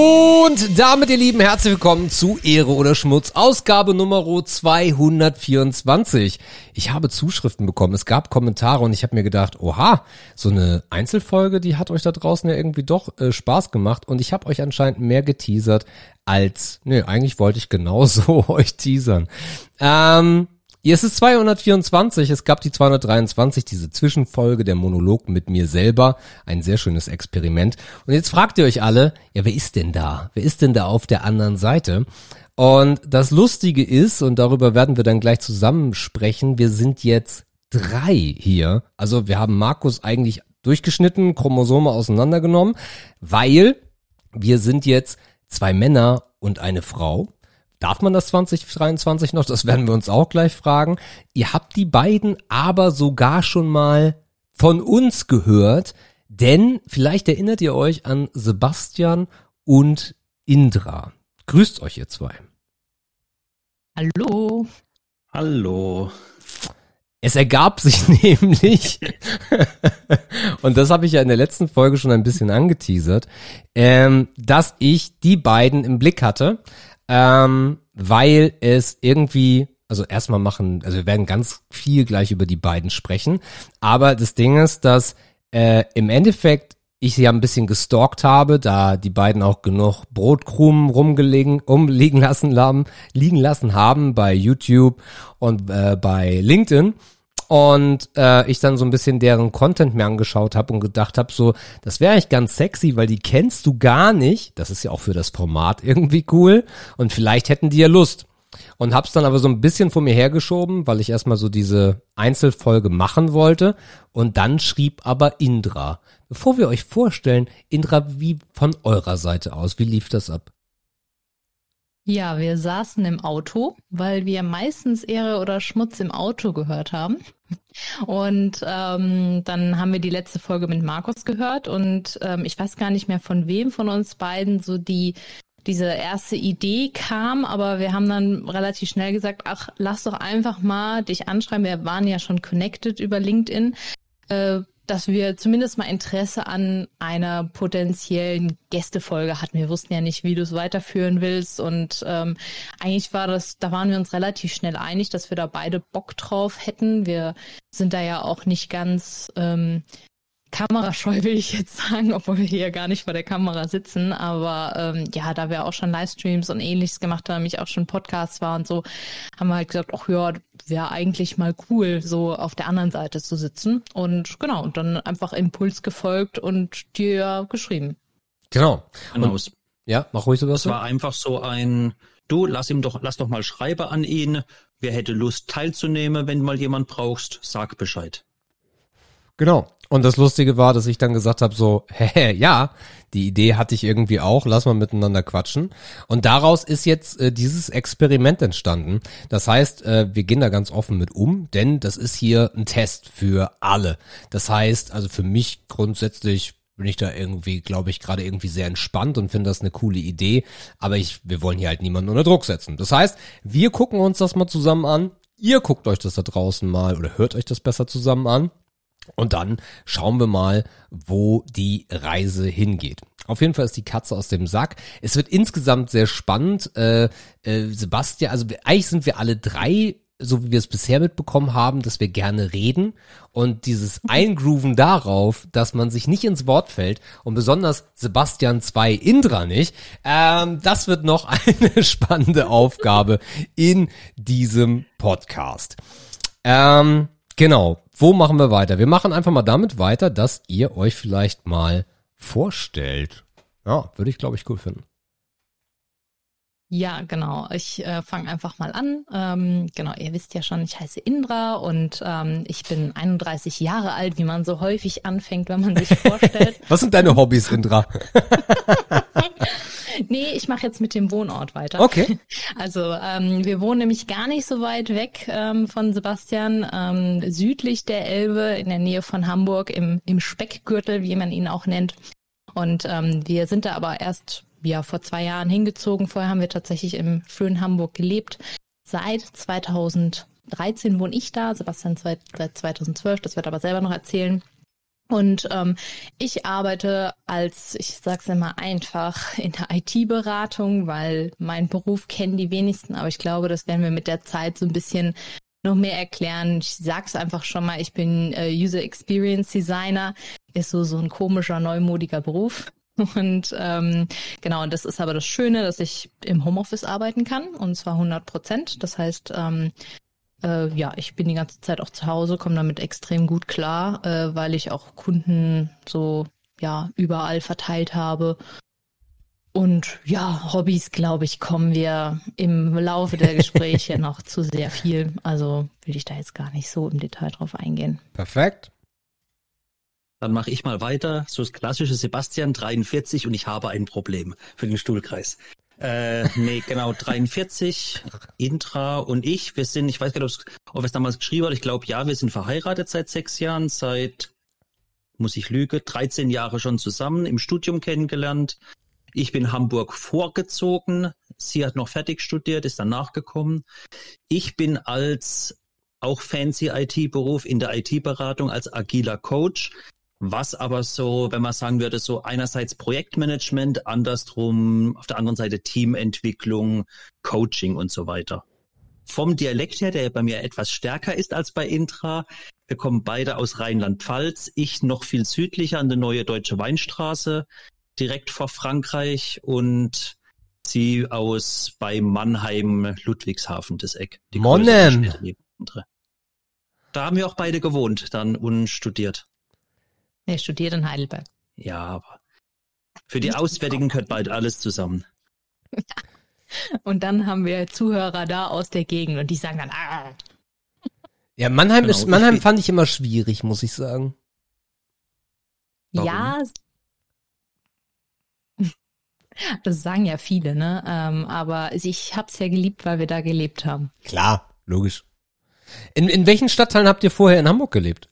Und damit, ihr Lieben, herzlich willkommen zu Ehre oder Schmutz, Ausgabe Nummer 224. Ich habe Zuschriften bekommen, es gab Kommentare und ich habe mir gedacht, oha, so eine Einzelfolge, die hat euch da draußen ja irgendwie doch äh, Spaß gemacht und ich habe euch anscheinend mehr geteasert als, ne, eigentlich wollte ich genauso euch teasern. Ähm, es ist 224, es gab die 223, diese Zwischenfolge, der Monolog mit mir selber, ein sehr schönes Experiment. Und jetzt fragt ihr euch alle, ja, wer ist denn da? Wer ist denn da auf der anderen Seite? Und das Lustige ist, und darüber werden wir dann gleich zusammen sprechen, wir sind jetzt drei hier. Also wir haben Markus eigentlich durchgeschnitten, Chromosome auseinandergenommen, weil wir sind jetzt zwei Männer und eine Frau. Darf man das 2023 noch? Das werden wir uns auch gleich fragen. Ihr habt die beiden aber sogar schon mal von uns gehört, denn vielleicht erinnert ihr euch an Sebastian und Indra. Grüßt euch ihr zwei. Hallo. Hallo. Es ergab sich nämlich, und das habe ich ja in der letzten Folge schon ein bisschen angeteasert, ähm, dass ich die beiden im Blick hatte ähm, weil es irgendwie, also erstmal machen, also wir werden ganz viel gleich über die beiden sprechen, aber das Ding ist, dass äh, im Endeffekt ich sie ja ein bisschen gestalkt habe, da die beiden auch genug Brotkrumen rumgelegen, umliegen lassen haben, liegen lassen haben bei YouTube und äh, bei LinkedIn und äh, ich dann so ein bisschen deren Content mir angeschaut habe und gedacht habe, so, das wäre eigentlich ganz sexy, weil die kennst du gar nicht. Das ist ja auch für das Format irgendwie cool. Und vielleicht hätten die ja Lust. Und hab's dann aber so ein bisschen vor mir hergeschoben, weil ich erstmal so diese Einzelfolge machen wollte. Und dann schrieb aber Indra. Bevor wir euch vorstellen, Indra, wie von eurer Seite aus, wie lief das ab? Ja, wir saßen im Auto, weil wir meistens Ehre oder Schmutz im Auto gehört haben. Und ähm, dann haben wir die letzte Folge mit Markus gehört und ähm, ich weiß gar nicht mehr von wem von uns beiden so die diese erste Idee kam, aber wir haben dann relativ schnell gesagt, ach, lass doch einfach mal dich anschreiben. Wir waren ja schon connected über LinkedIn. Äh, dass wir zumindest mal Interesse an einer potenziellen Gästefolge hatten. Wir wussten ja nicht, wie du es weiterführen willst. Und ähm, eigentlich war das, da waren wir uns relativ schnell einig, dass wir da beide Bock drauf hätten. Wir sind da ja auch nicht ganz ähm, kamerascheu, will ich jetzt sagen, obwohl wir hier gar nicht vor der Kamera sitzen. Aber ähm, ja, da wir auch schon Livestreams und ähnliches gemacht haben, ich auch schon Podcasts war und so, haben wir halt gesagt, ach ja, wäre eigentlich mal cool, so auf der anderen Seite zu sitzen. Und genau, und dann einfach Impuls gefolgt und dir geschrieben. Genau. genau. Und, ja, mach ruhig so was. Es war einfach so ein, du, lass ihm doch, lass doch mal Schreiber an ihn. Wer hätte Lust teilzunehmen, wenn mal jemand brauchst, sag Bescheid. Genau. Und das Lustige war, dass ich dann gesagt habe, so, hä, ja, die Idee hatte ich irgendwie auch, lass mal miteinander quatschen. Und daraus ist jetzt äh, dieses Experiment entstanden. Das heißt, äh, wir gehen da ganz offen mit um, denn das ist hier ein Test für alle. Das heißt, also für mich grundsätzlich bin ich da irgendwie, glaube ich, gerade irgendwie sehr entspannt und finde das eine coole Idee. Aber ich, wir wollen hier halt niemanden unter Druck setzen. Das heißt, wir gucken uns das mal zusammen an. Ihr guckt euch das da draußen mal oder hört euch das besser zusammen an. Und dann schauen wir mal, wo die Reise hingeht. Auf jeden Fall ist die Katze aus dem Sack. Es wird insgesamt sehr spannend. Äh, äh, Sebastian, also eigentlich sind wir alle drei, so wie wir es bisher mitbekommen haben, dass wir gerne reden. Und dieses Eingrooven darauf, dass man sich nicht ins Wort fällt und besonders Sebastian 2 Indra nicht, ähm, das wird noch eine spannende Aufgabe in diesem Podcast. Ähm, Genau. Wo machen wir weiter? Wir machen einfach mal damit weiter, dass ihr euch vielleicht mal vorstellt. Ja, würde ich, glaube ich, cool finden. Ja, genau. Ich äh, fange einfach mal an. Ähm, genau, ihr wisst ja schon, ich heiße Indra und ähm, ich bin 31 Jahre alt, wie man so häufig anfängt, wenn man sich vorstellt. Was sind deine Hobbys, Indra? Nee, ich mache jetzt mit dem Wohnort weiter. Okay. Also ähm, wir wohnen nämlich gar nicht so weit weg ähm, von Sebastian, ähm, südlich der Elbe, in der Nähe von Hamburg, im, im Speckgürtel, wie man ihn auch nennt. Und ähm, wir sind da aber erst ja vor zwei Jahren hingezogen. Vorher haben wir tatsächlich im schönen Hamburg gelebt. Seit 2013 wohne ich da, Sebastian seit 2012, das wird aber selber noch erzählen. Und ähm, ich arbeite als, ich sag's immer einfach, in der IT-Beratung, weil mein Beruf kennen die wenigsten, aber ich glaube, das werden wir mit der Zeit so ein bisschen noch mehr erklären. Ich sag's einfach schon mal, ich bin äh, User Experience Designer, ist so so ein komischer, neumodiger Beruf. Und ähm, genau, und das ist aber das Schöne, dass ich im Homeoffice arbeiten kann, und zwar 100 Prozent. Das heißt, ähm, äh, ja, ich bin die ganze Zeit auch zu Hause, komme damit extrem gut klar, äh, weil ich auch Kunden so ja überall verteilt habe. Und ja, Hobbys, glaube ich, kommen wir im Laufe der Gespräche noch zu sehr viel. Also will ich da jetzt gar nicht so im Detail drauf eingehen. Perfekt. Dann mache ich mal weiter. So das klassische Sebastian 43 und ich habe ein Problem für den Stuhlkreis. Äh, nee, genau, 43, Intra und ich, wir sind, ich weiß gar nicht, ob es damals geschrieben hat, ich glaube, ja, wir sind verheiratet seit sechs Jahren, seit, muss ich lügen, 13 Jahre schon zusammen, im Studium kennengelernt. Ich bin Hamburg vorgezogen, sie hat noch fertig studiert, ist dann nachgekommen. Ich bin als auch fancy IT-Beruf in der IT-Beratung als agiler Coach was aber so, wenn man sagen würde, so einerseits Projektmanagement, andersrum auf der anderen Seite Teamentwicklung, Coaching und so weiter. Vom Dialekt her, der bei mir etwas stärker ist als bei Intra, wir kommen beide aus Rheinland-Pfalz, ich noch viel südlicher an der Neue Deutsche Weinstraße, direkt vor Frankreich und sie aus bei Mannheim, Ludwigshafen, das Eck. Monnem! Da haben wir auch beide gewohnt dann und studiert. Er studiert in Heidelberg. Ja, aber für die Auswärtigen gehört bald alles zusammen. Und dann haben wir Zuhörer da aus der Gegend und die sagen dann, ah. Ja, Mannheim genau. ist, Mannheim fand ich immer schwierig, muss ich sagen. Warum? Ja. Das sagen ja viele, ne? Ähm, aber ich hab's ja geliebt, weil wir da gelebt haben. Klar, logisch. In, in welchen Stadtteilen habt ihr vorher in Hamburg gelebt?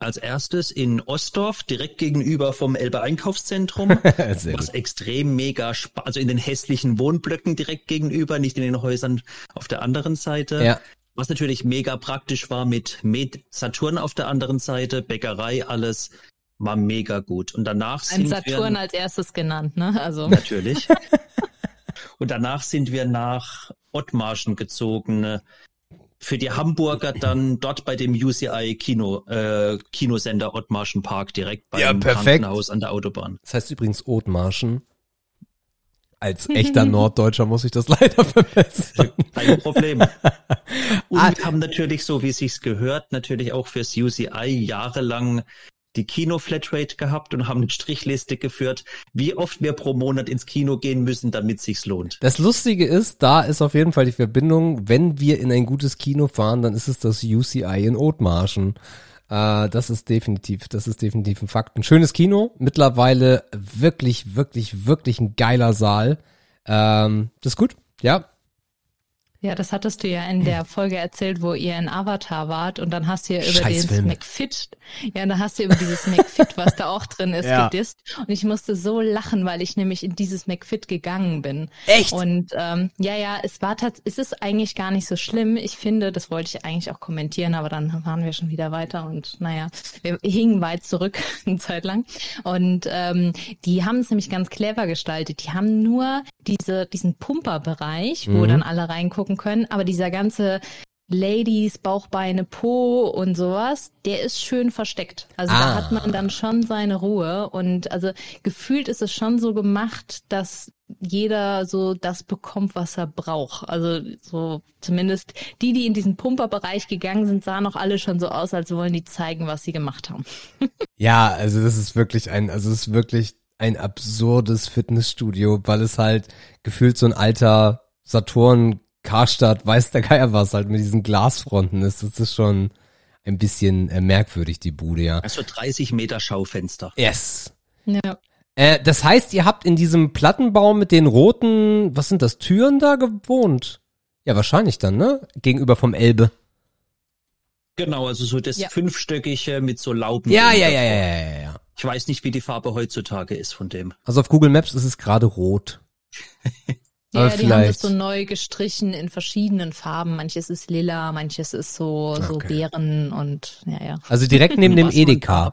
Als erstes in Ostdorf, direkt gegenüber vom Elbe Einkaufszentrum, was gut. extrem mega, also in den hässlichen Wohnblöcken direkt gegenüber, nicht in den Häusern auf der anderen Seite. Ja. Was natürlich mega praktisch war mit Med Saturn auf der anderen Seite, Bäckerei, alles war mega gut. Und danach Ein sind Saturn wir, als erstes genannt, ne? Also. Natürlich. Und danach sind wir nach Ottmarschen gezogen, für die Hamburger dann dort bei dem UCI Kino, äh, Kinosender Ottmarschen Park direkt beim ja. Krankenhaus an der Autobahn. Das heißt übrigens Ottmarschen. Als echter Norddeutscher muss ich das leider verbessern. Kein Problem. Und ah. wir haben natürlich, so wie es sich gehört, natürlich auch fürs UCI jahrelang die Kino-Flatrate gehabt und haben eine Strichliste geführt, wie oft wir pro Monat ins Kino gehen müssen, damit sich's lohnt. Das Lustige ist, da ist auf jeden Fall die Verbindung, wenn wir in ein gutes Kino fahren, dann ist es das UCI in Othmarschen. Äh, das ist definitiv, das ist definitiv ein Fakt. Ein schönes Kino, mittlerweile wirklich, wirklich, wirklich ein geiler Saal. Ähm, das ist gut, ja, ja, das hattest du ja in der Folge erzählt, wo ihr in Avatar wart und dann hast du ja über den McFit, ja, da hast du über dieses McFit, was da auch drin ist, ja. gedisst und ich musste so lachen, weil ich nämlich in dieses McFit gegangen bin. Echt? Und ähm, ja, ja, es war tatsächlich, es ist eigentlich gar nicht so schlimm. Ich finde, das wollte ich eigentlich auch kommentieren, aber dann waren wir schon wieder weiter und naja, wir hingen weit zurück eine Zeit lang und ähm, die haben es nämlich ganz clever gestaltet. Die haben nur diese diesen Pumperbereich, wo mhm. dann alle reingucken gucken können, aber dieser ganze Ladies, Bauchbeine, Po und sowas, der ist schön versteckt. Also ah. da hat man dann schon seine Ruhe und also gefühlt ist es schon so gemacht, dass jeder so das bekommt, was er braucht. Also so zumindest die, die in diesen Pumperbereich gegangen sind, sahen auch alle schon so aus, als wollen die zeigen, was sie gemacht haben. ja, also das ist wirklich ein, also es ist wirklich ein absurdes Fitnessstudio, weil es halt gefühlt so ein alter Saturn Karstadt, weiß der Geier was, halt mit diesen Glasfronten ist. Das ist schon ein bisschen äh, merkwürdig, die Bude, ja. Also 30 Meter Schaufenster. Yes. Ja. Äh, das heißt, ihr habt in diesem Plattenbau mit den roten, was sind das, Türen da gewohnt? Ja, wahrscheinlich dann, ne? Gegenüber vom Elbe. Genau, also so das ja. fünfstöckige mit so Lauben. Ja, ja, ja, ja, ja, ja. Ich weiß nicht, wie die Farbe heutzutage ist von dem. Also auf Google Maps ist es gerade rot. Ja, Aber die haben vielleicht- das so neu gestrichen in verschiedenen Farben. Manches ist lila, manches ist so, so Okay. Beeren und ja, ja. Also direkt neben dem Edeka.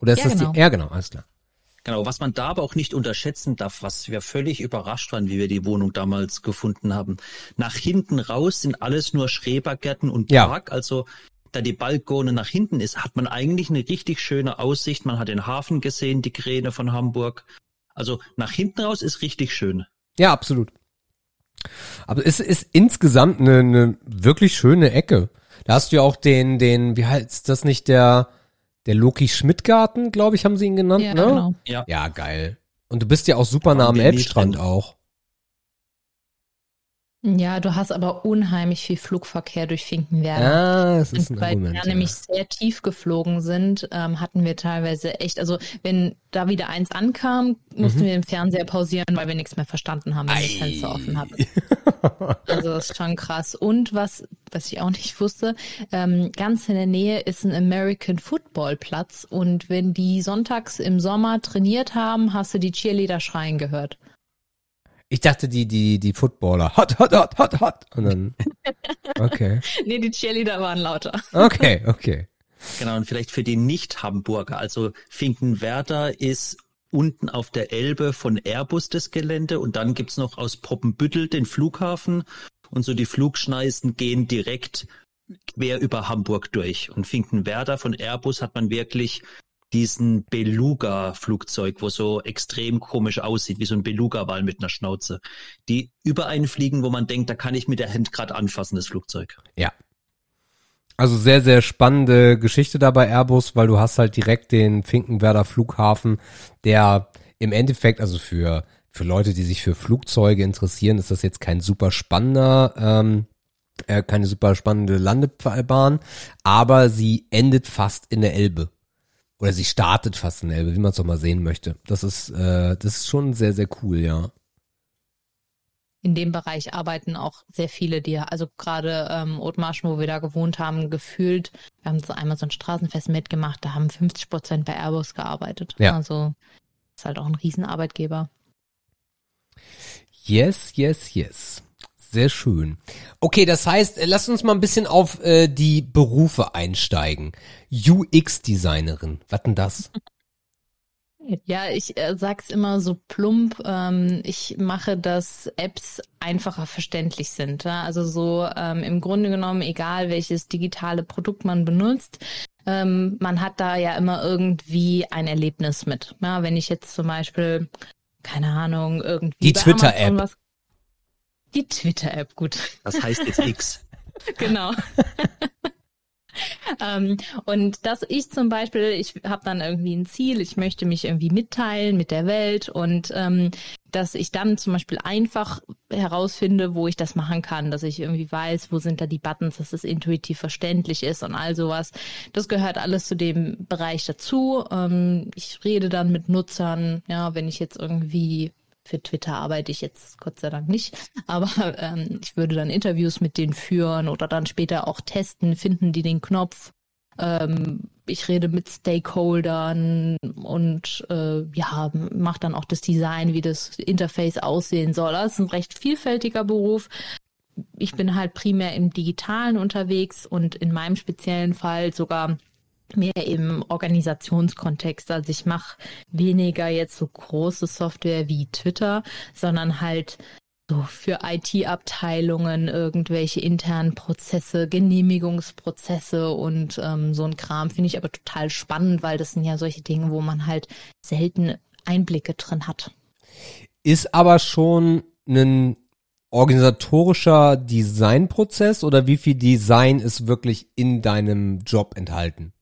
Oder ist Ja, das genau. die? Ja, genau, alles klar. Genau, was man da aber auch nicht unterschätzen darf, was wir völlig überrascht waren, wie wir die Wohnung damals gefunden haben. Nach hinten raus sind alles nur Schrebergärten und Ja. Park, also da die Balkone nach hinten ist, hat man eigentlich eine richtig schöne Aussicht. Man hat den Hafen gesehen, die Kräne von Hamburg. Also nach hinten raus ist richtig schön. Ja, absolut. Aber es ist insgesamt eine, eine wirklich schöne Ecke. Da hast du ja auch den, den, wie heißt das nicht, der, der Loki Schmidt-Garten, glaube ich, haben sie ihn genannt, Ja, ne? genau. Ja. Ja, geil. Und du bist ja auch super nah am Elbstrand auch. Ja, du hast aber unheimlich viel Flugverkehr durch Finkenwerder. Ja, das ist ein Und weil Argument. wir ja. nämlich sehr tief geflogen sind, ähm, hatten wir teilweise echt, also wenn da wieder eins ankam, mussten Mhm. wir den Fernseher pausieren, weil wir nichts mehr verstanden haben, wenn wir das Fenster offen hatten. Also das ist schon krass. Und was, was ich auch nicht wusste, ähm, ganz in der Nähe ist ein American Football Platz und wenn die sonntags im Sommer trainiert haben, hast du die Cheerleader schreien gehört. Ich dachte, die, die, die Footballer. Hot, hot, hot, hot, hot. Und dann. Okay. Nee, die Cheerleader waren lauter. Okay, okay. Genau, und vielleicht für die Nicht-Hamburger. Also Finkenwerder ist unten auf der Elbe von Airbus das Gelände und dann gibt's noch aus Poppenbüttel den Flughafen und so die Flugschneisen gehen direkt quer über Hamburg durch. Und Finkenwerder von Airbus hat man wirklich diesen Beluga-Flugzeug, wo so extrem komisch aussieht, wie so ein Beluga-Wal mit einer Schnauze, die über einen fliegen, wo man denkt, da kann ich mit der Hand gerade anfassen, das Flugzeug. Ja. Also sehr, sehr spannende Geschichte da bei Airbus, weil du hast halt direkt den Finkenwerder Flughafen, der im Endeffekt, also für, für Leute, die sich für Flugzeuge interessieren, ist das jetzt kein super spannender, ähm, äh, keine super spannende Landebahn, aber sie endet fast in der Elbe. Oder sie startet fast in Elbe, wie man es doch mal sehen möchte. Das ist, äh, das ist schon sehr, sehr cool, ja. in dem Bereich arbeiten auch sehr viele, die, also gerade ähm, Othmarschen, wo wir da gewohnt haben, gefühlt, wir haben so einmal so ein Straßenfest mitgemacht, da haben 50 Prozent bei Airbus gearbeitet. Ja. Also ist halt auch ein Riesenarbeitgeber. Yes, yes, yes. Sehr schön. Okay, das heißt, äh, lass uns mal ein bisschen auf äh, die Berufe einsteigen. UX-Designerin, was denn das? Ja, ich äh, sag's immer so plump. Ähm, ich mache, dass Apps einfacher verständlich sind. Ja? Also so ähm, im Grunde genommen, egal welches digitale Produkt man benutzt, ähm, man hat da ja immer irgendwie ein Erlebnis mit. Ja, wenn ich jetzt zum Beispiel, keine Ahnung, irgendwie Die Twitter-App. Die Twitter-App, gut. Das heißt jetzt X. genau. ähm, und dass ich zum Beispiel, ich habe dann irgendwie ein Ziel, ich möchte mich irgendwie mitteilen mit der Welt und ähm, dass ich dann zum Beispiel einfach herausfinde, wo ich das machen kann, dass ich irgendwie weiß, wo sind da die Buttons, dass es intuitiv verständlich ist und all sowas. Das gehört alles zu dem Bereich dazu. Ähm, ich rede dann mit Nutzern, ja, wenn ich jetzt irgendwie für Twitter arbeite ich jetzt Gott sei Dank nicht, aber ähm, ich würde dann Interviews mit denen führen oder dann später auch testen, finden die den Knopf. Ähm, ich rede mit Stakeholdern und äh, ja, mache dann auch das Design, wie das Interface aussehen soll. Das ist ein recht vielfältiger Beruf. Ich bin halt primär im Digitalen unterwegs und in meinem speziellen Fall sogar mehr im Organisationskontext. Also ich mache weniger jetzt so große Software wie Twitter, sondern halt so für IT-Abteilungen irgendwelche internen Prozesse, Genehmigungsprozesse und ähm, so ein Kram finde ich aber total spannend, weil das sind ja solche Dinge, wo man halt selten Einblicke drin hat. Ist aber schon ein organisatorischer Designprozess oder wie viel Design ist wirklich in deinem Job enthalten?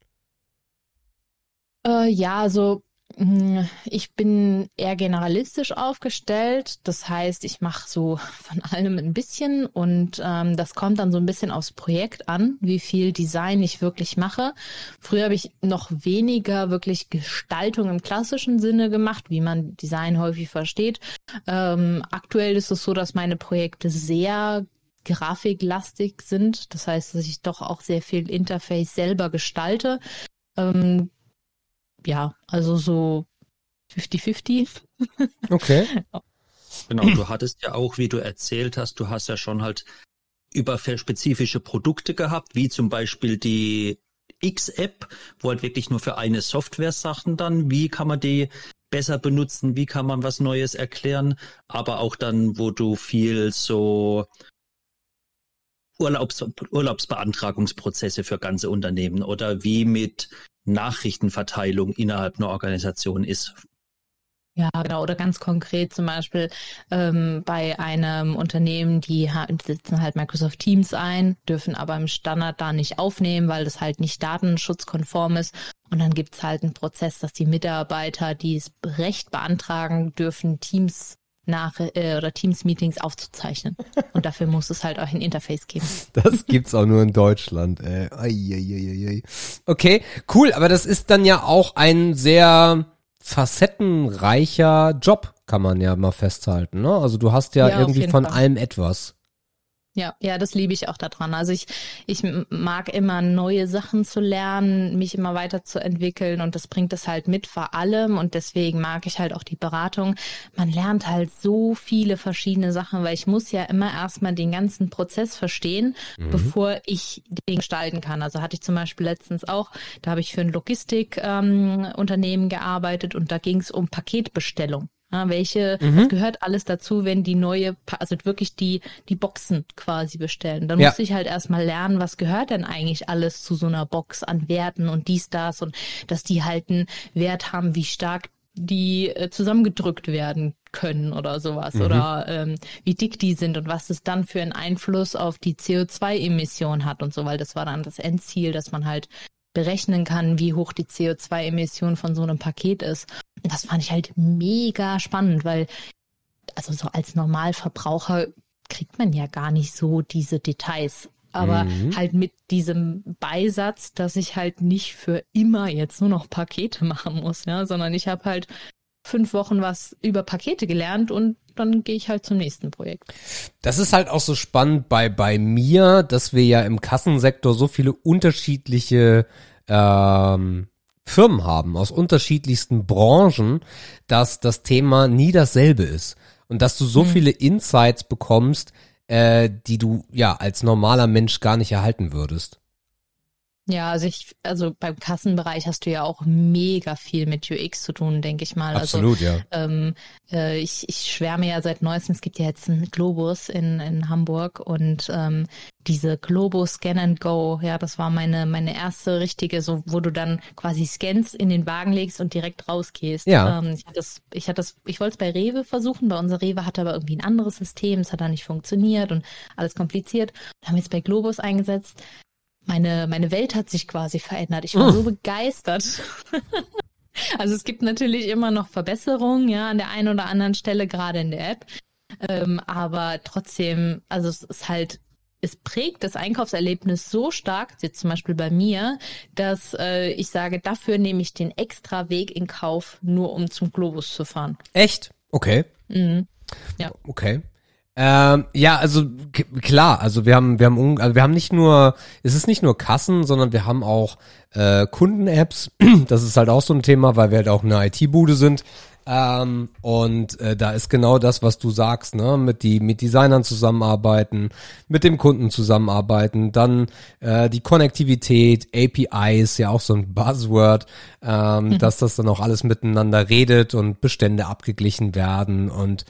Äh, ja, also mh, ich bin eher generalistisch aufgestellt. Das heißt, ich mache so von allem ein bisschen und ähm, das kommt dann so ein bisschen aufs Projekt an, wie viel Design ich wirklich mache. Früher habe ich noch weniger wirklich Gestaltung im klassischen Sinne gemacht, wie man Design häufig versteht. Ähm, aktuell ist es so, dass meine Projekte sehr grafiklastig sind. Das heißt, dass ich doch auch sehr viel Interface selber gestalte. Ähm, ja, also so 50-50. Okay. Genau, du hattest ja auch, wie du erzählt hast, du hast ja schon halt über spezifische Produkte gehabt, wie zum Beispiel die X-App, wo halt wirklich nur für eine Software Sachen dann, wie kann man die besser benutzen, wie kann man was Neues erklären, aber auch dann, wo du viel so Urlaubs Urlaubsbeantragungsprozesse für ganze Unternehmen oder wie mit Nachrichtenverteilung innerhalb einer Organisation ist. Ja, genau. Oder ganz konkret zum Beispiel ähm, bei einem Unternehmen, die setzen halt Microsoft Teams ein, dürfen aber im Standard da nicht aufnehmen, weil das halt nicht datenschutzkonform ist. Und dann gibt's halt einen Prozess, dass die Mitarbeiter, die es Recht beantragen, dürfen Teams nach äh, oder Teams-Meetings aufzuzeichnen. Und dafür muss es halt auch ein Interface geben. Das gibt's auch nur in Deutschland. Ai, ai, okay, cool, aber das ist dann ja auch ein sehr facettenreicher Job, kann man ja mal festhalten. Ne? Also du hast ja, ja irgendwie von Fall. allem etwas. Ja, ja, das liebe ich auch daran. Also ich, ich mag immer neue Sachen zu lernen, mich immer weiterzuentwickeln und das bringt es halt mit vor allem und deswegen mag ich halt auch die Beratung. Man lernt halt so viele verschiedene Sachen, weil ich muss ja immer erstmal den ganzen Prozess verstehen, mhm. bevor ich den gestalten kann. Also hatte ich zum Beispiel letztens auch, da habe ich für ein Logistikunternehmen ähm, gearbeitet und da ging es um Paketbestellung. Ja, welche, mhm. was gehört alles dazu, wenn die neue, also wirklich die, die Boxen quasi bestellen. Dann ja. muss ich halt erstmal lernen, was gehört denn eigentlich alles zu so einer Box an Werten und dies, das und dass die halt einen Wert haben, wie stark die äh, zusammengedrückt werden können oder sowas mhm. oder ähm, wie dick die sind und was es dann für einen Einfluss auf die CO2-Emission hat und so, weil das war dann das Endziel, dass man halt berechnen kann, wie hoch die CO2-Emission von so einem Paket ist. Und das fand ich halt mega spannend, weil also so als Normalverbraucher kriegt man ja gar nicht so diese Details. Aber mhm. halt mit diesem Beisatz, dass ich halt nicht für immer jetzt nur noch Pakete machen muss, ja, sondern ich habe halt fünf Wochen was über Pakete gelernt und dann gehe ich halt zum nächsten Projekt. Das ist halt auch so spannend bei, bei mir, dass wir ja im Kassensektor so viele unterschiedliche ähm, Firmen haben aus unterschiedlichsten Branchen, dass das Thema nie dasselbe ist. Und dass du so hm. viele Insights bekommst, äh, die du ja als normaler Mensch gar nicht erhalten würdest. Ja, also ich, also beim Kassenbereich hast du ja auch mega viel mit UX zu tun, denke ich mal. Also, Absolut, also, ja. Ähm, äh, ich, ich schwärme ja seit neuestem, es gibt ja jetzt einen Globus in, in Hamburg und ähm, diese Globus Scan and Go, ja, das war meine, meine erste richtige, so wo du dann quasi scans in den Wagen legst und direkt rausgehst. Ja. Ähm, ich hatte das, ich hatte das, ich wollte es bei Rewe versuchen, bei unser Rewe hatte aber irgendwie ein anderes System, es hat da nicht funktioniert und alles kompliziert. Da haben wir es bei Globus eingesetzt meine, meine Welt hat sich quasi verändert. Ich war oh. so begeistert. also es gibt natürlich immer noch Verbesserungen, ja, an der einen oder anderen Stelle, gerade in der App. Ähm, aber trotzdem, also es ist halt, es prägt das Einkaufserlebnis so stark, jetzt zum Beispiel bei mir, dass äh, ich sage, dafür nehme ich den extra Weg in Kauf, nur um zum Globus zu fahren. Echt? Okay. Mhm. Ja. Okay. Ähm, ja, also klar, also wir haben, wir haben, also wir haben nicht nur, es ist nicht nur Kassen, sondern wir haben auch äh, Kunden-Apps. Das ist halt auch so ein Thema, weil wir halt auch eine IT-Bude sind. Ähm, und äh, da ist genau das, was du sagst, ne? Mit die mit Designern zusammenarbeiten, mit dem Kunden zusammenarbeiten, dann äh, die Konnektivität, APIs, ja auch so ein Buzzword, ähm, mhm. dass das dann auch alles miteinander redet und Bestände abgeglichen werden und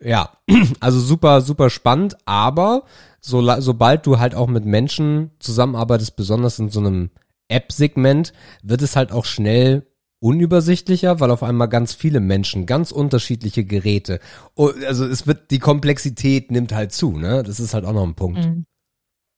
ja, also super, super spannend, aber so, sobald du halt auch mit Menschen zusammenarbeitest, besonders in so einem App-Segment, wird es halt auch schnell unübersichtlicher, weil auf einmal ganz viele Menschen, ganz unterschiedliche Geräte, oh, also es wird, die Komplexität nimmt halt zu, ne? Das ist halt auch noch ein Punkt. Mhm.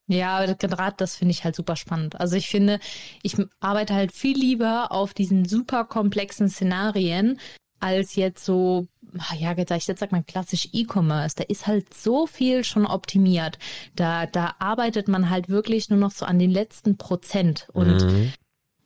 Ja, gerade das finde ich halt super spannend. Also ich finde, ich arbeite halt viel lieber auf diesen super komplexen Szenarien, als jetzt so, ah ja, ich jetzt sag mal klassisch E-Commerce. Da ist halt so viel schon optimiert. Da, da arbeitet man halt wirklich nur noch so an den letzten Prozent. Und mhm.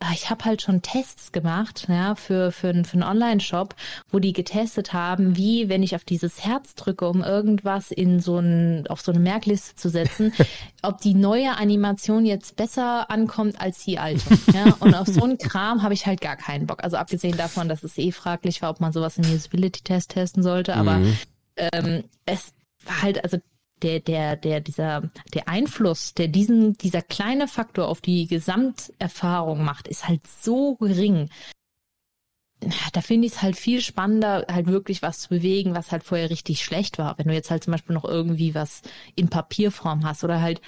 Ah, ich habe halt schon Tests gemacht, ja, für, für, für einen Online-Shop, wo die getestet haben, wie, wenn ich auf dieses Herz drücke, um irgendwas in so ein, auf so eine Merkliste zu setzen, ob die neue Animation jetzt besser ankommt als die alte. Ja, und auf so einen Kram habe ich halt gar keinen Bock. Also abgesehen davon, dass es eh fraglich war, ob man sowas im Usability-Test testen sollte, aber mhm ähm, es war halt, also der, der, der, dieser, der Einfluss, der diesen, dieser kleine Faktor auf die Gesamterfahrung macht, ist halt so gering. Da finde ich es halt viel spannender, halt wirklich was zu bewegen, was halt vorher richtig schlecht war. Wenn du jetzt halt zum Beispiel noch irgendwie was in Papierform hast oder halt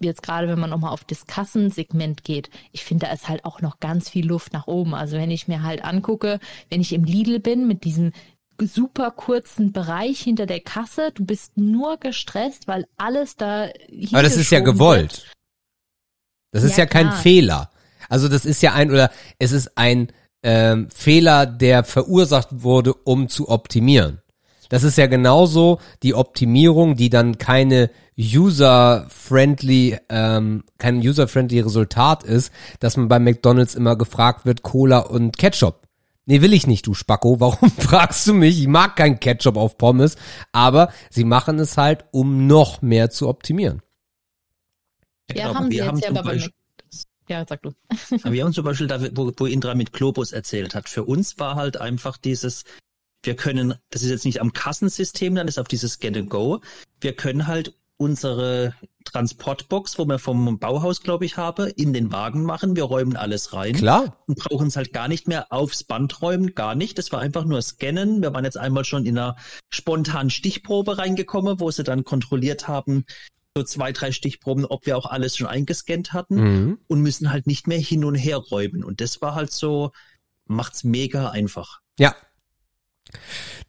jetzt gerade, wenn man nochmal auf das Kassensegment geht, ich finde, da ist halt auch noch ganz viel Luft nach oben. Also wenn ich mir halt angucke, wenn ich im Lidl bin mit diesem super kurzen Bereich hinter der Kasse, du bist nur gestresst, weil alles da. Aber das ist ja gewollt. Wird. Das ist ja, ja kein Fehler. Also das ist ja ein oder es ist ein ähm, Fehler, der verursacht wurde, um zu optimieren. Das ist ja genauso die Optimierung, die dann keine user-friendly, ähm, kein user-friendly Resultat ist, dass man bei McDonalds immer gefragt wird, Cola und Ketchup. Nee, will ich nicht, du Spacko. Warum fragst du mich? Ich mag kein Ketchup auf Pommes. Aber sie machen es halt, um noch mehr zu optimieren. Ja, genau, haben sie jetzt ja aber ja, sag du. wir haben zum Beispiel, da, wo, wo Indra mit Globus erzählt hat, für uns war halt einfach dieses, wir können, das ist jetzt nicht am Kassensystem, dann ist auf dieses Scan and Go. Wir können halt unsere Transportbox, wo wir vom Bauhaus, glaube ich, habe, in den Wagen machen. Wir räumen alles rein. Klar. Und brauchen es halt gar nicht mehr aufs Band räumen, gar nicht. Das war einfach nur scannen. Wir waren jetzt einmal schon in einer spontanen Stichprobe reingekommen, wo sie dann kontrolliert haben, so zwei, drei Stichproben, ob wir auch alles schon eingescannt hatten mhm. und müssen halt nicht mehr hin und her räumen. Und das war halt so, macht's mega einfach. Ja,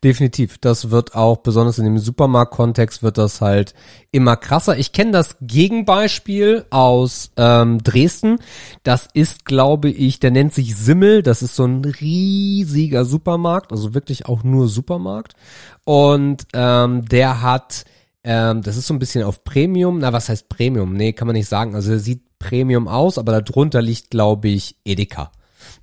Definitiv. Das wird auch, besonders in dem Supermarkt-Kontext, wird das halt immer krasser. Ich kenne das Gegenbeispiel aus ähm, Dresden. Das ist, glaube ich, der nennt sich Simmel. Das ist so ein riesiger Supermarkt, also wirklich auch nur Supermarkt. Und ähm, der hat, ähm, das ist so ein bisschen auf Premium. Na, was heißt Premium? Nee, kann man nicht sagen. Also er sieht Premium aus, aber darunter liegt, glaube ich, Edeka.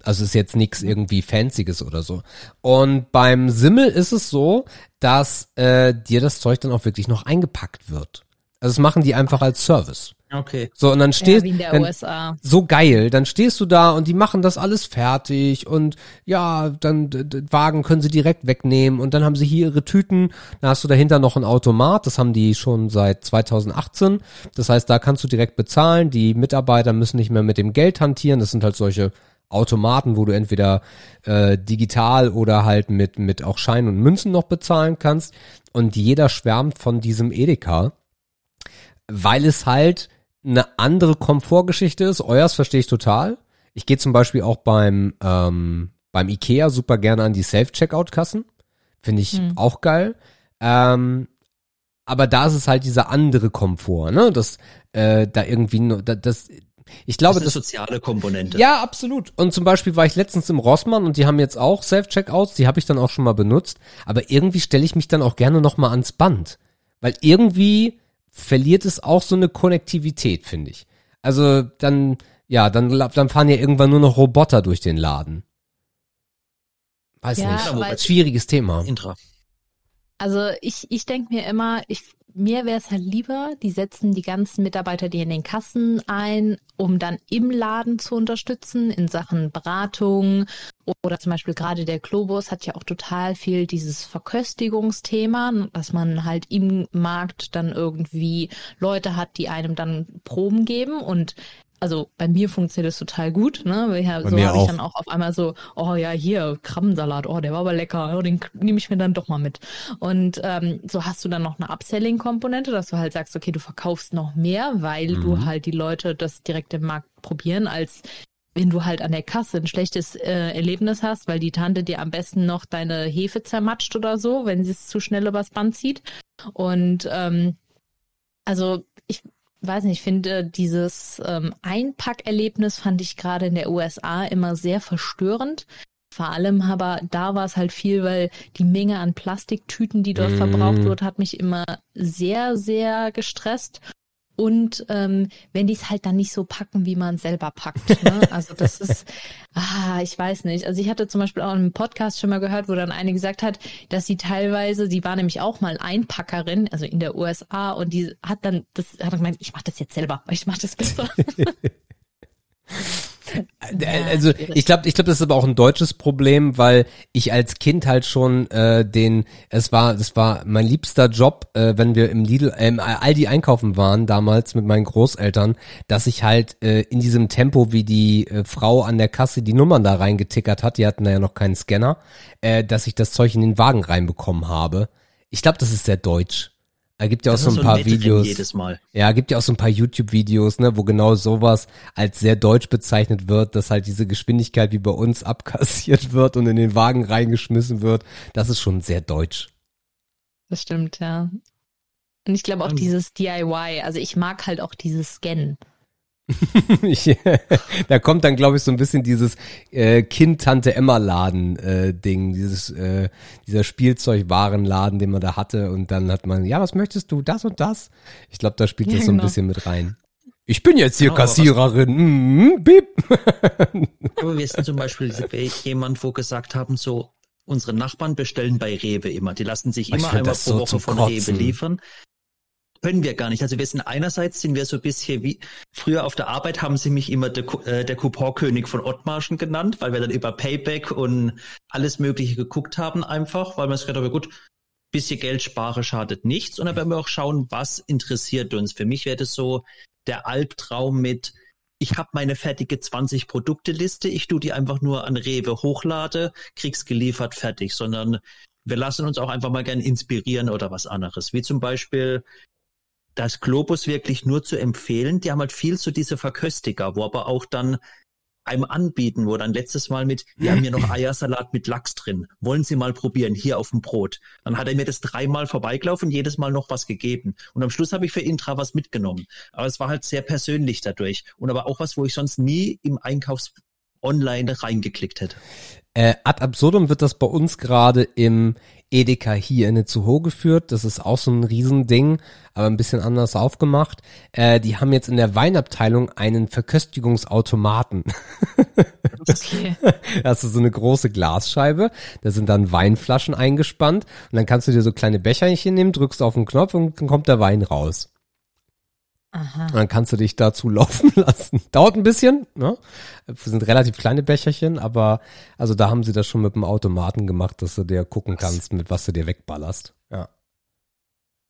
Also ist jetzt nichts irgendwie Fancyes oder so. Und beim Simmel ist es so, dass äh, dir das Zeug dann auch wirklich noch eingepackt wird. Also das machen die einfach als Service. Okay. So, und dann stehst ja, dann, so geil, dann stehst du da und die machen das alles fertig und ja, dann Wagen können sie direkt wegnehmen und dann haben sie hier ihre Tüten, dann hast du dahinter noch ein Automat, das haben die schon seit 2018. Das heißt, da kannst du direkt bezahlen, die Mitarbeiter müssen nicht mehr mit dem Geld hantieren, das sind halt solche Automaten, wo du entweder äh, digital oder halt mit, mit auch Schein und Münzen noch bezahlen kannst. Und jeder schwärmt von diesem Edeka, weil es halt eine andere Komfortgeschichte ist. Euers verstehe ich total. Ich gehe zum Beispiel auch beim, ähm, beim Ikea super gerne an die Self-Checkout-Kassen. Finde ich hm. auch geil. Ähm, aber da ist es halt dieser andere Komfort, ne? Das, äh, da irgendwie, das, das ich glaube, das ist eine soziale Komponente. Ja, absolut. Und zum Beispiel war ich letztens im Rossmann und die haben jetzt auch Self-Checkouts, die habe ich dann auch schon mal benutzt. Aber irgendwie stelle ich mich dann auch gerne noch mal ans Band, weil irgendwie verliert es auch so eine Konnektivität, finde ich. Also dann, ja, dann, dann fahren ja irgendwann nur noch Roboter durch den Laden. Weiß ja, nicht. Schwieriges Thema. Intra. Also ich, ich denke mir immer, ich mir wäre es halt lieber, die setzen die ganzen Mitarbeiter, die in den Kassen ein, um dann im Laden zu unterstützen in Sachen Beratung. Oder zum Beispiel gerade der Globus hat ja auch total viel dieses Verköstigungsthema, dass man halt im Markt dann irgendwie Leute hat, die einem dann Proben geben. Und also bei mir funktioniert das total gut, ne? Weil ja, so habe ich dann auch auf einmal so, oh ja, hier, Krabbensalat, oh, der war aber lecker, oh, den nehme ich mir dann doch mal mit. Und ähm, so hast du dann noch eine Upselling-Komponente, dass du halt sagst, okay, du verkaufst noch mehr, weil mhm. du halt die Leute das direkt im Markt probieren, als wenn du halt an der Kasse ein schlechtes äh, Erlebnis hast, weil die Tante dir am besten noch deine Hefe zermatscht oder so, wenn sie es zu schnell übers Band zieht. Und ähm, also ich weiß nicht, ich finde dieses ähm, Einpackerlebnis fand ich gerade in der USA immer sehr verstörend. Vor allem aber da war es halt viel, weil die Menge an Plastiktüten, die dort mm. verbraucht wird, hat mich immer sehr, sehr gestresst und ähm, wenn die es halt dann nicht so packen, wie man selber packt. Ne? Also das ist, ah, ich weiß nicht. Also ich hatte zum Beispiel auch einen Podcast schon mal gehört, wo dann eine gesagt hat, dass sie teilweise, sie war nämlich auch mal Einpackerin, also in der USA, und die hat dann, das hat gemeint, ich mache das jetzt selber, ich mache das besser. Äh, also ich glaube, ich glaube, das ist aber auch ein deutsches Problem, weil ich als Kind halt schon äh, den, es war, es war mein liebster Job, äh, wenn wir im Lidl, äh, im Aldi einkaufen waren damals mit meinen Großeltern, dass ich halt äh, in diesem Tempo, wie die äh, Frau an der Kasse die Nummern da reingetickert hat, die hatten da ja noch keinen Scanner, äh, dass ich das Zeug in den Wagen reinbekommen habe. Ich glaube, das ist sehr deutsch. Da gibt ja auch so ein paar Videos. Jedes Mal. Ja, gibt ja auch so ein paar YouTube-Videos, ne, wo genau sowas als sehr deutsch bezeichnet wird, dass halt diese Geschwindigkeit wie bei uns abkassiert wird und in den Wagen reingeschmissen wird. Das ist schon sehr deutsch. Das stimmt, ja. Und ich glaube auch dieses DIY, also ich mag halt auch dieses Scannen. da kommt dann, glaube ich, so ein bisschen dieses äh, Kind-Tante-Emma-Laden-Ding, äh, dieses, äh, dieser Spielzeugwarenladen, den man da hatte. Und dann hat man, ja, was möchtest du, das und das? Ich glaube, da spielt ja, das so ein genau. bisschen mit rein. Ich bin jetzt hier genau, Kassiererin. Mm, bip. aber wir sind zum Beispiel jemand, wo gesagt haben, so, unsere Nachbarn bestellen bei Rewe immer. Die lassen sich immer einmal pro so Woche von Kotzen. Rewe liefern können wir gar nicht. Also wir sind einerseits sind wir so ein bisschen wie früher auf der Arbeit haben sie mich immer der, äh, der Couponkönig von Ottmarschen genannt, weil wir dann über Payback und alles Mögliche geguckt haben einfach, weil man es gesagt hat, gut, bisschen Geld spare schadet nichts. Und dann werden wir auch schauen, was interessiert uns. Für mich wäre das so der Albtraum mit, ich habe meine fertige 20 Produkte Liste, ich tu die einfach nur an Rewe hochlade, krieg's geliefert, fertig, sondern wir lassen uns auch einfach mal gern inspirieren oder was anderes. Wie zum Beispiel das Globus wirklich nur zu empfehlen. Die haben halt viel zu diese Verköstiger, wo aber auch dann einem anbieten, wo dann letztes Mal mit, wir haben hier noch Eiersalat mit Lachs drin. Wollen Sie mal probieren, hier auf dem Brot. Dann hat er mir das dreimal vorbeigelaufen, jedes Mal noch was gegeben. Und am Schluss habe ich für Intra was mitgenommen. Aber es war halt sehr persönlich dadurch. Und aber auch was, wo ich sonst nie im Einkaufs online reingeklickt hätte. Äh, ad absurdum wird das bei uns gerade im Edeka hier in Zuho geführt. Das ist auch so ein Riesending, aber ein bisschen anders aufgemacht. Äh, die haben jetzt in der Weinabteilung einen Verköstigungsautomaten. Okay. Da hast du so eine große Glasscheibe, da sind dann Weinflaschen eingespannt und dann kannst du dir so kleine Becherchen nehmen, drückst auf den Knopf und dann kommt der Wein raus. Aha. Dann kannst du dich dazu laufen lassen. Dauert ein bisschen, ne? Das sind relativ kleine Becherchen, aber also da haben sie das schon mit dem Automaten gemacht, dass du dir gucken kannst, mit was du dir wegballerst. Ja.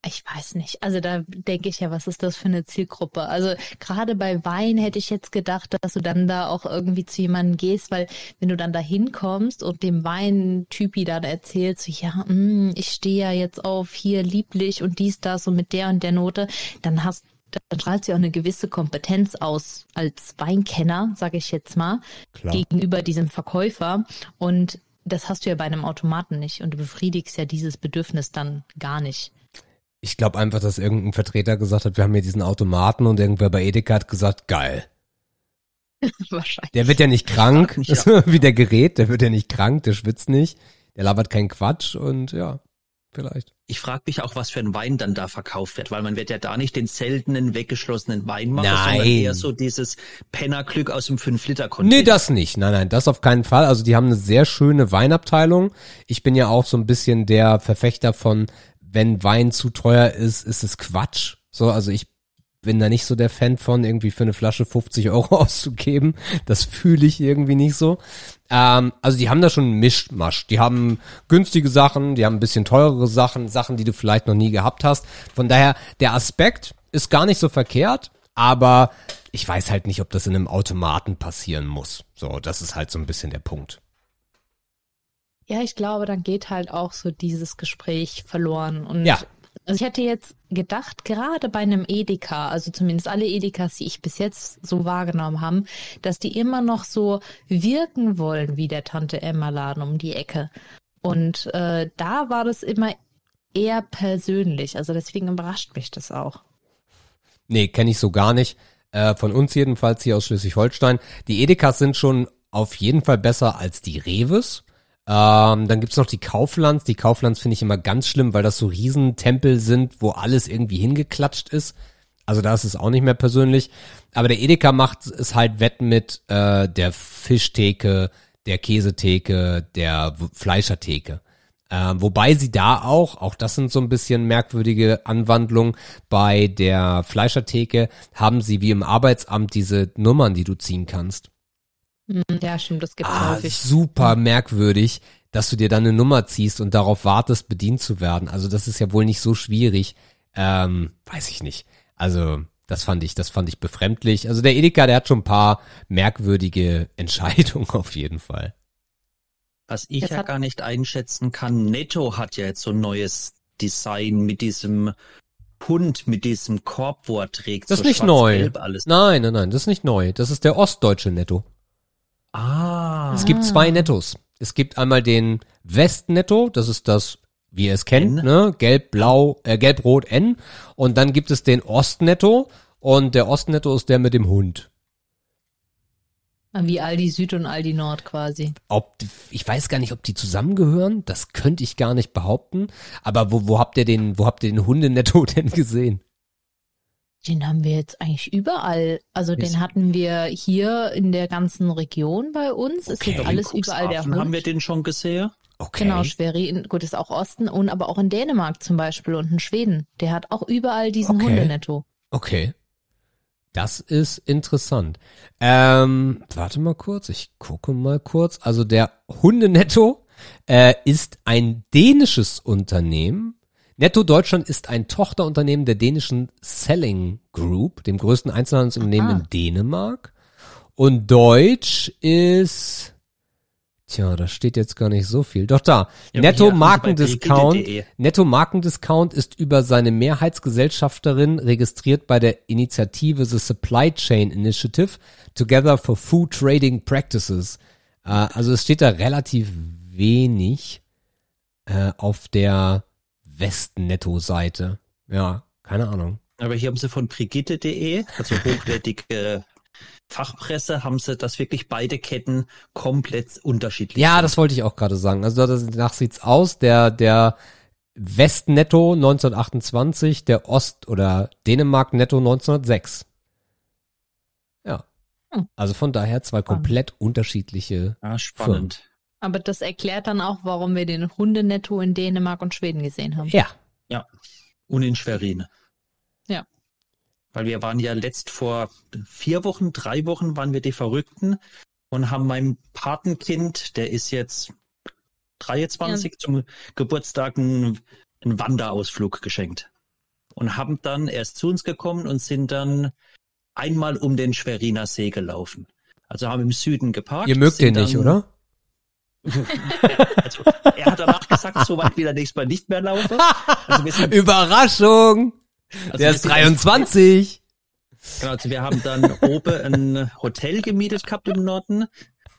Ich weiß nicht. Also da denke ich ja, was ist das für eine Zielgruppe? Also gerade bei Wein hätte ich jetzt gedacht, dass du dann da auch irgendwie zu jemandem gehst, weil wenn du dann da hinkommst und dem Weintypi dann erzählst, ja, mh, mm, ich stehe ja jetzt auf hier lieblich und dies, das und mit der und der Note, dann hast dann strahlt sie auch eine gewisse Kompetenz aus als Weinkenner, sage ich jetzt mal, Klar. gegenüber diesem Verkäufer. Und das hast du ja bei einem Automaten nicht. Und du befriedigst ja dieses Bedürfnis dann gar nicht. Ich glaube einfach, dass irgendein Vertreter gesagt hat, wir haben hier diesen Automaten und irgendwer bei Edeka hat gesagt, geil. Wahrscheinlich. Der wird ja nicht krank, mich, ja. wie der Gerät, der wird ja nicht krank, der schwitzt nicht, der labert keinen Quatsch und ja vielleicht. Ich frage mich auch, was für ein Wein dann da verkauft wird, weil man wird ja da nicht den seltenen, weggeschlossenen Wein machen, nein. sondern eher so dieses Pennerglück aus dem 5-Liter-Container. Nee, das nicht. Nein, nein, das auf keinen Fall. Also die haben eine sehr schöne Weinabteilung. Ich bin ja auch so ein bisschen der Verfechter von, wenn Wein zu teuer ist, ist es Quatsch. So, also ich bin da nicht so der Fan von, irgendwie für eine Flasche 50 Euro auszugeben. Das fühle ich irgendwie nicht so. Ähm, also die haben da schon einen Mischmasch. Die haben günstige Sachen, die haben ein bisschen teurere Sachen, Sachen, die du vielleicht noch nie gehabt hast. Von daher, der Aspekt ist gar nicht so verkehrt, aber ich weiß halt nicht, ob das in einem Automaten passieren muss. So, das ist halt so ein bisschen der Punkt. Ja, ich glaube, dann geht halt auch so dieses Gespräch verloren. Und ja. Also ich hätte jetzt gedacht, gerade bei einem Edeka, also zumindest alle Edekas, die ich bis jetzt so wahrgenommen habe, dass die immer noch so wirken wollen wie der Tante Emma Laden um die Ecke. Und äh, da war das immer eher persönlich. Also deswegen überrascht mich das auch. Nee, kenne ich so gar nicht. Äh, von uns jedenfalls hier aus Schleswig-Holstein. Die Edekas sind schon auf jeden Fall besser als die Reves. Ähm, dann gibt's noch die Kauflands. Die Kauflands finde ich immer ganz schlimm, weil das so Riesentempel sind, wo alles irgendwie hingeklatscht ist. Also da ist es auch nicht mehr persönlich. Aber der Edeka macht es halt wett mit äh, der Fischtheke, der Käsetheke, der Fleischertheke. Ähm, wobei sie da auch, auch das sind so ein bisschen merkwürdige Anwandlungen, bei der Fleischertheke haben sie wie im Arbeitsamt diese Nummern, die du ziehen kannst. Hm, Ja, stimmt, das gibt's Ah, häufig. super merkwürdig, dass du dir dann eine Nummer ziehst und darauf wartest, bedient zu werden. Also das ist ja wohl nicht so schwierig. Ähm, weiß ich nicht. Also das fand ich, das fand ich befremdlich. Also der Edeka, der hat schon ein paar merkwürdige Entscheidungen auf jeden Fall. Was ich ja gar nicht einschätzen kann, Netto hat ja jetzt so ein neues Design mit diesem Hund, mit diesem Korb, wo er trägt. Das so ist nicht neu. Alles. Nein, nein, nein, das ist nicht neu. Das ist der ostdeutsche Netto. Ah, Es gibt zwei Nettos. Es gibt einmal den Westnetto, das ist das, wie ihr es kennt, N. ne? Gelb-Blau, äh, Gelb-Rot N. Und dann gibt es den Ostnetto und der Ostnetto ist der mit dem Hund. Wie Aldi Süd und Aldi Nord quasi. Ob, ich weiß gar nicht, ob die zusammengehören. Das könnte ich gar nicht behaupten. Aber wo, wo habt ihr den, wo habt ihr den Hundenetto denn gesehen? Den haben wir jetzt eigentlich überall. Also den hatten wir hier in der ganzen Region bei uns. Ist Okay. jetzt in alles überall der Hund. haben wir den schon gesehen. Okay. Genau, Schwerin, gut, ist auch Osten und aber auch in Dänemark zum Beispiel und in Schweden. Der hat auch überall diesen Okay. Hundenetto. Okay. Das ist interessant. Ähm, warte mal kurz, ich gucke mal kurz. Also der Hundenetto äh, ist ein dänisches Unternehmen. Netto Deutschland ist ein Tochterunternehmen der dänischen Selling Group, dem größten Einzelhandelsunternehmen Aha. in Dänemark. Und Deutsch ist, tja, da steht jetzt gar nicht so viel. Doch da, Ja, Netto Markendiscount. Netto Markendiscount ist über seine Mehrheitsgesellschafterin registriert bei der Initiative The Supply Chain Initiative Together for Food Trading Practices. Äh, also es steht da relativ wenig äh, auf der Westnetto-Seite. Ja, keine Ahnung. Aber hier haben sie von Brigitte.de, also hochwertige Fachpresse, haben sie, dass wirklich beide Ketten komplett unterschiedlich Ja, sind. das wollte ich auch gerade sagen. Also das, danach sieht's aus. Der, der Westnetto 1928, der Ost- oder Dänemark-Netto 1906. Ja. Hm. Also von daher zwei komplett unterschiedliche. Ja, spannend. Aber das erklärt dann auch, warum wir den Hundenetto in Dänemark und Schweden gesehen haben. Ja. Und in Schwerin. Ja. Weil wir waren ja letzt vor vier Wochen, drei Wochen waren wir die Verrückten und haben meinem Patenkind, der ist jetzt 23, zum Geburtstag einen, einen Wanderausflug geschenkt. Und haben dann erst zu uns gekommen und sind dann einmal um den Schweriner See gelaufen. Also haben im Süden geparkt. Ihr mögt den nicht, oder? Also, er hat danach gesagt, so weit wieder nächstes Mal nicht mehr laufen. Also sind, Überraschung! also Der ist sind 23! Genau, also wir haben dann oben ein Hotel gemietet gehabt im Norden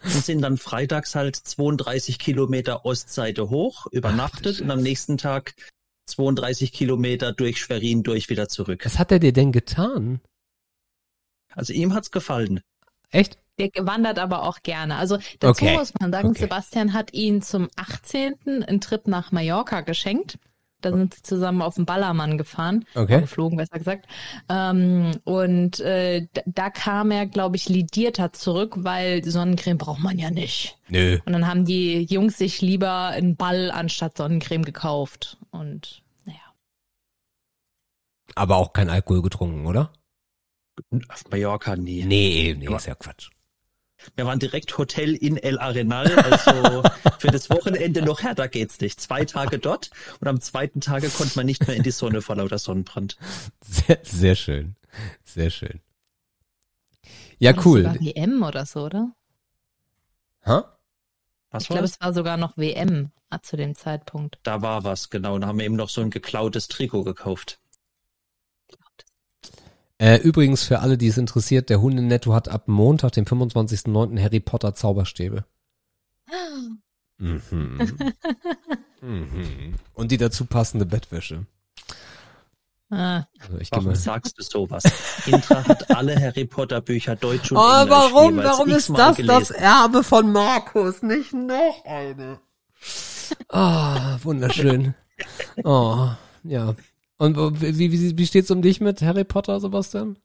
und sind dann freitags halt 32 Kilometer Ostseite hoch, übernachtet und am nächsten Tag 32 Kilometer durch Schwerin durch wieder zurück. Was hat er dir denn getan? Also ihm hat's gefallen. Echt? Der wandert aber auch gerne. Also dazu Okay. muss man sagen, Okay. Sebastian hat ihn zum 18. einen Trip nach Mallorca geschenkt. Da sind sie zusammen auf den Ballermann gefahren. Okay. Geflogen, besser gesagt. Ähm, und äh, da, kam er, glaube ich, lidierter zurück, weil Sonnencreme braucht man ja nicht. Nö. Und dann haben die Jungs sich lieber einen Ball anstatt Sonnencreme gekauft. Und naja. Aber auch kein Alkohol getrunken, oder? Auf Mallorca nie. Nee, nee, ist ja Quatsch. Wir waren direkt Hotel in El Arenal, also für das Wochenende noch härter geht's nicht. Zwei Tage dort und am zweiten Tage konnte man nicht mehr in die Sonne vor lauter Sonnenbrand. Sehr, sehr schön. Sehr schön. Ja, War das cool. Sogar WM oder so, oder? Ha? Was Ich war glaube, das? es war sogar noch WM ah, zu dem Zeitpunkt. Da war was, genau. Da haben wir eben noch so ein geklautes Trikot gekauft. Äh, übrigens, für alle, die es interessiert, der Hundenetto hat ab Montag, dem 25.09. Harry Potter Zauberstäbe. Mhm. mhm. Und die dazu passende Bettwäsche. Ah, Also ich Warum mal. sagst du sowas? Intra hat alle Harry Potter Bücher Deutsch und Oh, Englisch warum, warum ist das das gelesen. Erbe von Markus? Nicht noch eine. Ah, wunderschön. Oh, ja. Und wie, wie, wie steht's um dich mit Harry Potter, Sebastian?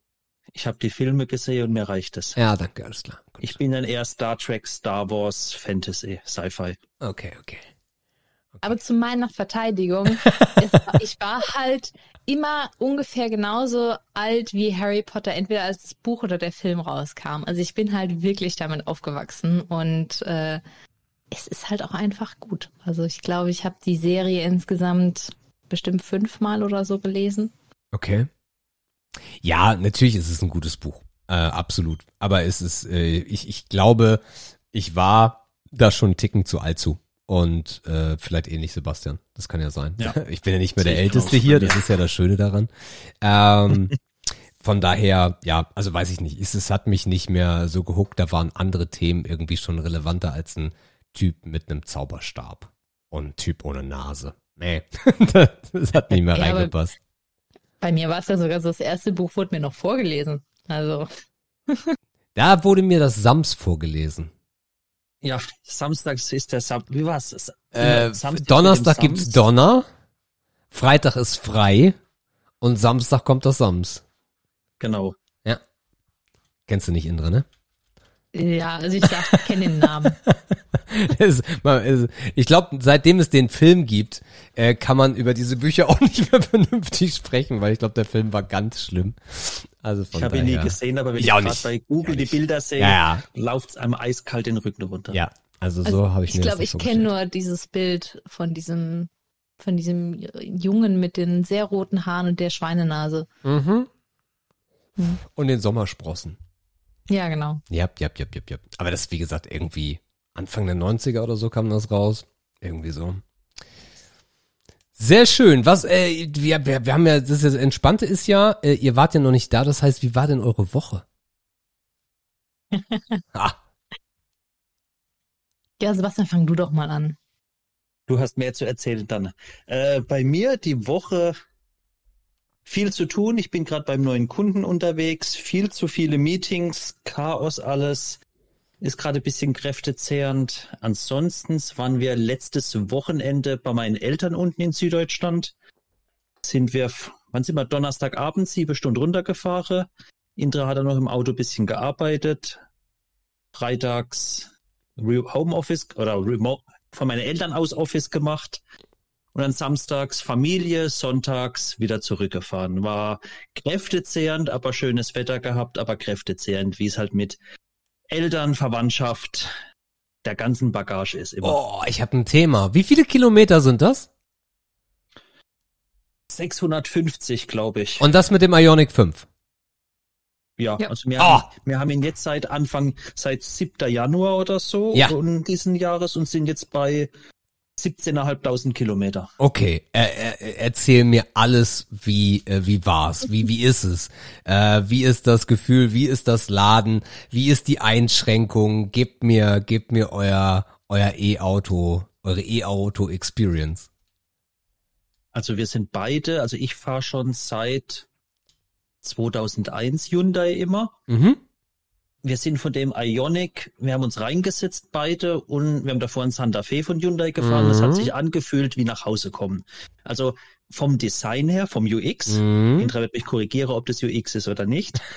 Ich habe die Filme gesehen und mir reicht es. Ja, danke, alles klar. Gut. Ich bin dann eher Star Trek, Star Wars, Fantasy, Sci-Fi. okay, okay. Aber zu meiner Verteidigung, es ich war halt immer ungefähr genauso alt wie Harry Potter, entweder als das Buch oder der Film rauskam. Also ich bin halt wirklich damit aufgewachsen und äh, es ist halt auch einfach gut. Also ich glaube, ich habe die Serie insgesamt bestimmt fünfmal oder so gelesen. Okay. Ja, natürlich ist es ein gutes Buch. Äh, absolut. Aber es ist, äh, ich, ich glaube, ich war da schon einen Ticken zu alt zu. Und äh, vielleicht ähnlich Sebastian. Das kann ja sein. Ja. Ich bin ja nicht mehr der Älteste hier, das ist ja das Schöne daran. Ähm, von daher, ja, also weiß ich nicht. Es, es hat mich nicht mehr so gehuckt. Da waren andere Themen irgendwie schon relevanter als ein Typ mit einem Zauberstab. Und ein Typ ohne Nase. Nee, das hat nicht mehr Ja, reingepasst. Bei mir war es ja sogar so, das erste Buch wurde mir noch vorgelesen. Also, Da wurde mir das Sams vorgelesen. Ja, samstags ist der Sam wie war's? S- Äh, Samstag mit Donnerstag gibt's Sams. Donner, Freitag ist frei und Samstag kommt das Sams. Genau. Kennst du nicht Indra, ne? Ja, also ich sag, ich kenne den Namen. Es- man- es- ich glaube, seitdem es den Film gibt, äh, kann man über diese Bücher auch nicht mehr vernünftig sprechen, weil ich glaube, der Film war ganz schlimm. Also von Ich habe ihn nie gesehen, aber wenn Ich ich, gerade bei Google die Bilder sehe, Ja, läuft's einem eiskalt den Rücken runter. ja. Also so Also, habe ich ich mir glaube, das ich kenne nur dieses Bild von diesem, von diesem Jungen mit den sehr roten Haaren und der Schweinenase. Mhm. Hm. Und den Sommersprossen. Ja, genau. Ja, ja, ja, ja, ja. Aber das, wie gesagt, irgendwie Anfang der 90er oder so kam das raus. Irgendwie so. Sehr schön. Was, äh, wir, wir, wir haben ja, das, ist das Entspannte ist ja, äh, ihr wart ja noch nicht da. Das heißt, wie war denn eure Woche? ah, Ja, Sebastian, fang du doch mal an. Du hast mehr zu erzählen dann. Äh, bei mir die Woche viel zu tun. Ich bin gerade beim neuen Kunden unterwegs. Viel zu viele Meetings, Chaos alles. Ist gerade ein bisschen kräftezehrend. Ansonsten waren wir letztes Wochenende bei meinen Eltern unten in Süddeutschland. Sind wir, wann sind wir? Donnerstagabend, sieben Stunden runtergefahren. Indra hat dann noch im Auto ein bisschen gearbeitet. Freitags Re- Homeoffice oder Remote von meinen Eltern aus Office gemacht und dann samstags Familie, sonntags wieder zurückgefahren. War kräftezehrend, aber schönes Wetter gehabt, aber kräftezehrend, wie es halt mit Eltern, Verwandtschaft, der ganzen Bagage ist immer. oh, ich habe ein Thema. Wie viele Kilometer sind das? 650, glaube ich. Und das mit dem Ionic 5. ja, Ja. also wir, Ah. haben, wir haben ihn jetzt seit Anfang, seit 7. Januar oder so Ja. und diesen Jahres und sind jetzt bei 17.500 Kilometer. Okay, äh, äh, erzähl mir alles, wie äh, wie war's, wie wie ist es, äh, wie ist das Gefühl, wie ist das Laden, wie ist die Einschränkung? Gebt mir, gebt mir euer euer E-Auto, eure E-Auto Experience. Also wir sind beide, also ich fahre schon seit 2001 Hyundai immer. Mhm. Wir sind von dem Ionic, wir haben uns reingesetzt beide und wir haben davor einen Santa Fe von Hyundai gefahren. Das Mhm. hat sich angefühlt wie nach Hause kommen. Also vom Design her, vom UX, Mhm. Indra wird mich korrigieren, ob das UX ist oder nicht.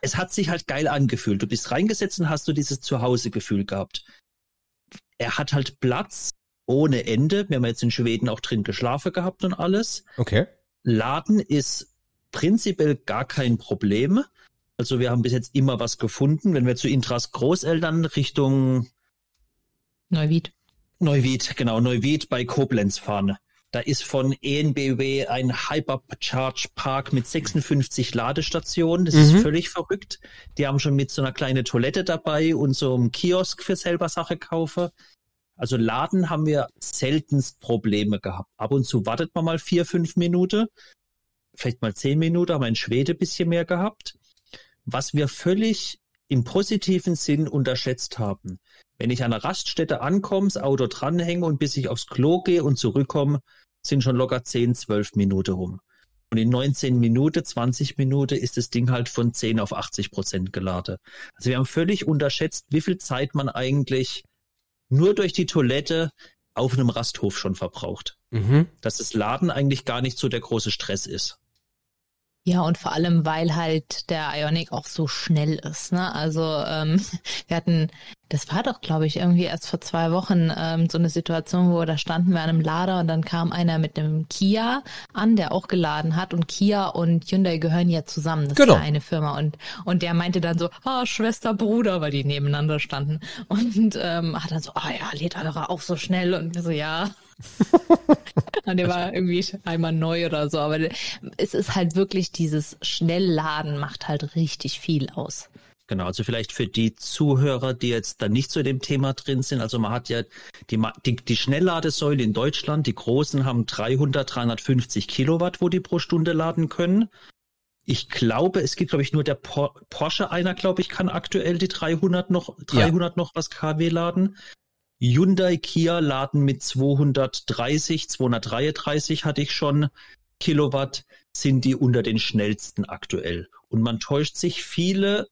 Es hat sich halt geil angefühlt. Du bist reingesetzt und hast du dieses Zuhause-Gefühl gehabt. Er hat halt Platz ohne Ende. Wir haben jetzt in Schweden auch drin geschlafen gehabt und alles. Okay. Laden ist prinzipiell gar kein Problem. Also wir haben bis jetzt immer was gefunden. Wenn wir zu Intras Großeltern Richtung Neuwied. Neuwied, genau, Neuwied bei Koblenz fahren. Da ist von ENBW ein Hypercharge Park mit 56 Ladestationen. Das Mhm. ist völlig verrückt. Die haben schon mit so einer kleinen Toilette dabei und so einem Kiosk für selber Sache kaufen. Also Laden haben wir seltenst Probleme gehabt. Ab und zu wartet man mal vier, fünf Minuten. Vielleicht mal zehn Minuten, haben wir in Schweden ein bisschen mehr gehabt. Was wir völlig im positiven Sinn unterschätzt haben. Wenn ich an einer Raststätte ankomme, das Auto dranhänge und bis ich aufs Klo gehe und zurückkomme, sind schon locker 10, 12 Minuten rum. Und in 19 Minuten, 20 Minuten ist das Ding halt von 10 auf 80 Prozent geladen. Also wir haben völlig unterschätzt, wie viel Zeit man eigentlich nur durch die Toilette auf einem Rasthof schon verbraucht. Mhm. Dass das Laden eigentlich gar nicht so der große Stress ist. Ja, und vor allem, weil halt der Ionic auch so schnell ist. Ne? Also ähm, wir hatten Das war doch, glaube ich, irgendwie erst vor zwei Wochen ähm, so eine Situation, wo da standen wir an einem Lader und dann kam einer mit einem Kia an, der auch geladen hat und Kia und Hyundai gehören ja zusammen. Das Genau. ist ja eine Firma und und der meinte dann so, ah Schwester, Bruder, weil die nebeneinander standen und ähm, hat dann so, ah ja, lädt eure auch so schnell und wir so ja. Und der war irgendwie einmal neu oder so, aber es ist halt wirklich dieses Schnellladen macht halt richtig viel aus. Genau, also vielleicht für die Zuhörer, die jetzt da nicht so in dem Thema drin sind. Also man hat ja die, die, die Schnellladesäule in Deutschland, die großen haben 300, 350 Kilowatt, wo die pro Stunde laden können. Ich glaube, es gibt, glaube ich, nur der Por Porsche einer, glaube ich, kann aktuell die 300 noch, 300 noch was kW laden. Hyundai, Kia laden mit 230, 233 hatte ich schon Kilowatt, sind die unter den schnellsten aktuell. Und man täuscht sich, viele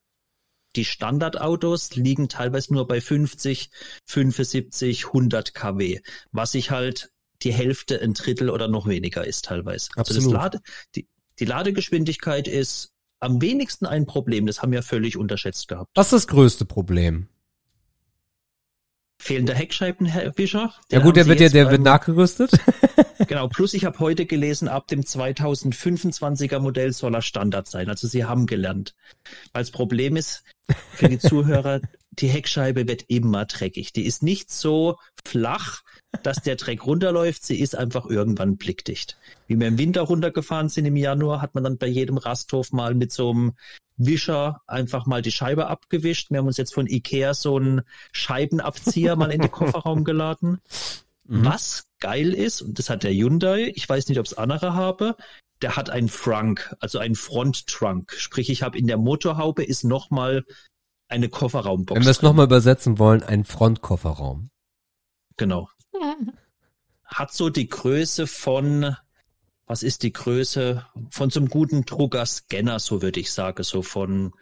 die Standardautos liegen teilweise nur bei 50, 75, 100 kW, was sich halt die Hälfte, ein Drittel oder noch weniger ist teilweise. Also Absolut. Lade, die, die Ladegeschwindigkeit ist am wenigsten ein Problem. Das haben wir völlig unterschätzt gehabt. Was ist das größte Problem? Fehlender Heckscheibenwischer. Ja gut, der wird ja, der beim- wird nachgerüstet. Genau, plus ich habe heute gelesen, ab dem 2025er Modell soll er Standard sein. Also sie haben gelernt. Weil das Problem ist, für die Zuhörer, die Heckscheibe wird immer dreckig. Die ist nicht so flach, dass der Dreck runterläuft. Sie ist einfach irgendwann blickdicht. Wie wir im Winter runtergefahren sind im Januar, hat man dann bei jedem Rasthof mal mit so einem Wischer einfach mal die Scheibe abgewischt. Wir haben uns jetzt von Ikea so einen Scheibenabzieher mal in den Kofferraum geladen. Mhm. Was geil ist, und das hat der Hyundai, ich weiß nicht, ob es andere habe, der hat einen Frunk, also einen Front-Trunk. Sprich, ich habe in der Motorhaube ist nochmal eine Kofferraumbox. Wenn wir es nochmal übersetzen wollen, ein Frontkofferraum. Genau. Hat so die Größe von, was ist die Größe? Von so einem guten Drucker-Scanner, so würde ich sagen, so von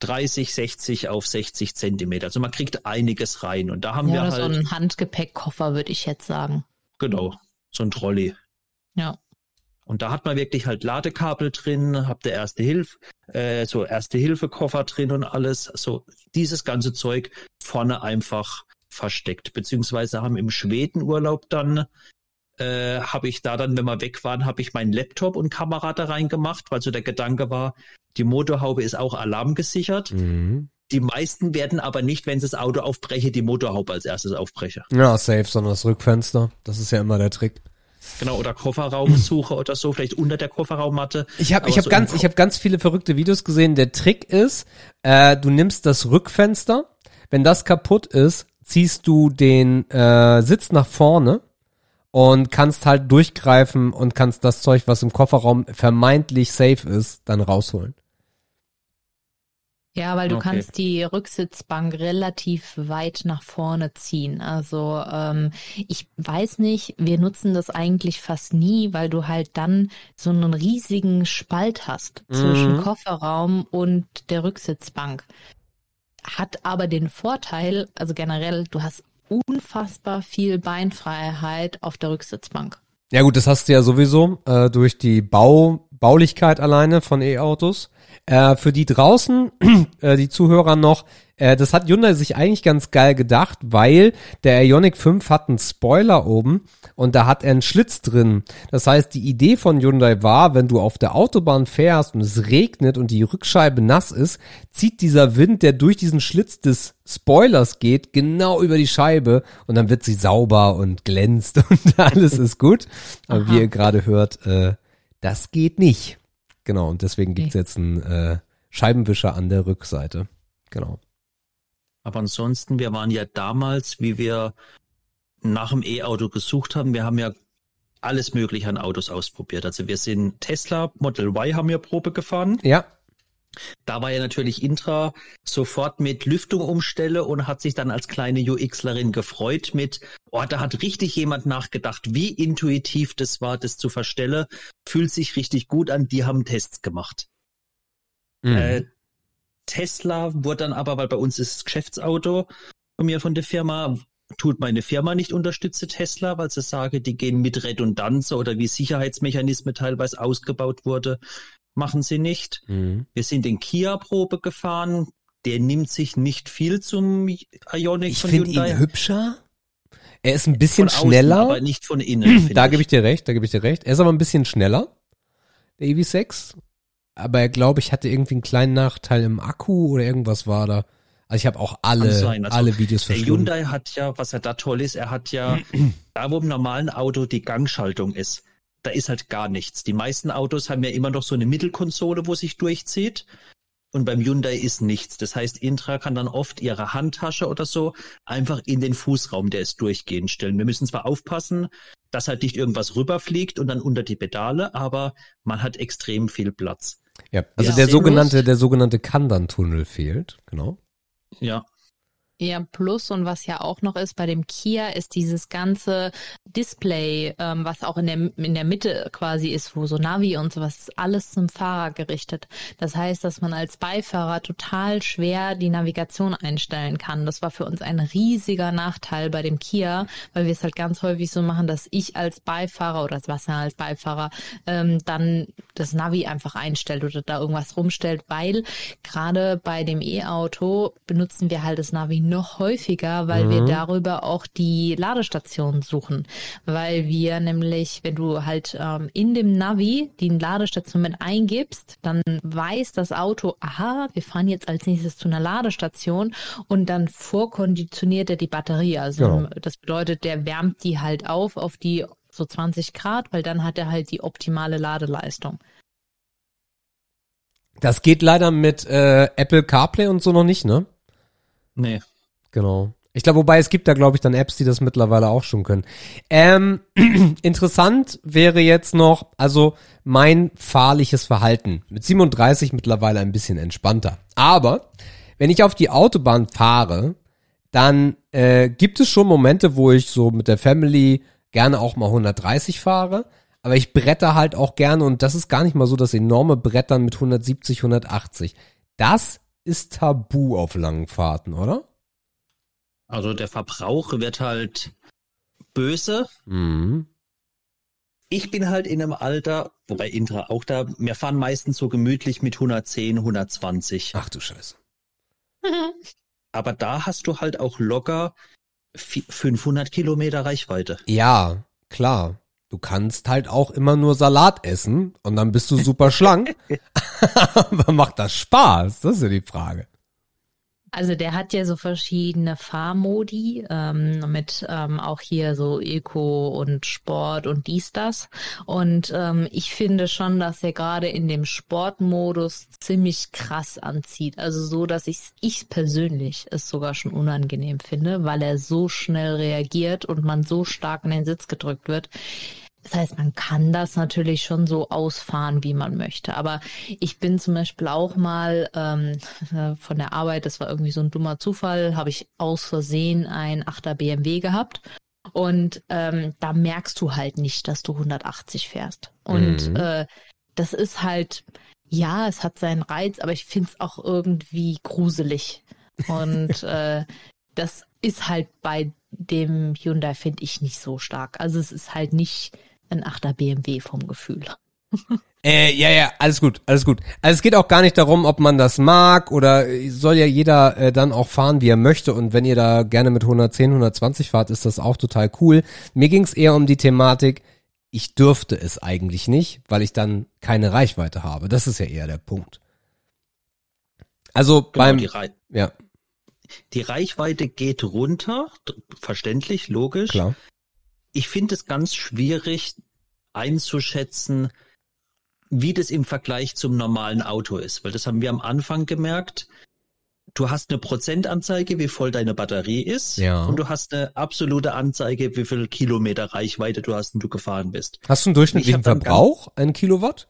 30, 60 auf 60 Zentimeter. Also man kriegt einiges rein. Und da haben Ja, wir oder so halt, ein Handgepäckkoffer, würde ich jetzt sagen. genau, so ein Trolley. Ja. Und da hat man wirklich halt Ladekabel drin, habt ihr erste Hilfe, äh, so erste Hilfe-Koffer drin und alles. So dieses ganze Zeug vorne einfach versteckt. Beziehungsweise haben im Schwedenurlaub dann äh, habe ich da dann, wenn wir weg waren, habe ich meinen Laptop und Kamera da reingemacht, weil so der Gedanke war, die Motorhaube ist auch alarmgesichert. Mhm. Die meisten werden aber nicht, wenn sie das Auto aufbreche, die Motorhaube als erstes aufbreche. Ja, safe, sondern das Rückfenster. Das ist ja immer der Trick. Genau, oder Kofferraumsuche oder so, vielleicht unter der Kofferraummatte. Ich habe ich hab so ganz ich habe ganz viele verrückte Videos gesehen. Der Trick ist, äh, du nimmst das Rückfenster, wenn das kaputt ist, ziehst du den äh, Sitz nach vorne und kannst halt durchgreifen und kannst das Zeug, was im Kofferraum vermeintlich safe ist, dann rausholen. Ja, weil du Okay. kannst die Rücksitzbank relativ weit nach vorne ziehen. Also ähm, ich weiß nicht, wir nutzen das eigentlich fast nie, weil du halt dann so einen riesigen Spalt hast zwischen Mhm. Kofferraum und der Rücksitzbank. Hat aber den Vorteil, also generell, du hast unfassbar viel Beinfreiheit auf der Rücksitzbank. Ja gut, das hast du ja sowieso äh, durch die Bau Baulichkeit alleine von E-Autos. Äh, für die draußen, äh, die Zuhörer noch, äh, das hat Hyundai sich eigentlich ganz geil gedacht, weil der Ioniq 5 hat einen Spoiler oben und da hat er einen Schlitz drin. Das heißt, die Idee von Hyundai war, wenn du auf der Autobahn fährst und es regnet und die Rückscheibe nass ist, zieht dieser Wind, der durch diesen Schlitz des Spoilers geht, genau über die Scheibe und dann wird sie sauber und glänzt und alles ist gut. Aber wie Aha. ihr gerade hört, äh, das geht nicht. Genau, und deswegen gibt's Okay. jetzt einen äh, Scheibenwischer an der Rückseite. Genau. Aber ansonsten, wir waren ja damals, wie wir nach dem E-Auto gesucht haben, wir haben ja alles mögliche an Autos ausprobiert. Also wir sind Tesla Model Y haben wir Probe gefahren. Ja, Da war ja natürlich Intra sofort mit Lüftung umstelle und hat sich dann als kleine UXlerin gefreut mit, oh, da hat richtig jemand nachgedacht, wie intuitiv das war, das zu verstellen. Fühlt sich richtig gut an, die haben Tests gemacht. Mhm. Äh, Tesla wurde dann aber, weil bei uns ist das Geschäftsauto von mir von der Firma, tut meine Firma nicht unterstütze Tesla, weil sie sage, die gehen mit Redundanz oder wie Sicherheitsmechanismen teilweise ausgebaut wurde, machen sie nicht. Mhm. Wir sind in Kia-Probe gefahren. der nimmt sich nicht viel zum Ionic Ich von finde Hyundai. ihn hübscher. Er ist ein bisschen von außen, schneller. aber nicht von innen. finde da gebe ich dir recht, da gebe ich dir recht. Er ist aber ein bisschen schneller, der EV6. Aber er, glaube ich, hatte irgendwie einen kleinen Nachteil im Akku oder irgendwas war da. Also ich habe auch alle, sein. Also alle Videos Der verschlungen. Hyundai hat ja, was ja da toll ist, er hat ja, da wo im normalen Auto die Gangschaltung ist, da ist halt gar nichts. Die meisten Autos haben ja immer noch so eine Mittelkonsole, wo sich durchzieht. Und beim Hyundai ist nichts. Das heißt, Intra kann dann oft ihre Handtasche oder so einfach in den Fußraum, der ist durchgehend stellen. Wir müssen zwar aufpassen, dass halt nicht irgendwas rüberfliegt und dann unter die Pedale, aber man hat extrem viel Platz. Ja, also Ja. der sogenannte, der sogenannte Kandan-Tunnel fehlt, genau. Ja. Ja, plus und was ja auch noch ist bei dem Kia, ist dieses ganze Display, ähm, was auch in der, in der Mitte quasi ist, wo so Navi und sowas, ist alles zum Fahrer gerichtet. Das heißt, dass man als Beifahrer total schwer die Navigation einstellen kann. Das war für uns ein riesiger Nachteil bei dem Kia, weil wir es halt ganz häufig so machen, dass ich als Beifahrer oder das Wasser als Beifahrer ähm, dann das Navi einfach einstellt oder da irgendwas rumstellt, weil gerade bei dem E-Auto benutzen wir halt das Navi noch häufiger, weil wir darüber auch die Ladestationen suchen. Weil wir nämlich, wenn du halt ähm, in dem Navi die Ladestation mit eingibst, dann weiß das Auto, aha, wir fahren jetzt als nächstes zu einer Ladestation und dann vorkonditioniert er die Batterie. Also Genau. das bedeutet, der wärmt die halt auf auf die so 20 Grad, weil dann hat er halt die optimale Ladeleistung. Das geht leider mit äh, Apple CarPlay und so noch nicht, ne? Nee. Genau. Ich glaube, wobei es gibt da, glaube ich, dann Apps, die das mittlerweile auch schon können. Ähm, interessant wäre jetzt noch, also mein fahrliches Verhalten. Mit 37 mittlerweile ein bisschen entspannter. Aber wenn ich auf die Autobahn fahre, dann äh, gibt es schon Momente, wo ich so mit der Family gerne auch mal 130 fahre. Aber ich bretter halt auch gerne und das ist gar nicht mal so das enorme Brettern mit 170, 180. Das ist tabu auf langen Fahrten, oder? Also der Verbrauch wird halt böse. Mhm. Ich bin halt in einem Alter, wobei Intra auch da, wir fahren meistens so gemütlich mit 110, 120. Ach du Scheiße. Aber da hast du halt auch locker vi- 500 Kilometer Reichweite. Ja, klar. Du kannst halt auch immer nur Salat essen und dann bist du super schlank. Aber macht das Spaß? Das ist ja die Frage. Also der hat ja so verschiedene Fahrmodi ähm, mit ähm, auch hier so Eco und Sport und dies das. Und ähm, ich finde schon, dass er gerade in dem Sportmodus ziemlich krass anzieht. Also so, dass ich ich persönlich es sogar schon unangenehm finde, weil er so schnell reagiert und man so stark in den Sitz gedrückt wird. Das heißt, man kann das natürlich schon so ausfahren, wie man möchte. Aber ich bin zum Beispiel auch mal ähm, äh, von der Arbeit, das war irgendwie so ein dummer Zufall, habe ich aus Versehen ein 8er BMW gehabt. Und ähm, da merkst du halt nicht, dass du 180 fährst. Und Mhm. äh, das ist halt, ja, es hat seinen Reiz, aber ich finde es auch irgendwie gruselig. Und äh, das ist halt bei dem Hyundai, finde ich, nicht so stark. Also es ist halt nicht ein 8er BMW vom Gefühl. Äh, ja, ja, alles gut, alles gut. Also es geht auch gar nicht darum, ob man das mag oder soll ja jeder äh, dann auch fahren, wie er möchte. Und wenn ihr da gerne mit 110, 120 fahrt, ist das auch total cool. Mir ging es eher um die Thematik, ich dürfte es eigentlich nicht, weil ich dann keine Reichweite habe. Das ist ja eher der Punkt. Also Genau, beim, die, ja, die Reichweite geht runter, verständlich, logisch. klar. Ich finde es ganz schwierig einzuschätzen, wie das im Vergleich zum normalen Auto ist, weil das haben wir am Anfang gemerkt. Du hast eine Prozentanzeige, wie voll deine Batterie ist, Ja. und du hast eine absolute Anzeige, wie viel Kilometer Reichweite du hast und du gefahren bist. Hast du einen durchschnittlichen Verbrauch? Ein Kilowatt?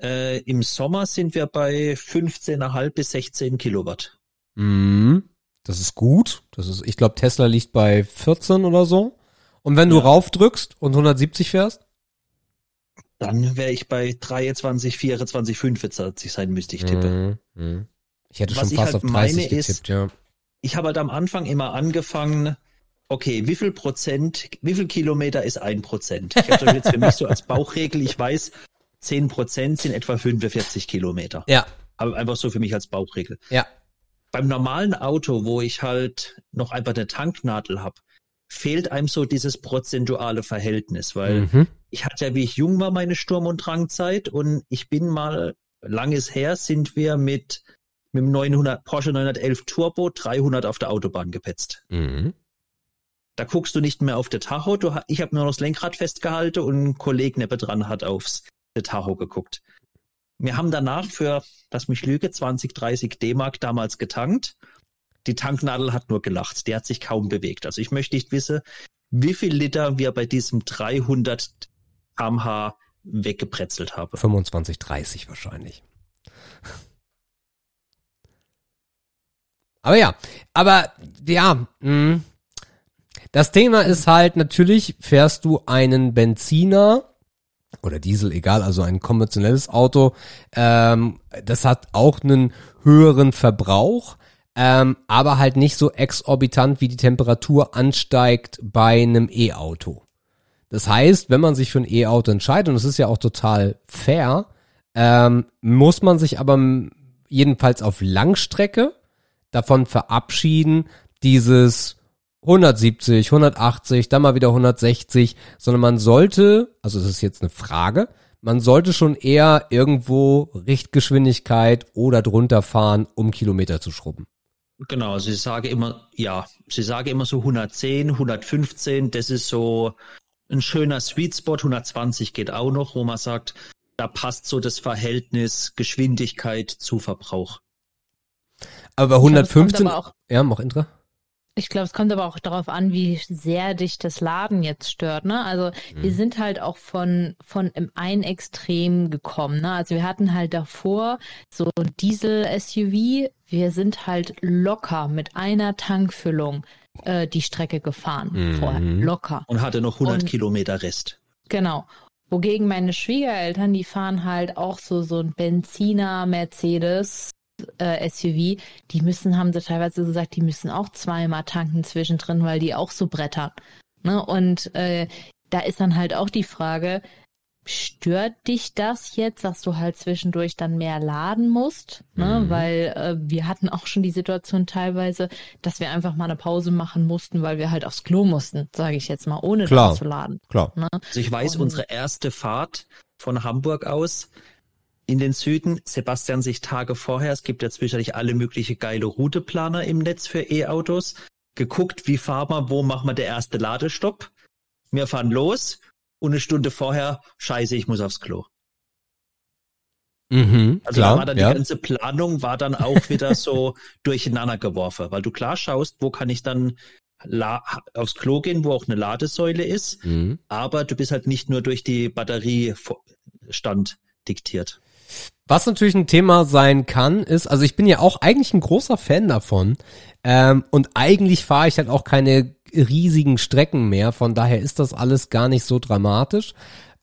Äh, Im Sommer sind wir bei 15,5 bis 16 Kilowatt. Mhm. Das ist gut. Das ist, ich glaube, Tesla liegt bei 14 oder so. Und wenn du Ja. raufdrückst und 170 fährst? Dann wäre ich bei 23, 24, 25 sein müsste ich tippe. Mhm. Mhm. Ich hätte Was schon ich fast halt auf 30 meine ist- getippt, ja. Ich habe halt am Anfang immer angefangen, okay, wie viel Prozent, wie viel Kilometer ist ein Prozent? Ich habe das jetzt für mich so als Bauchregel, ich weiß, 10 Prozent sind etwa 45 Kilometer. Ja, Aber einfach so für mich als Bauchregel. ja. beim normalen Auto, wo ich halt noch einfach eine Tanknadel habe, fehlt einem so dieses prozentuale Verhältnis, weil Mhm. ich hatte ja, wie ich jung war, meine Sturm- und Drangzeit und ich bin mal, langes her, sind wir mit, mit dem 900, Porsche 911 Turbo 300 auf der Autobahn gepetzt. Mhm. Da guckst du nicht mehr auf der Tacho, du, ich habe nur noch das Lenkrad festgehalten und ein Kollege nebendran hat aufs der Tacho geguckt. Wir haben danach für, lass mich lüge, 20, 30 D-Mark damals getankt. Die Tanknadel hat nur gelacht, die hat sich kaum bewegt. Also ich möchte nicht wissen, wie viel Liter wir bei diesem 300 kmh weggepretzelt haben. 25, 30 wahrscheinlich. Aber ja, aber ja, mh. das Thema ist halt, natürlich fährst du einen Benziner oder Diesel, egal, also ein konventionelles Auto, ähm, das hat auch einen höheren Verbrauch, ähm, aber halt nicht so exorbitant, wie die Temperatur ansteigt bei einem E-Auto. Das heißt, wenn man sich für ein E-Auto entscheidet, und das ist ja auch total fair, ähm, muss man sich aber jedenfalls auf Langstrecke davon verabschieden, dieses 170, 180, dann mal wieder 160, sondern man sollte, also das ist jetzt eine Frage, man sollte schon eher irgendwo Richtgeschwindigkeit oder drunter fahren, um Kilometer zu schrubben. Genau, ich sage immer, ja, sie sage immer so 110, 115, das ist so ein schöner Sweet Spot, 120 geht auch noch, wo man sagt, da passt so das Verhältnis Geschwindigkeit zu Verbrauch. Aber bei Ich glaub, es kommt 115, aber auch- ja, mach Intra. Ich glaube, es kommt aber auch darauf an, wie sehr dich das Laden jetzt stört. Ne? Also wir sind halt auch von von im ein Extrem gekommen. Ne? Also wir hatten halt davor so ein Diesel-SUV. Wir sind halt locker mit einer Tankfüllung äh, die Strecke gefahren Mhm. vorher. Locker. Und hatte noch 100 Und- Kilometer Rest. Genau. Wogegen meine Schwiegereltern, die fahren halt auch so so ein Benziner Mercedes äh, SUV. Die müssen, haben sie teilweise gesagt, die müssen auch zweimal tanken zwischendrin, weil die auch so brettern. Ne? Und äh, da ist dann halt auch die Frage, stört dich das jetzt, dass du halt zwischendurch dann mehr laden musst? Ne? Mhm. Weil äh, wir hatten auch schon die Situation teilweise, dass wir einfach mal eine Pause machen mussten, weil wir halt aufs Klo mussten, sage ich jetzt mal, ohne Klar. zu laden. Klar. Ne? Also ich weiß, Und- unsere erste Fahrt von Hamburg aus in den Süden, Sebastian sich Tage vorher, es gibt ja zwischendurch alle mögliche geile Routeplaner im Netz für E-Autos, geguckt, wie fahren wir, wo machen wir der erste Ladestopp. Wir fahren los und eine Stunde vorher, scheiße, ich muss aufs Klo. Mhm, Also klar, da war dann ja. die ganze Planung war dann auch wieder so durcheinander geworfen, weil du klar schaust, wo kann ich dann la aufs Klo gehen, wo auch eine Ladesäule ist, Mhm. aber du bist halt nicht nur durch die Batteriestand diktiert. Was natürlich ein Thema sein kann, ist, also ich bin ja auch eigentlich ein großer Fan davon. Ähm, und eigentlich fahre ich halt auch keine riesigen Strecken mehr. Von daher ist das alles gar nicht so dramatisch.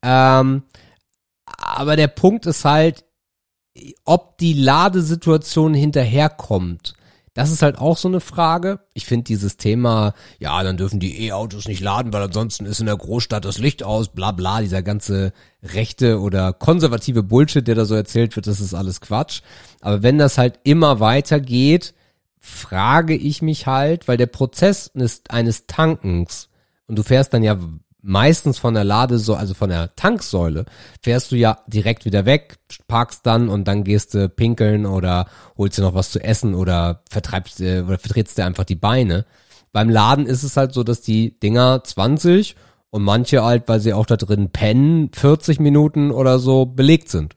Ähm, aber der Punkt ist halt, ob die Ladesituation hinterherkommt. Das ist halt auch so eine Frage. Ich finde dieses Thema, ja, dann dürfen die E-Autos nicht laden, weil ansonsten ist in der Großstadt das Licht aus, bla bla, dieser ganze rechte oder konservative Bullshit, der da so erzählt wird, das ist alles Quatsch. Aber wenn das halt immer weiter geht, frage ich mich halt, weil der Prozess eines, eines Tankens, und du fährst dann ja meistens von der Ladesäule, also von der Tanksäule, fährst du ja direkt wieder weg, parkst dann und dann gehst du pinkeln oder holst dir noch was zu essen oder vertreibst dir oder vertrittst dir einfach die Beine. Beim Laden ist es halt so, dass die Dinger 20 und manche halt, weil sie auch da drin pennen, 40 Minuten oder so belegt sind.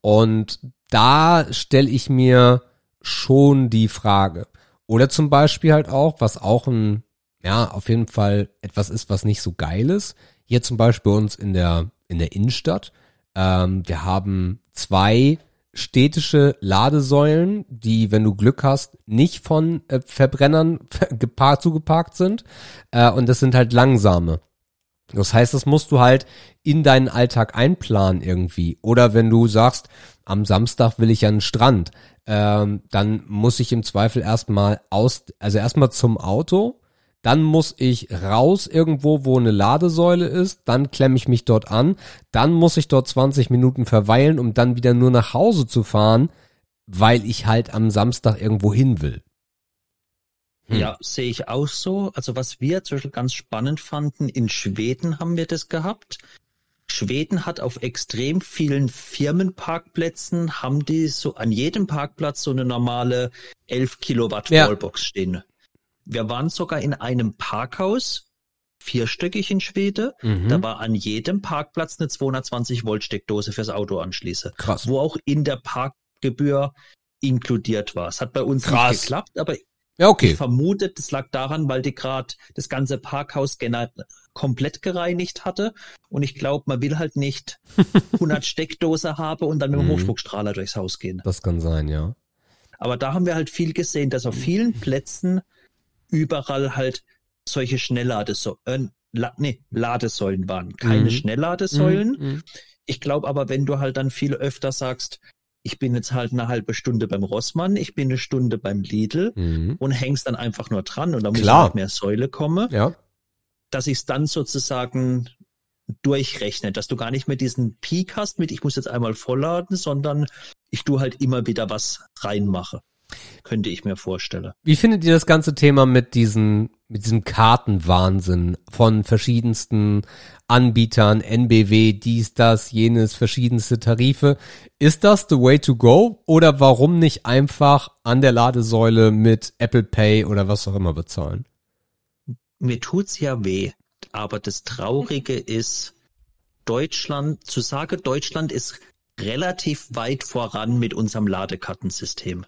Und da stelle ich mir schon die Frage. Oder zum Beispiel halt auch, was auch ein, ja, auf jeden Fall etwas ist, was nicht so geil ist. Hier zum Beispiel bei uns in der, in der Innenstadt. Ähm, wir haben zwei städtische Ladesäulen, die, wenn du Glück hast, nicht von äh, Verbrennern geparkt, zugeparkt sind. Äh, und das sind halt langsame. Das heißt, das musst du halt in deinen Alltag einplanen irgendwie. Oder wenn du sagst, am Samstag will ich an den Strand, ähm, dann muss ich im Zweifel erstmal aus, also erstmal zum Auto, dann muss ich raus irgendwo, wo eine Ladesäule ist, dann klemme ich mich dort an, dann muss ich dort 20 Minuten verweilen, um dann wieder nur nach Hause zu fahren, weil ich halt am Samstag irgendwo hin will. Hm. Ja, sehe ich auch so. Also was wir zum Beispiel ganz spannend fanden, in Schweden haben wir das gehabt. Schweden hat auf extrem vielen Firmenparkplätzen, haben die so an jedem Parkplatz so eine normale 11 Kilowatt Ja. Wallbox stehen. Wir waren sogar in einem Parkhaus, vierstöckig in Schweden. Mhm. Da war an jedem Parkplatz eine 220 Volt Steckdose fürs Auto anschließen, Krass. wo auch in der Parkgebühr inkludiert war. Es hat bei uns Krass. nicht geklappt, aber Ja, ich okay. vermute, das lag daran, weil die gerade das ganze Parkhaus gena- komplett gereinigt hatte. Und ich glaube, man will halt nicht 100 Steckdose haben und dann mit dem Mhm. Hochsprungstrahler durchs Haus gehen. Das kann sein, ja. Aber da haben wir halt viel gesehen, dass auf vielen Plätzen überall halt solche Schnellladesäulen, äh, La nee, Ladesäulen waren. Keine Mhm. Schnellladesäulen. Mhm. Ich glaube aber, wenn du halt dann viel öfter sagst, ich bin jetzt halt eine halbe Stunde beim Rossmann, ich bin eine Stunde beim Lidl Mhm. und hängst dann einfach nur dran und da muss Klar. halt mehr Säule kommen, Ja. Dass ich es dann sozusagen durchrechne, dass du gar nicht mehr diesen Peak hast mit, ich muss jetzt einmal vollladen, sondern ich tu halt immer wieder was reinmache. Könnte ich mir vorstellen. Wie findet ihr das ganze Thema mit diesen, mit diesem Kartenwahnsinn von verschiedensten Anbietern, NBW, dies, das, jenes, verschiedenste Tarife? Ist das the way to go? Oder warum nicht einfach an der Ladesäule mit Apple Pay oder was auch immer bezahlen? Mir tut's ja weh, aber das Traurige ist, Deutschland, zu sagen, Deutschland ist relativ weit voran mit unserem Ladekartensystem.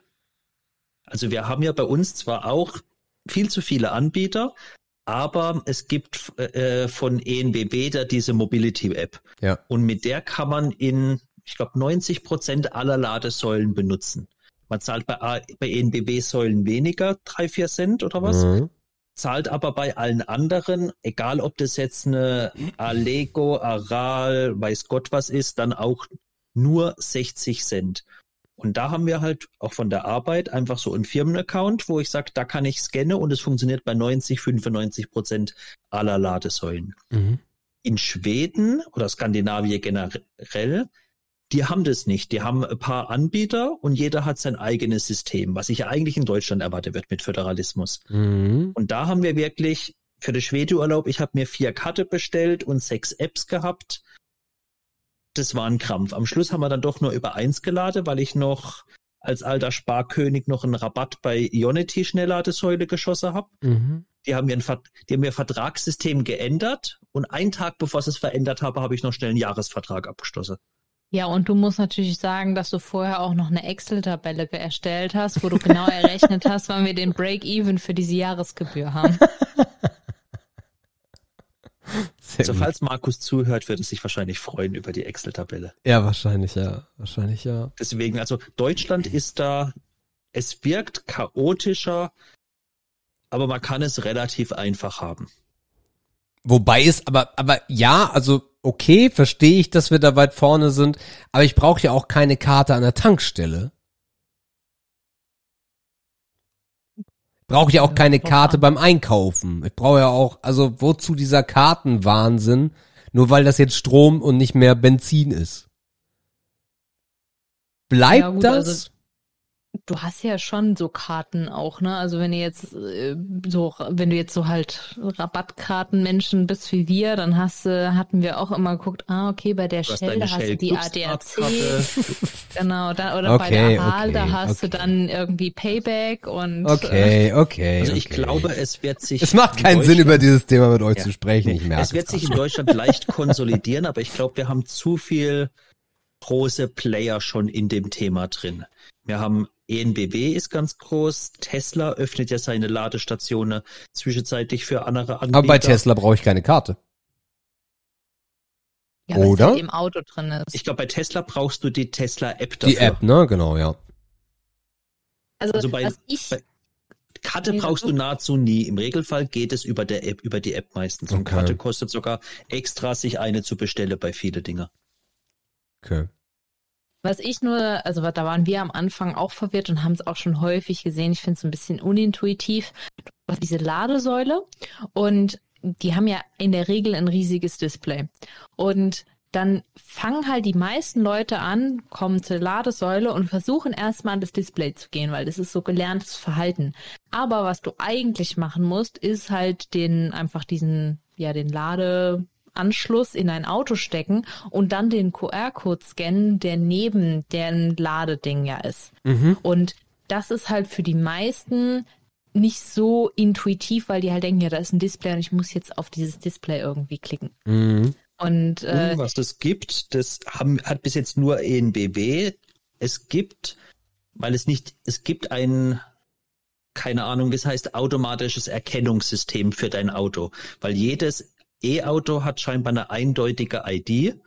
Also wir haben ja bei uns zwar auch viel zu viele Anbieter, aber es gibt äh, von ENBB da diese Mobility App Ja. und mit der kann man in, ich glaube, 90 Prozent aller Ladesäulen benutzen. Man zahlt bei, bei ENBB Säulen weniger, drei, vier Cent oder was Mhm. Zahlt aber bei allen anderen, egal ob das jetzt eine Allego, Aral, weiß Gott was ist, dann auch nur 60 Cent. Und da haben wir halt auch von der Arbeit einfach so einen Firmenaccount, wo ich sage, da kann ich scannen und es funktioniert bei 90, 95 Prozent aller Ladesäulen. Mhm. In Schweden oder Skandinavien generell, die haben das nicht. Die haben ein paar Anbieter und jeder hat sein eigenes System, was ich ja eigentlich in Deutschland erwarte wird mit Föderalismus. Mhm. Und da haben wir wirklich für den Schwedeurlaub, ich habe mir vier Karte bestellt und sechs Apps gehabt. Das war ein Krampf. Am Schluss haben wir dann doch nur über eins geladen, weil ich noch als alter Sparkönig noch einen Rabatt bei Ionity Schnellladesäule geschossen habe. Mhm. Die haben mir ein Ver die haben mir Vertragssystem geändert und einen Tag bevor sie es verändert habe, habe ich noch schnell einen Jahresvertrag abgeschlossen. Ja, und du musst natürlich sagen, dass du vorher auch noch eine Excel-Tabelle erstellt hast, wo du genau errechnet hast, wann wir den Break-Even für diese Jahresgebühr haben. Sehr Also gut. falls Markus zuhört, wird er sich wahrscheinlich freuen über die Excel-Tabelle. Ja, wahrscheinlich, ja. Wahrscheinlich, ja. Deswegen, also Deutschland ist da, es wirkt chaotischer, aber man kann es relativ einfach haben. Wobei es, aber, aber ja, also okay, verstehe ich, dass wir da weit vorne sind, aber ich brauche ja auch keine Karte an der Tankstelle. Brauche ja auch keine Karte beim Einkaufen. Ich brauche ja auch, also wozu dieser Kartenwahnsinn, nur weil das jetzt Strom und nicht mehr Benzin ist. Bleibt Ja, gut, das? also- Du hast ja schon so Karten auch, ne? Also wenn ihr jetzt äh, so, wenn du jetzt so halt Rabattkartenmenschen bist wie wir, dann hast du, hatten wir auch immer geguckt, ah, okay, bei der Du hast Shell, da hast du Shell die. ADAC, genau, da, oder bei Okay, der Aral, da okay, hast du okay. dann irgendwie Payback und äh, okay, okay. Also ich okay. glaube, es wird sich. es macht in keinen Sinn, über dieses Thema mit euch Ja. zu sprechen. Ich merke es wird sich in Deutschland leicht konsolidieren, aber ich glaube, wir haben zu viel große Player schon in dem Thema drin. Wir haben ENBW ist ganz groß, Tesla öffnet ja seine Ladestationen zwischenzeitlich für andere Anbieter. Aber bei Tesla brauche ich keine Karte. ja, Oder? halt im Auto drin ist. Ich glaube, bei Tesla brauchst du die Tesla-App dafür. Die App, ne? Genau, ja. also, also bei- was ich, bei- Karte brauchst du du. nahezu nie. Im Regelfall geht es über der App, über die App meistens. Und Okay. Karte kostet sogar extra, sich eine zu bestellen bei viele Dinge. Okay. Was ich nur, also da waren wir am Anfang auch verwirrt und haben es auch schon häufig gesehen. Ich finde es ein bisschen unintuitiv. Du diese Ladesäule und die haben ja in der Regel ein riesiges Display. Und dann fangen halt die meisten Leute an, kommen zur Ladesäule und versuchen erstmal an das Display zu gehen, weil das ist so gelerntes Verhalten. Aber was du eigentlich machen musst, ist halt den, einfach diesen, ja, den Ladeanschluss in ein Auto stecken und dann den QR-Code scannen, der neben deren Ladeding ja ist. Mhm. Und das ist halt für die meisten nicht so intuitiv, weil die halt denken, ja, da ist ein Display und ich muss jetzt auf dieses Display irgendwie klicken. Mhm. Und äh, was das gibt, das haben, hat bis jetzt nur ENBW. Es gibt, weil es nicht, es gibt ein, keine Ahnung, das heißt automatisches Erkennungssystem für dein Auto, weil jedes E-Auto hat scheinbar eine eindeutige ID.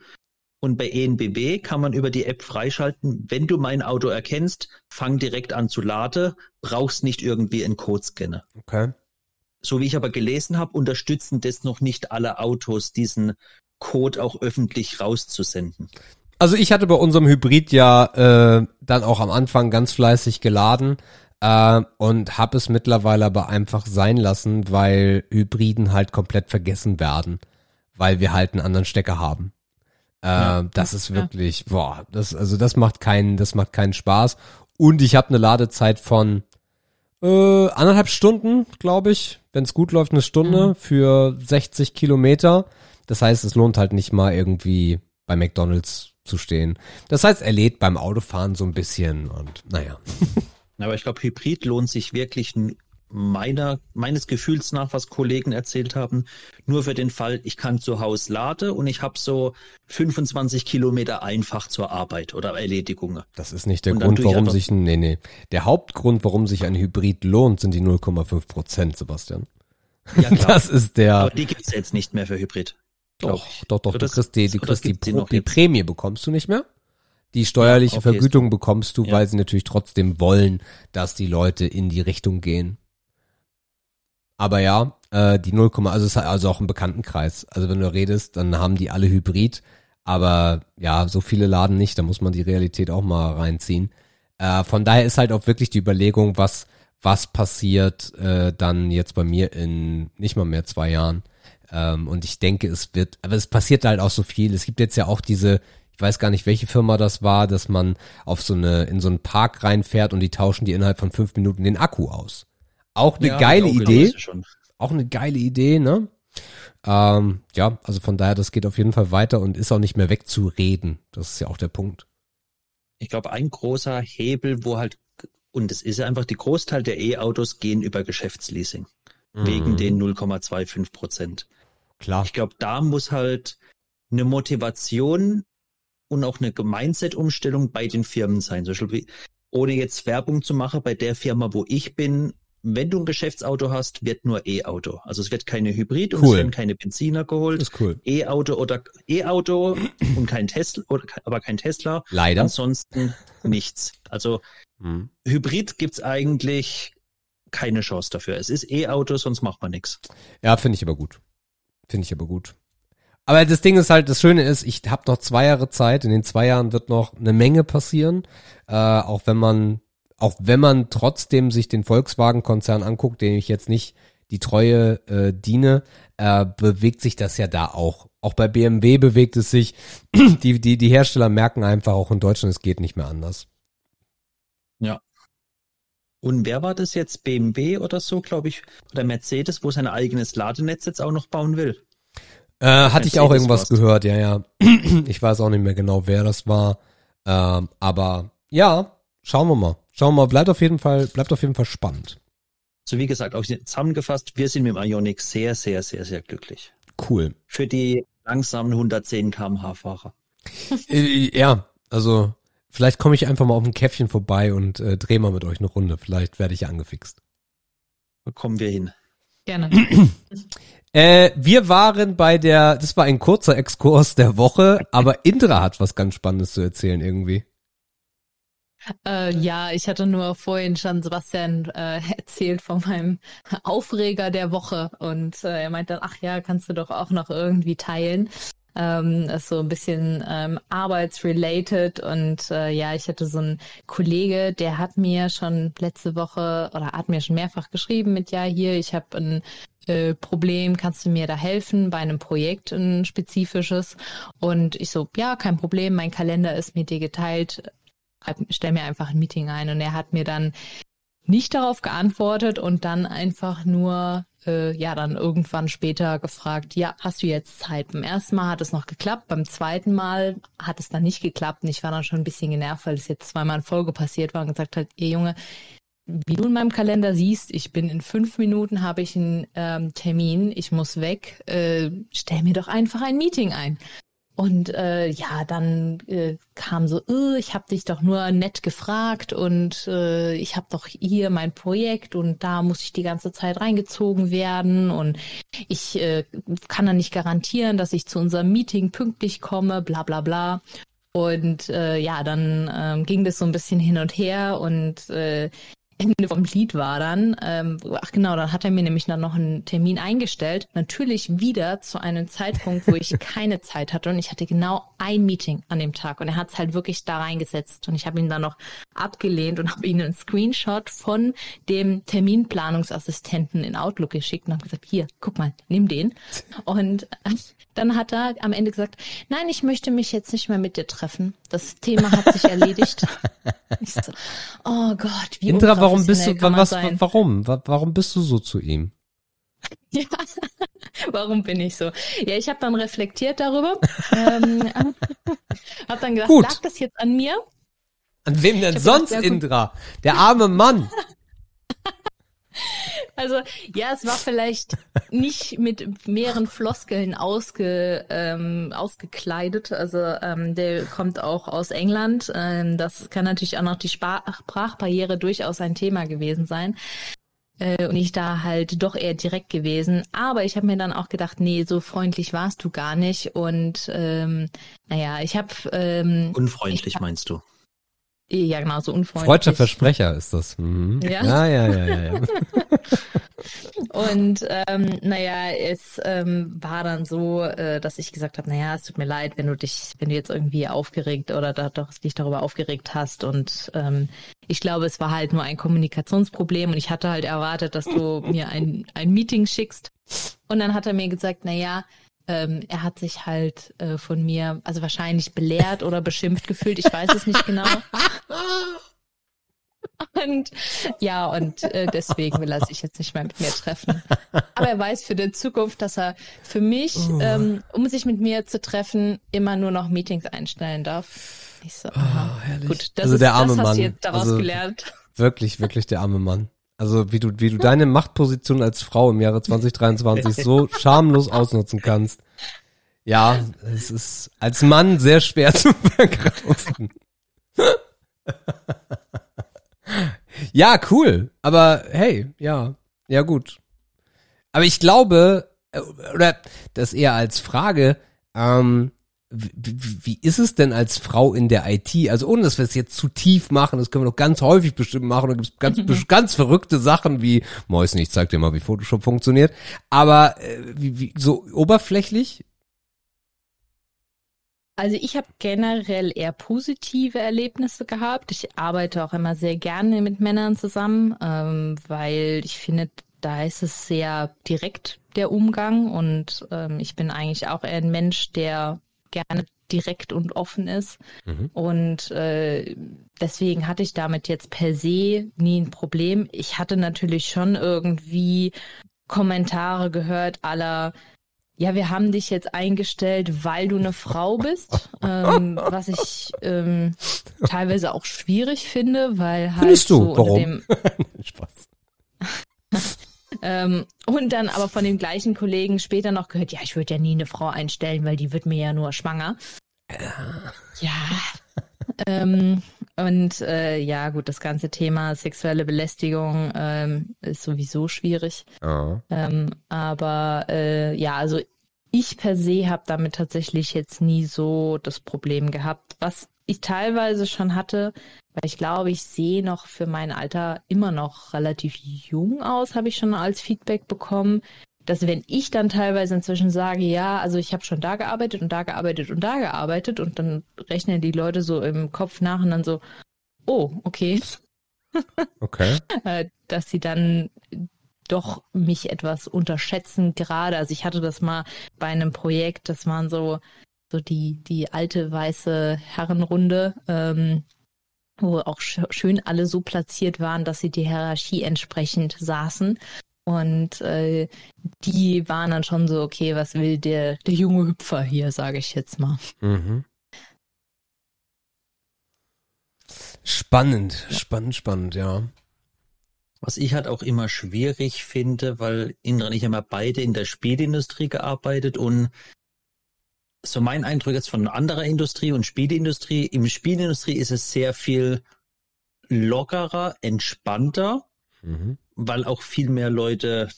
Und bei ENBW kann man über die App freischalten, wenn du mein Auto erkennst, fang direkt an zu laden, brauchst nicht irgendwie einen Codescanner. Okay. So wie ich aber gelesen habe, unterstützen das noch nicht alle Autos, diesen Code auch öffentlich rauszusenden. Also ich hatte bei unserem Hybrid ja äh, dann auch am Anfang ganz fleißig geladen äh, und habe es mittlerweile aber einfach sein lassen, weil Hybriden halt komplett vergessen werden, weil wir halt einen anderen Stecker haben. Äh, Ja. das ist Ja. wirklich, boah, das also das macht keinen, das macht keinen Spaß. Und ich habe eine Ladezeit von äh, anderthalb Stunden, glaube ich, wenn es gut läuft, eine Stunde Mhm. für 60 Kilometer. Das heißt, es lohnt halt nicht mal irgendwie bei McDonalds zu stehen. Das heißt, er lädt beim Autofahren so ein bisschen und naja. Aber ich glaube, Hybrid lohnt sich wirklich meiner, meines Gefühls nach, was Kollegen erzählt haben, nur für den Fall, ich kann zu Hause laden und ich habe so 25 Kilometer einfach zur Arbeit oder Erledigungen. Das ist nicht der Grund, warum sich ein, nee, nee. Der Hauptgrund, warum sich ein Hybrid lohnt, sind die 0,5 Prozent, Sebastian. Ja, klar. Das ist der, Aber die gibt's jetzt nicht mehr für Hybrid. doch, doch, doch, Oder du das- kriegst die, oder kriegst die, die die? Prämie bekommst du nicht mehr. Die steuerliche Ja, okay, Vergütung bekommst du, Ja. weil sie natürlich trotzdem wollen, dass die Leute in die Richtung gehen. Aber ja, äh, die 0, also ist also auch im Bekanntenkreis. Also wenn du redest, dann haben die alle Hybrid, aber ja, so viele Laden nicht, da muss man die Realität auch mal reinziehen. Äh, von daher ist halt auch wirklich die Überlegung, was was passiert äh, dann jetzt bei mir in nicht mal mehr zwei Jahren. Ähm, und ich denke, es wird, aber es passiert halt auch so viel. Es gibt jetzt ja auch diese, ich weiß gar nicht, welche Firma das war, dass man auf so eine, in so einen Park reinfährt und die tauschen die innerhalb von fünf Minuten den Akku aus. Auch eine Ja, geile auch Idee auch eine geile Idee, ne? Ähm, ja, also von daher, das geht auf jeden Fall weiter und ist auch nicht mehr wegzureden. Das ist ja auch der Punkt. Ich glaube, ein großer Hebel, wo halt, und es ist ja einfach, die Großteil der E-Autos gehen über Geschäftsleasing. Wegen Mhm. den 0,25 Prozent. Klar. Ich glaube, da muss halt eine Motivation und auch eine Mindset-Umstellung bei den Firmen sein. Zum Beispiel, ohne jetzt Werbung zu machen, bei der Firma, wo ich bin, wenn du ein Geschäftsauto hast, wird nur E-Auto. Also es wird keine Hybrid und Cool. es werden keine Benziner geholt. Das ist cool. E-Auto oder E-Auto und kein Tesla, oder, aber kein Tesla. Leider. Ansonsten nichts. Also Mhm. Hybrid gibt's eigentlich keine Chance dafür. Es ist E-Auto, sonst macht man nichts. Ja, finde ich aber gut. Finde ich aber gut. Aber das Ding ist halt, das Schöne ist, ich habe noch zwei Jahre Zeit. In den zwei Jahren wird noch eine Menge passieren. Äh, auch wenn man, auch wenn man trotzdem sich den Volkswagen-Konzern anguckt, den ich jetzt nicht die Treue äh, diene, äh, bewegt sich das ja da auch. Auch bei BMW bewegt es sich. Die, die, die Hersteller merken einfach auch in Deutschland, es geht nicht mehr anders. Und wer war das jetzt? BMW oder so, glaube ich, oder Mercedes, wo sein eigenes Ladenetz jetzt auch noch bauen will? Äh, hatte ich auch irgendwas gehört, ja, ja. Ich weiß auch nicht mehr genau, wer das war. Ähm, aber ja, schauen wir mal. Schauen wir mal, bleibt auf jeden Fall, bleibt auf jeden Fall spannend. So wie gesagt, auch zusammengefasst, wir sind mit dem Ionic sehr, sehr, sehr, sehr glücklich. Cool. Für die langsamen 110 km/h Fahrer. Äh, ja, also vielleicht komme ich einfach mal auf ein Käffchen vorbei und äh, drehe mal mit euch eine Runde. Vielleicht werde ich ja angefixt. Wo kommen wir hin? Gerne. Äh, wir waren bei der, das war ein kurzer Exkurs der Woche, aber Indra hat was ganz Spannendes zu erzählen irgendwie. Äh, ja, ich hatte nur vorhin schon Sebastian äh, erzählt von meinem Aufreger der Woche und äh, er meint dann, ach ja, kannst du doch auch noch irgendwie teilen. Ähm, ist so ein bisschen ähm, arbeitsrelated und äh, ja, ich hatte so einen Kollege, der hat mir schon letzte Woche oder hat mir schon mehrfach geschrieben mit, ja, hier, ich habe ein äh, Problem, kannst du mir da helfen bei einem Projekt, ein spezifisches? Und ich so, ja, kein Problem, mein Kalender ist mit dir geteilt, stell mir einfach ein Meeting ein. Und er hat mir dann nicht darauf geantwortet und dann einfach nur äh, ja dann irgendwann später gefragt, ja, hast du jetzt Zeit? Beim ersten Mal hat es noch geklappt, beim zweiten Mal hat es dann nicht geklappt und ich war dann schon ein bisschen genervt, weil es jetzt zweimal in Folge passiert war und gesagt hat, ihr Junge, wie du in meinem Kalender siehst, ich bin in fünf Minuten, habe ich einen ähm, Termin, ich muss weg, äh, stell mir doch einfach ein Meeting ein. Und äh, ja, dann äh, kam so, äh, ich habe dich doch nur nett gefragt und äh, ich habe doch hier mein Projekt und da muss ich die ganze Zeit reingezogen werden und ich äh, kann dann nicht garantieren, dass ich zu unserem Meeting pünktlich komme, bla bla bla. Und äh, ja, dann ähm, ging das so ein bisschen hin und her und äh, Ende vom Lied war dann, ähm, ach genau, dann hat er mir nämlich dann noch einen Termin eingestellt. Natürlich wieder zu einem Zeitpunkt, wo ich keine Zeit hatte und ich hatte genau ein Meeting an dem Tag und er hat es halt wirklich da reingesetzt und ich habe ihn dann noch abgelehnt und habe ihm einen Screenshot von dem Terminplanungsassistenten in Outlook geschickt und habe gesagt, hier, guck mal, nimm den. Und dann hat er am Ende gesagt, nein, ich möchte mich jetzt nicht mehr mit dir treffen. Das Thema hat sich erledigt. so, oh Gott, wie Indra, warum bist du, was, sein? warum? Warum bist du so zu ihm? Ja, warum bin ich so? Ja, ich habe dann reflektiert darüber. ähm, hab dann gedacht, Gut. lag das jetzt an mir? An wem denn sonst, gedacht, Indra? Der arme Mann. Also ja, es war vielleicht nicht mit mehreren Floskeln ausge, ähm, ausgekleidet. Also ähm, der kommt auch aus England. Ähm, das kann natürlich auch noch die Sprachbarriere durchaus ein Thema gewesen sein. Äh, und ich da halt doch eher direkt gewesen. Aber ich habe mir dann auch gedacht, nee, so freundlich warst du gar nicht. Und ähm, naja, ich habe... Ähm, Unfreundlich ich hab, meinst du? Ja, genau, so unfreundlich. Freudscher Versprecher ist das. Mhm. Ja? ja, ja, ja, ja. ja. und ähm, naja, es ähm, war dann so, äh, dass ich gesagt habe, naja, es tut mir leid, wenn du dich, wenn du jetzt irgendwie aufgeregt oder da, doch dich darüber aufgeregt hast. Und ähm, ich glaube, es war halt nur ein Kommunikationsproblem und ich hatte halt erwartet, dass du mir ein, ein Meeting schickst. Und dann hat er mir gesagt, na ja, ähm, er hat sich halt äh, von mir, also wahrscheinlich belehrt oder beschimpft gefühlt, ich weiß es nicht genau. Und ja, und äh, deswegen will er sich jetzt nicht mehr mit mir treffen. Aber er weiß für die Zukunft, dass er für mich, oh. ähm, um sich mit mir zu treffen, immer nur noch Meetings einstellen darf. Ich so, aha. Oh, Gut, das also ist, der arme das Mann. hast du daraus also, gelernt. Wirklich, wirklich der arme Mann. Also wie du, wie du deine Machtposition als Frau im Jahre 2023 so schamlos ausnutzen kannst. Ja, es ist als Mann sehr schwer zu verkraufen. ja, cool. Aber hey, ja, ja gut. Aber ich glaube, äh, oder das eher als Frage, ähm, wie, ist es denn als Frau in der IT? Also ohne, dass wir es jetzt zu tief machen, das können wir doch ganz häufig bestimmt machen. Da gibt es ganz, ganz verrückte Sachen wie, Mäusen, ich zeig dir mal, wie Photoshop funktioniert. Aber äh, wie, wie, so oberflächlich? Also ich habe generell eher positive Erlebnisse gehabt. Ich arbeite auch immer sehr gerne mit Männern zusammen, ähm, weil ich finde, da ist es sehr direkt der Umgang und ähm, ich bin eigentlich auch eher ein Mensch, der gerne direkt und offen ist. Mhm. Und äh, deswegen hatte ich damit jetzt per se nie ein Problem. Ich hatte natürlich schon irgendwie Kommentare gehört aller ja, wir haben dich jetzt eingestellt, weil du eine Frau bist, ähm, was ich ähm, teilweise auch schwierig finde, weil halt Findest du? so Warum? Spaß. ähm, und dann aber von dem gleichen Kollegen später noch gehört, ja, ich würde ja nie eine Frau einstellen, weil die wird mir ja nur schwanger. Ja. ähm, und äh, ja, gut, das ganze Thema sexuelle Belästigung ähm, ist sowieso schwierig. Oh. Ähm, aber äh, ja, also ich per se habe damit tatsächlich jetzt nie so das Problem gehabt. Was ich teilweise schon hatte, weil ich glaube, ich sehe noch für mein Alter immer noch relativ jung aus, habe ich schon als Feedback bekommen, dass wenn ich dann teilweise inzwischen sage, ja, also ich habe schon da gearbeitet und da gearbeitet und da gearbeitet und dann rechnen die Leute so im Kopf nach und dann so, oh, okay. Okay. Äh, dass sie dann doch mich etwas unterschätzen gerade. Also ich hatte das mal bei einem Projekt, das waren so, so die, die alte weiße Herrenrunde, ähm, wo auch sch schön alle so platziert waren, dass sie die Hierarchie entsprechend saßen. Und äh, die waren dann schon so, okay, was will der, der junge Hüpfer hier, sage ich jetzt mal. Mhm. Spannend, spannend, spannend, ja. Was ich halt auch immer schwierig finde, weil Indra und ich haben ja beide in der Spielindustrie gearbeitet und so mein Eindruck jetzt von anderer Industrie und Spielindustrie, im Spielindustrie ist es sehr viel lockerer, entspannter, mhm. weil auch viel mehr Leute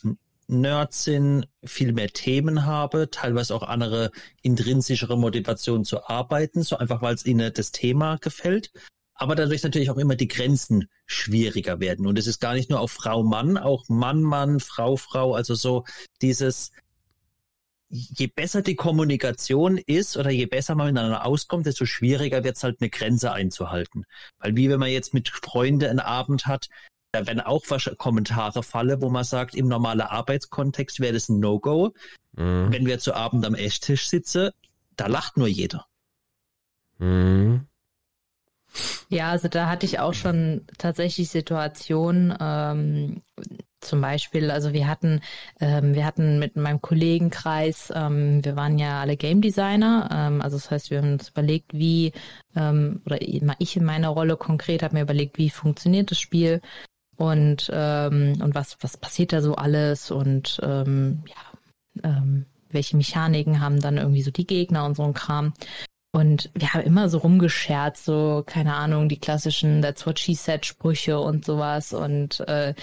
Nerds sind, viel mehr Themen habe, teilweise auch andere intrinsischere Motivationen zu arbeiten, so einfach weil es ihnen das Thema gefällt aber dadurch natürlich auch immer die Grenzen schwieriger werden. Und es ist gar nicht nur auf Frau, Mann, auch Mann, Mann, Frau, Frau, also so dieses, je besser die Kommunikation ist oder je besser man miteinander auskommt, desto schwieriger wird es halt eine Grenze einzuhalten. Weil wie wenn man jetzt mit Freunden einen Abend hat, da werden auch Kommentare fallen, wo man sagt, im normalen Arbeitskontext wäre das ein No-Go. Mhm. Wenn wir zu Abend am Esstisch sitzen, da lacht nur jeder. Mhm. Ja, also da hatte ich auch schon tatsächlich Situationen, ähm, zum Beispiel, also wir hatten, ähm, wir hatten mit meinem Kollegenkreis, ähm, wir waren ja alle Game Designer, ähm, also das heißt, wir haben uns überlegt, wie, ähm, oder ich in meiner Rolle konkret habe mir überlegt, wie funktioniert das Spiel und, ähm, und was, was passiert da so alles und ähm, ja, ähm, welche Mechaniken haben dann irgendwie so die Gegner und so ein Kram. Und wir haben immer so rumgescherzt, so, keine Ahnung, die klassischen That's what she said Sprüche und sowas. Und äh,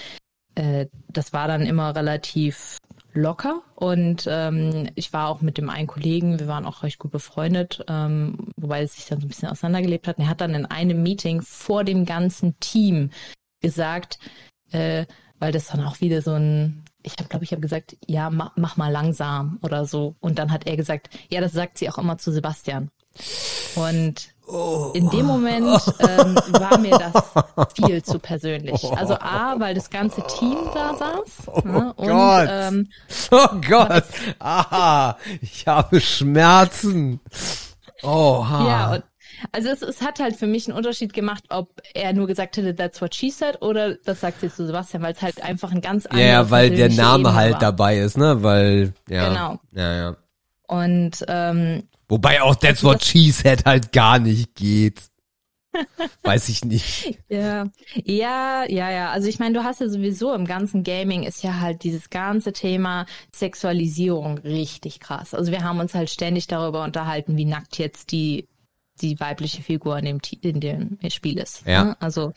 äh, das war dann immer relativ locker. Und ähm, ich war auch mit dem einen Kollegen, wir waren auch recht gut befreundet, ähm, wobei es sich dann so ein bisschen auseinandergelebt hat. Und er hat dann in einem Meeting vor dem ganzen Team gesagt, äh, weil das dann auch wieder so ein ich habe, glaube ich, habe gesagt, ja, mach, mach, mal langsam oder so. Und dann hat er gesagt, ja, das sagt sie auch immer zu Sebastian. Und oh. in dem Moment ähm, war mir das viel zu persönlich. Also A, weil das ganze Team da saß. Oh ne? und, Gott. Ähm, oh Gott. Aha, ich habe Schmerzen. Oha. Ja, und also es, es hat halt für mich einen Unterschied gemacht, ob er nur gesagt hätte, that's what she said, oder das sagt jetzt zu Sebastian, weil es halt einfach ein ganz anderer Ja, weil der Name Ebene halt war. dabei ist, ne? Weil, ja. Genau. Ja, ja. Und ähm, Wobei auch That's also What She Said halt gar nicht geht. Weiß ich nicht. Ja, ja, ja, ja. Also ich meine, du hast ja sowieso im ganzen Gaming ist ja halt dieses ganze Thema Sexualisierung richtig krass. Also wir haben uns halt ständig darüber unterhalten, wie nackt jetzt die die weibliche Figur in dem in dem Spiel ist. Ja. Ne? Also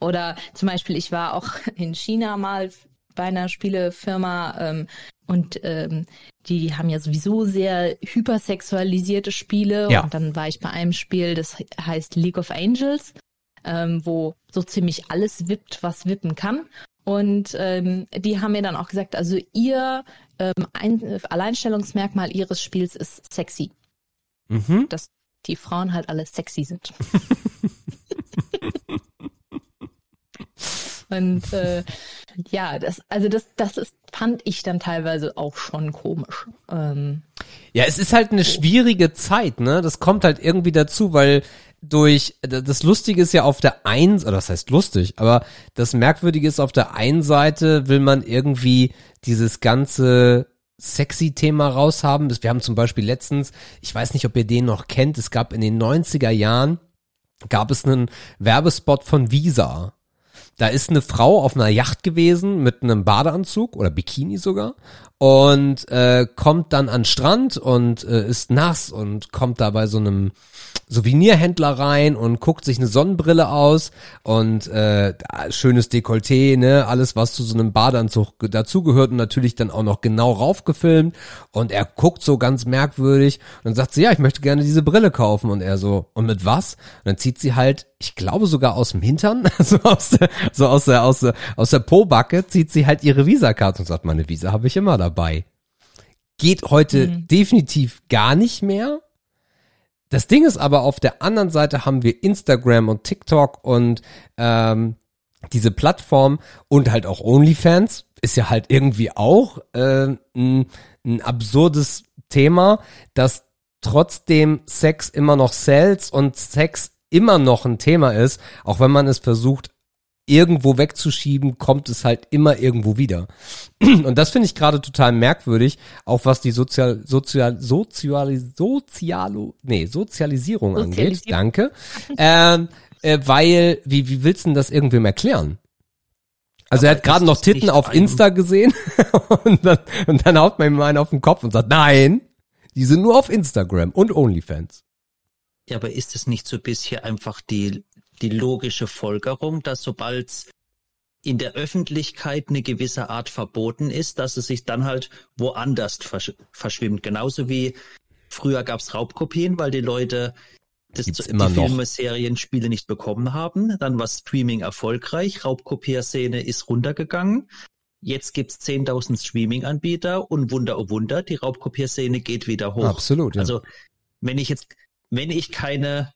oder zum Beispiel, ich war auch in China mal bei einer Spielefirma ähm, und ähm, die haben ja sowieso sehr hypersexualisierte Spiele. Ja. Und dann war ich bei einem Spiel, das heißt League of Angels, ähm, wo so ziemlich alles wippt, was wippen kann. Und ähm, die haben mir dann auch gesagt, also ihr ähm, ein Alleinstellungsmerkmal ihres Spiels ist sexy. Mhm. Dass die Frauen halt alle sexy sind. Und äh, ja, das, also das, das ist, fand ich dann teilweise auch schon komisch. Ähm, ja, es ist halt eine schwierige Zeit, ne? Das kommt halt irgendwie dazu, weil durch, das Lustige ist ja auf der einen, oder das heißt lustig, aber das Merkwürdige ist auf der einen Seite will man irgendwie dieses ganze sexy Thema raushaben. Wir haben zum Beispiel letztens, ich weiß nicht, ob ihr den noch kennt, es gab in den 90er Jahren, gab es einen Werbespot von Visa. Da ist eine Frau auf einer Yacht gewesen mit einem Badeanzug oder Bikini sogar und äh, kommt dann an Strand und äh, ist nass und kommt da bei so einem Souvenirhändler rein und guckt sich eine Sonnenbrille aus und äh, schönes Dekolleté, ne, alles was zu so einem Badeanzug dazugehört und natürlich dann auch noch genau raufgefilmt und er guckt so ganz merkwürdig und sagt sie, ja, ich möchte gerne diese Brille kaufen und er so, und mit was? Und dann zieht sie halt, ich glaube sogar aus dem Hintern, so aus der, so aus der, aus der, aus der Po-Backe zieht sie halt ihre Visakarte und sagt, meine Visa habe ich immer dabei. Geht heute mhm. definitiv gar nicht mehr. Das Ding ist aber, auf der anderen Seite haben wir Instagram und TikTok und ähm, diese Plattform und halt auch OnlyFans ist ja halt irgendwie auch äh, ein, ein absurdes Thema, dass trotzdem Sex immer noch sells und Sex immer noch ein Thema ist, auch wenn man es versucht irgendwo wegzuschieben, kommt es halt immer irgendwo wieder. Und das finde ich gerade total merkwürdig, auch was die Sozial, Sozial, Sozial, Sozialo, nee, Sozialisierung angeht. Danke. ähm, äh, weil, wie, wie willst du denn das irgendwem erklären? Also Aber er hat gerade noch Titten auf Insta gesehen und, dann, und dann haut man ihm einen auf den Kopf und sagt, nein, die sind nur auf Instagram und OnlyFans. Ja, aber ist es nicht so bisher einfach die die logische Folgerung, dass sobald in der Öffentlichkeit eine gewisse Art verboten ist, dass es sich dann halt woanders versch verschwimmt. Genauso wie früher gab es Raubkopien, weil die Leute das, die Filme, Serien, Spiele nicht bekommen haben. Dann war Streaming erfolgreich, Raubkopierszene ist runtergegangen. Jetzt gibt's 10.000 Streaming-Anbieter und Wunder oh Wunder, die Raubkopierszene geht wieder hoch. Absolut. Ja. Also wenn ich jetzt, wenn ich keine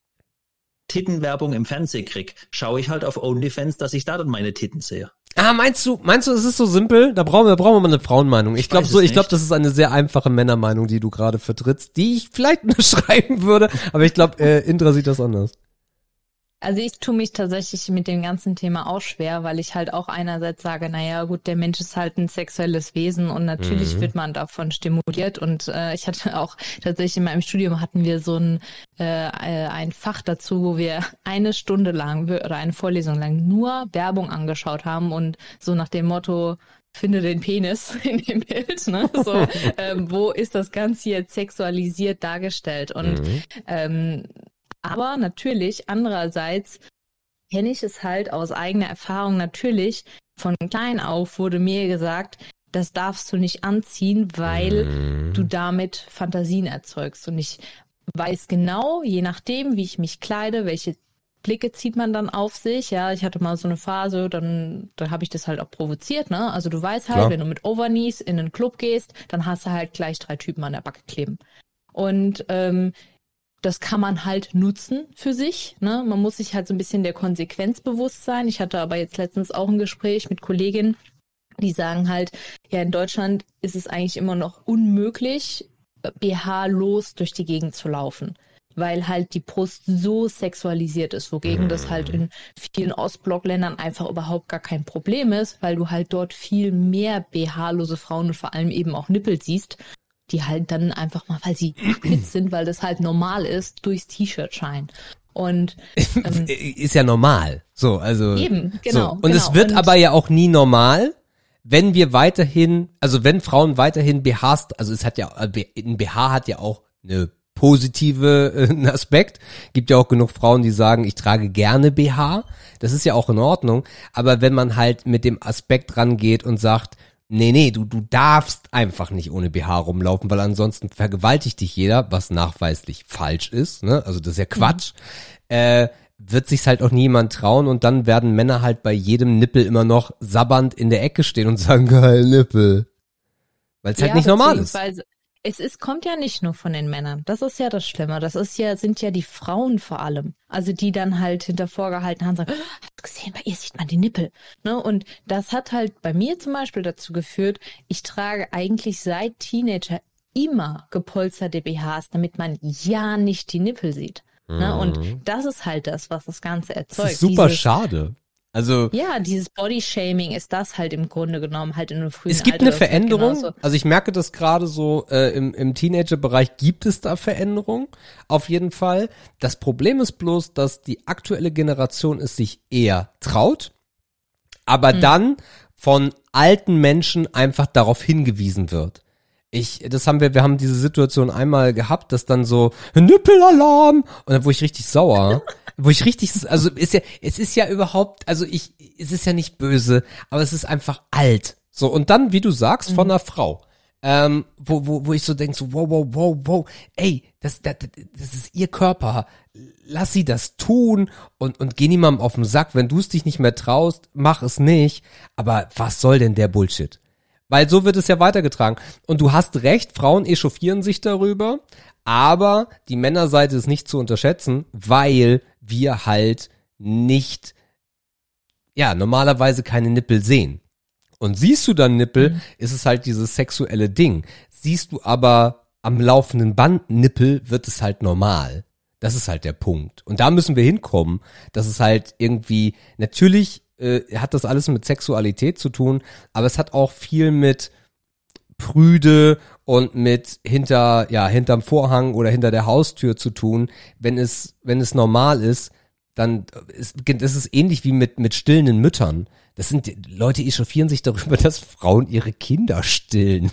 Tittenwerbung im Fernsehen krieg, schaue ich halt auf OnlyFans, dass ich da dann meine Titten sehe. Ah, meinst du, meinst du, es ist so simpel? Da brauchen wir, brauchen wir mal eine Frauenmeinung. Ich, ich glaube so, ich glaube, das ist eine sehr einfache Männermeinung, die du gerade vertrittst, die ich vielleicht nur schreiben würde, aber ich glaube, äh, Indra sieht das anders. Also ich tue mich tatsächlich mit dem ganzen Thema auch schwer, weil ich halt auch einerseits sage, naja gut, der Mensch ist halt ein sexuelles Wesen und natürlich mhm. wird man davon stimuliert. Und äh, ich hatte auch tatsächlich in meinem Studium hatten wir so ein, äh, äh ein Fach dazu, wo wir eine Stunde lang oder eine Vorlesung lang nur Werbung angeschaut haben und so nach dem Motto, finde den Penis in dem Bild, ne? So, ähm, wo ist das Ganze jetzt sexualisiert dargestellt? Und mhm. ähm, aber natürlich, andererseits kenne ich es halt aus eigener Erfahrung natürlich. Von klein auf wurde mir gesagt, das darfst du nicht anziehen, weil mhm. du damit Fantasien erzeugst. Und ich weiß genau, je nachdem, wie ich mich kleide, welche Blicke zieht man dann auf sich. Ja, ich hatte mal so eine Phase, dann, dann habe ich das halt auch provoziert, ne? Also du weißt halt, Klar. wenn du mit Overknees in einen Club gehst, dann hast du halt gleich drei Typen an der Backe kleben. Und ähm, das kann man halt nutzen für sich. Ne? Man muss sich halt so ein bisschen der Konsequenz bewusst sein. Ich hatte aber jetzt letztens auch ein Gespräch mit Kolleginnen, die sagen halt, ja, in Deutschland ist es eigentlich immer noch unmöglich, BH-los durch die Gegend zu laufen. Weil halt die Brust so sexualisiert ist, wogegen das halt in vielen Ostblockländern einfach überhaupt gar kein Problem ist, weil du halt dort viel mehr BH-lose Frauen und vor allem eben auch Nippel siehst die halt dann einfach mal, weil sie spitz sind, weil das halt normal ist, durchs T-Shirt scheinen. Und ähm, ist ja normal. So, also eben, genau. So. Und genau. es wird und, aber ja auch nie normal, wenn wir weiterhin, also wenn Frauen weiterhin BHs, also es hat ja, ein BH hat ja auch eine positive äh, Aspekt. Gibt ja auch genug Frauen, die sagen, ich trage gerne BH. Das ist ja auch in Ordnung. Aber wenn man halt mit dem Aspekt rangeht und sagt, Nee, nee, du, du darfst einfach nicht ohne BH rumlaufen, weil ansonsten vergewaltigt dich jeder, was nachweislich falsch ist, ne? Also das ist ja Quatsch. Mhm. Äh, wird sich's halt auch niemand trauen und dann werden Männer halt bei jedem Nippel immer noch sabbernd in der Ecke stehen und sagen, geil, Nippel. Weil es halt ja, halt nicht normal ist. Es ist, kommt ja nicht nur von den Männern. Das ist ja das Schlimme. Das ist ja, sind ja die Frauen vor allem. Also die dann halt hinter vorgehalten haben, sagen, oh, hast gesehen, bei ihr sieht man die Nippel. Ne? Und das hat halt bei mir zum Beispiel dazu geführt, ich trage eigentlich seit Teenager immer gepolsterte BHs, damit man ja nicht die Nippel sieht. Mhm. Ne? Und mhm. das ist halt das, was das Ganze erzeugt. Das ist super Dieses, schade. Also ja, dieses Bodyshaming ist das halt im Grunde genommen halt in einem frühen Es gibt Alter, eine Veränderung. Also ich merke das gerade so äh, im, im Teenager-Bereich gibt es da Veränderung auf jeden Fall. Das Problem ist bloß, dass die aktuelle Generation es sich eher traut, aber hm. dann von alten Menschen einfach darauf hingewiesen wird. Ich, das haben wir, wir haben diese Situation einmal gehabt, dass dann so Nippelalarm und dann wurde ich richtig sauer. wo ich richtig, also ist ja, es ist ja überhaupt, also ich, es ist ja nicht böse, aber es ist einfach alt. So, und dann, wie du sagst, von mhm. einer Frau. Ähm, wo, wo, wo ich so denk so, wow, wow, wow, wow, ey, das, das, das ist ihr Körper. Lass sie das tun und, und geh niemandem auf den Sack. Wenn du es dich nicht mehr traust, mach es nicht. Aber was soll denn der Bullshit? Weil so wird es ja weitergetragen. Und du hast recht, Frauen echauffieren sich darüber, aber die Männerseite ist nicht zu unterschätzen, weil wir halt nicht, ja, normalerweise keine Nippel sehen. Und siehst du dann Nippel, mhm. ist es halt dieses sexuelle Ding. Siehst du aber am laufenden Band Nippel, wird es halt normal. Das ist halt der Punkt. Und da müssen wir hinkommen, dass es halt irgendwie, natürlich äh, hat das alles mit Sexualität zu tun, aber es hat auch viel mit prüde und mit hinter, ja, hinterm Vorhang oder hinter der Haustür zu tun, wenn es, wenn es normal ist, dann ist, das ist ähnlich wie mit, mit stillenden Müttern. Das sind Leute echauffieren sich darüber, dass Frauen ihre Kinder stillen.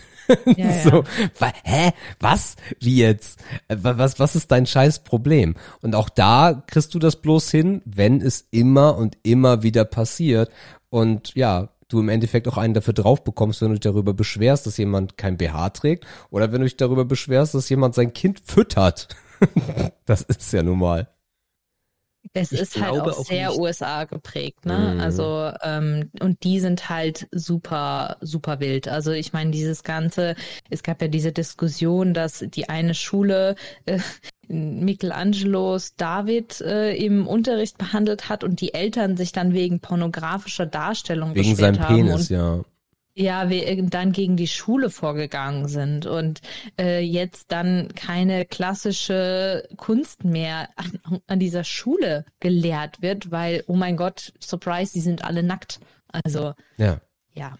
Ja, so, ja. hä? Was? Wie jetzt? Äh, was, was ist dein scheiß Problem? Und auch da kriegst du das bloß hin, wenn es immer und immer wieder passiert. Und ja, du im Endeffekt auch einen dafür drauf bekommst, wenn du dich darüber beschwerst, dass jemand kein BH trägt oder wenn du dich darüber beschwerst, dass jemand sein Kind füttert. das ist ja nun mal. Es ich ist halt auch, auch sehr nicht. USA geprägt, ne? Mm. Also ähm, und die sind halt super, super wild. Also ich meine, dieses ganze, es gab ja diese Diskussion, dass die eine Schule äh, Michelangelos David äh, im Unterricht behandelt hat und die Eltern sich dann wegen pornografischer Darstellung wegen seinem Penis, ja ja, wir dann gegen die Schule vorgegangen sind und äh, jetzt dann keine klassische Kunst mehr an, an dieser Schule gelehrt wird, weil, oh mein Gott, Surprise, die sind alle nackt. Also, ja. Ja.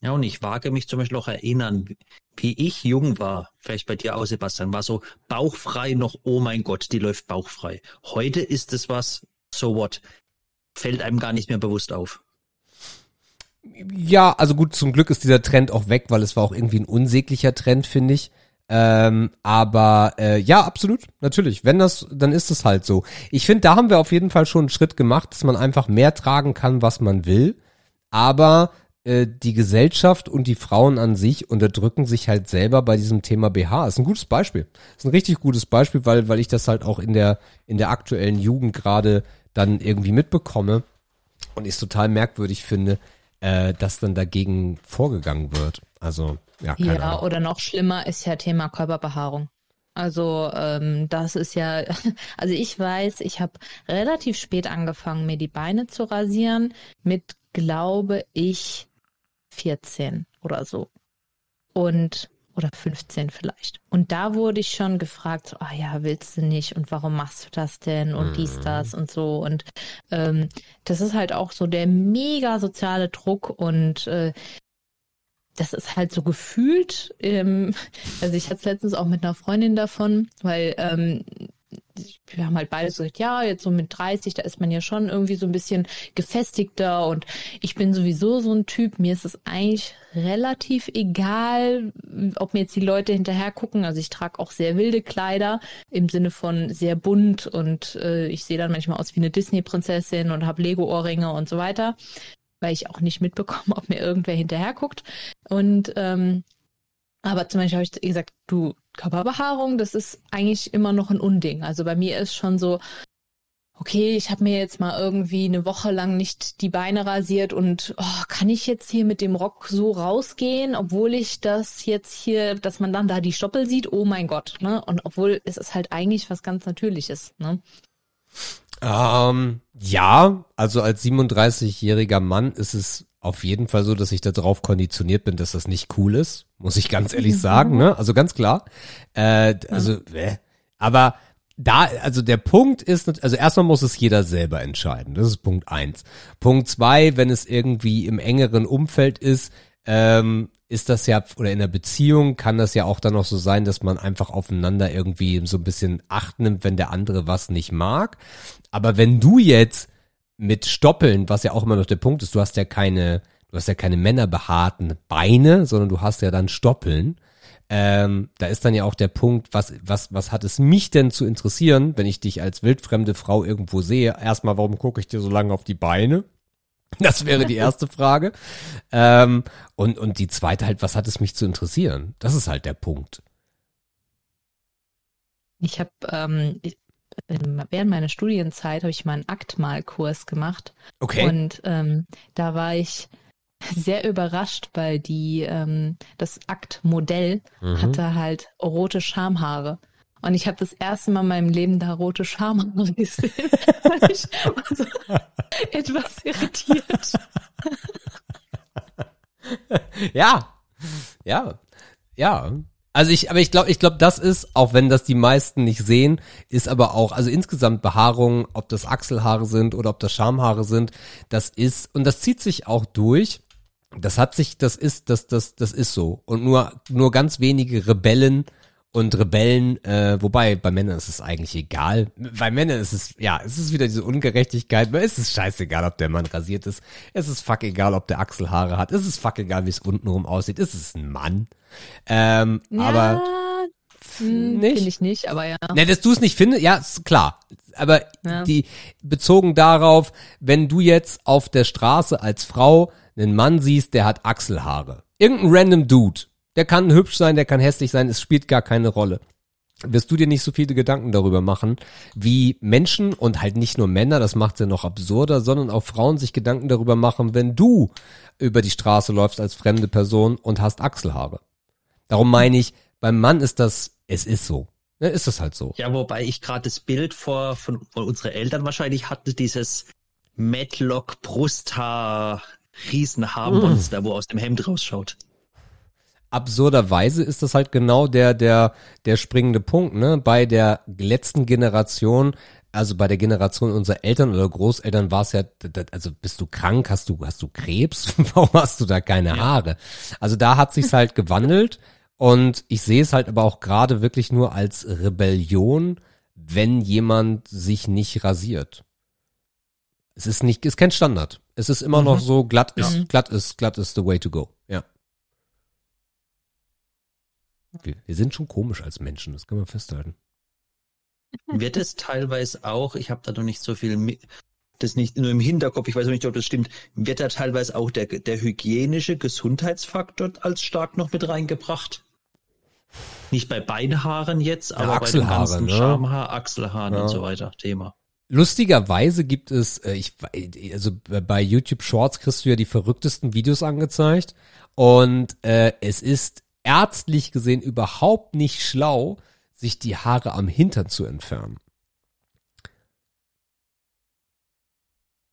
Ja, und ich wage mich zum Beispiel auch erinnern, wie ich jung war, vielleicht bei dir auch, Sebastian, war so bauchfrei noch, oh mein Gott, die läuft bauchfrei. Heute ist es was, so what? Fällt einem gar nicht mehr bewusst auf. Ja, also gut, zum Glück ist dieser Trend auch weg, weil es war auch irgendwie ein unsäglicher Trend, finde ich. Ähm, aber äh, ja, absolut, natürlich. Wenn das, dann ist es halt so. Ich finde, da haben wir auf jeden Fall schon einen Schritt gemacht, dass man einfach mehr tragen kann, was man will. Aber äh, die Gesellschaft und die Frauen an sich unterdrücken sich halt selber bei diesem Thema BH. Ist ein gutes Beispiel. Ist ein richtig gutes Beispiel, weil weil ich das halt auch in der in der aktuellen Jugend gerade dann irgendwie mitbekomme und ich es total merkwürdig finde, äh, dass dann dagegen vorgegangen wird. Also, ja, keine Ja, Ahnung. oder noch schlimmer ist ja Thema Körperbehaarung. Also ähm, das ist ja, also ich weiß, ich habe relativ spät angefangen, mir die Beine zu rasieren, mit, glaube ich, 14 oder so. Und oder 15 vielleicht. Und da wurde ich schon gefragt, so, ah ja, willst du nicht und warum machst du das denn und mhm. dies, das und so. Und ähm, das ist halt auch so der mega soziale Druck und äh, das ist halt so gefühlt, ähm, also ich hatte es letztens auch mit einer Freundin davon, weil ähm, wir haben halt beide so gesagt, ja, jetzt so mit 30, da ist man ja schon irgendwie so ein bisschen gefestigter und ich bin sowieso so ein Typ, mir ist es eigentlich relativ egal, ob mir jetzt die Leute hinterher gucken. Also ich trage auch sehr wilde Kleider im Sinne von sehr bunt und äh, ich sehe dann manchmal aus wie eine Disney-Prinzessin und habe Lego-Ohrringe und so weiter, weil ich auch nicht mitbekomme, ob mir irgendwer hinterher guckt. Und ähm, aber zum Beispiel habe ich gesagt, du, Körperbehaarung, das ist eigentlich immer noch ein Unding. Also bei mir ist schon so, okay, ich habe mir jetzt mal irgendwie eine Woche lang nicht die Beine rasiert und oh, kann ich jetzt hier mit dem Rock so rausgehen, obwohl ich das jetzt hier, dass man dann da die Stoppel sieht, oh mein Gott, ne? Und obwohl es ist halt eigentlich was ganz Natürliches, ne? Ähm, ja, also als 37-jähriger Mann ist es auf jeden Fall so, dass ich darauf konditioniert bin, dass das nicht cool ist, muss ich ganz ehrlich sagen, ne? Also ganz klar. Äh, also, äh, aber da, also der Punkt ist, also erstmal muss es jeder selber entscheiden. Das ist Punkt eins. Punkt zwei, wenn es irgendwie im engeren Umfeld ist, ähm, ist das ja, oder in der Beziehung kann das ja auch dann noch so sein, dass man einfach aufeinander irgendwie so ein bisschen Acht nimmt, wenn der andere was nicht mag. Aber wenn du jetzt mit Stoppeln, was ja auch immer noch der Punkt ist, du hast ja keine, du hast ja keine männerbehaarten Beine, sondern du hast ja dann Stoppeln. Ähm, da ist dann ja auch der Punkt, was, was, was hat es mich denn zu interessieren, wenn ich dich als wildfremde Frau irgendwo sehe? Erstmal, warum gucke ich dir so lange auf die Beine? Das wäre die erste Frage. Ähm, und, und die zweite halt, was hat es mich zu interessieren? Das ist halt der Punkt. Ich habe ähm, während meiner Studienzeit habe ich mal einen Aktmalkurs gemacht. Okay. Und ähm, da war ich sehr überrascht, weil die das das Aktmodell mhm. hatte halt rote Schamhaare. Und ich habe das erste Mal in meinem Leben da rote Schamhaare gesehen. ich war so etwas irritiert. Ja, ja, ja. Also ich, aber ich glaube, ich glaube, das ist, auch wenn das die meisten nicht sehen, ist aber auch, also insgesamt Behaarung, ob das Achselhaare sind oder ob das Schamhaare sind, das ist, und das zieht sich auch durch. Das hat sich, das ist, das, das, das ist so. Und nur, nur ganz wenige Rebellen und Rebellen, äh, wobei bei Männern ist es eigentlich egal. Bei Männern ist es, ja, es ist wieder diese Ungerechtigkeit. Es ist scheißegal, ob der Mann rasiert ist. Es ist fuck egal, ob der Achselhaare hat. Es ist fuck egal, wie es untenrum aussieht. Es ist ein Mann. Ähm, Ja, aber hm, nicht? Finde ich nicht, aber ja. Ne, dass du es nicht findest, ja, ist klar. Aber Ja. die bezogen darauf, wenn du jetzt auf der Straße als Frau einen Mann siehst, der hat Achselhaare. Irgendein random Dude. Der kann hübsch sein, der kann hässlich sein, es spielt gar keine Rolle. Wirst du dir nicht so viele Gedanken darüber machen, wie Menschen und halt nicht nur Männer, das macht ja noch absurder, sondern auch Frauen sich Gedanken darüber machen, wenn du über die Straße läufst als fremde Person und hast Achselhaare. Darum meine ich, beim Mann ist das, es ist so. Ne, ist das halt so. Ja, wobei ich gerade das Bild vor von, von unsere Eltern wahrscheinlich hatte, dieses Matlock Brusthaar Riesenhaarmonster, wo aus dem Hemd rausschaut. Absurderweise ist das halt genau der, der, der springende Punkt, ne? Bei der letzten Generation, also bei der Generation unserer Eltern oder Großeltern war es ja, also bist du krank, hast du, hast du Krebs? Warum hast du da keine Haare? Also da hat sich's halt gewandelt und ich sehe es halt aber auch gerade wirklich nur als Rebellion, wenn jemand sich nicht rasiert. Es ist nicht, ist kein Standard. Es ist immer noch so glatt ist, glatt ist, glatt ist the way to go. Ja. Wir, wir sind schon komisch als Menschen, das kann man festhalten. Wird es teilweise auch, ich habe da noch nicht so viel das nicht nur im Hinterkopf, ich weiß noch nicht, ob das stimmt, wird da teilweise auch der, der hygienische Gesundheitsfaktor als stark noch mit reingebracht? Nicht bei Beinhaaren jetzt, aber bei dem Achselhaare, ganzen ne? Schamhaar, Achselhaaren Ja. und so weiter. Thema. Lustigerweise gibt es, äh, ich, also bei YouTube Shorts kriegst du ja die verrücktesten Videos angezeigt und äh, es ist ärztlich gesehen überhaupt nicht schlau, sich die Haare am Hintern zu entfernen.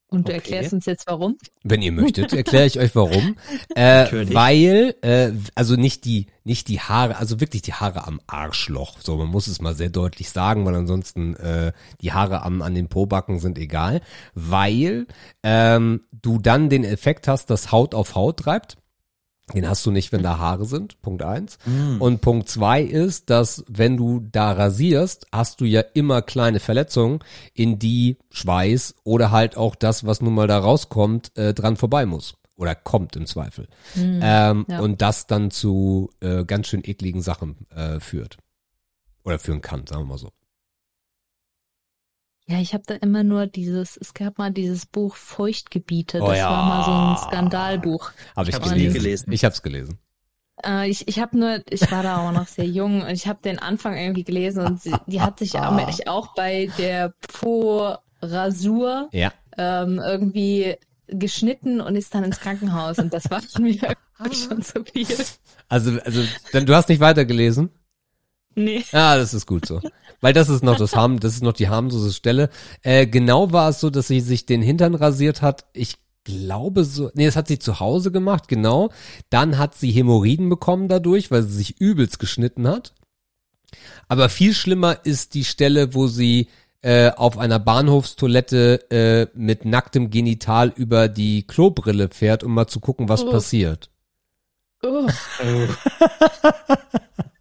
Und du Okay. erklärst uns jetzt warum? Wenn ihr möchtet, erkläre ich euch warum. Äh, weil, äh, also nicht die, nicht die Haare, also wirklich die Haare am Arschloch. So, man muss es mal sehr deutlich sagen, weil ansonsten äh, die Haare am, an den Pobacken sind egal. Weil ähm, du dann den Effekt hast, dass Haut auf Haut treibt. Den hast du nicht, wenn da Haare sind. Punkt eins. Und Punkt zwei ist, dass wenn du da rasierst, hast du ja immer kleine Verletzungen, in die Schweiß oder halt auch das, was nun mal da rauskommt, äh, dran vorbei muss. Oder kommt im Zweifel. ähm, ja. Und das dann zu äh, ganz schön ekligen Sachen äh, führt. Oder führen kann, sagen wir mal so. Ja, ich habe da immer nur dieses, es gab mal dieses Buch Feuchtgebiete, Oh das ja. war mal so ein Skandalbuch. Habe ich, hab's gelesen. nie gelesen. Ich habe es gelesen. Äh, ich ich habe nur, ich war da auch noch sehr jung und ich habe den Anfang irgendwie gelesen und sie, die hat sich auch, ich auch bei der Po-Rasur Ja. ähm, irgendwie geschnitten und ist dann ins Krankenhaus und das war mir irgendwie schon zu viel. Also, also, dann, du hast nicht weitergelesen? Nee. Ja, das ist gut so. Weil das ist noch das harm, das ist noch die harmlose Stelle. Äh, genau war es so, dass sie sich den Hintern rasiert hat. Ich glaube so, nee, das hat sie zu Hause gemacht, genau. Dann hat sie Hämorrhoiden bekommen dadurch, weil sie sich übelst geschnitten hat. Aber viel schlimmer ist die Stelle, wo sie äh, auf einer Bahnhofstoilette äh, mit nacktem Genital über die Klobrille fährt, um mal zu gucken, was Oh. passiert. Oh,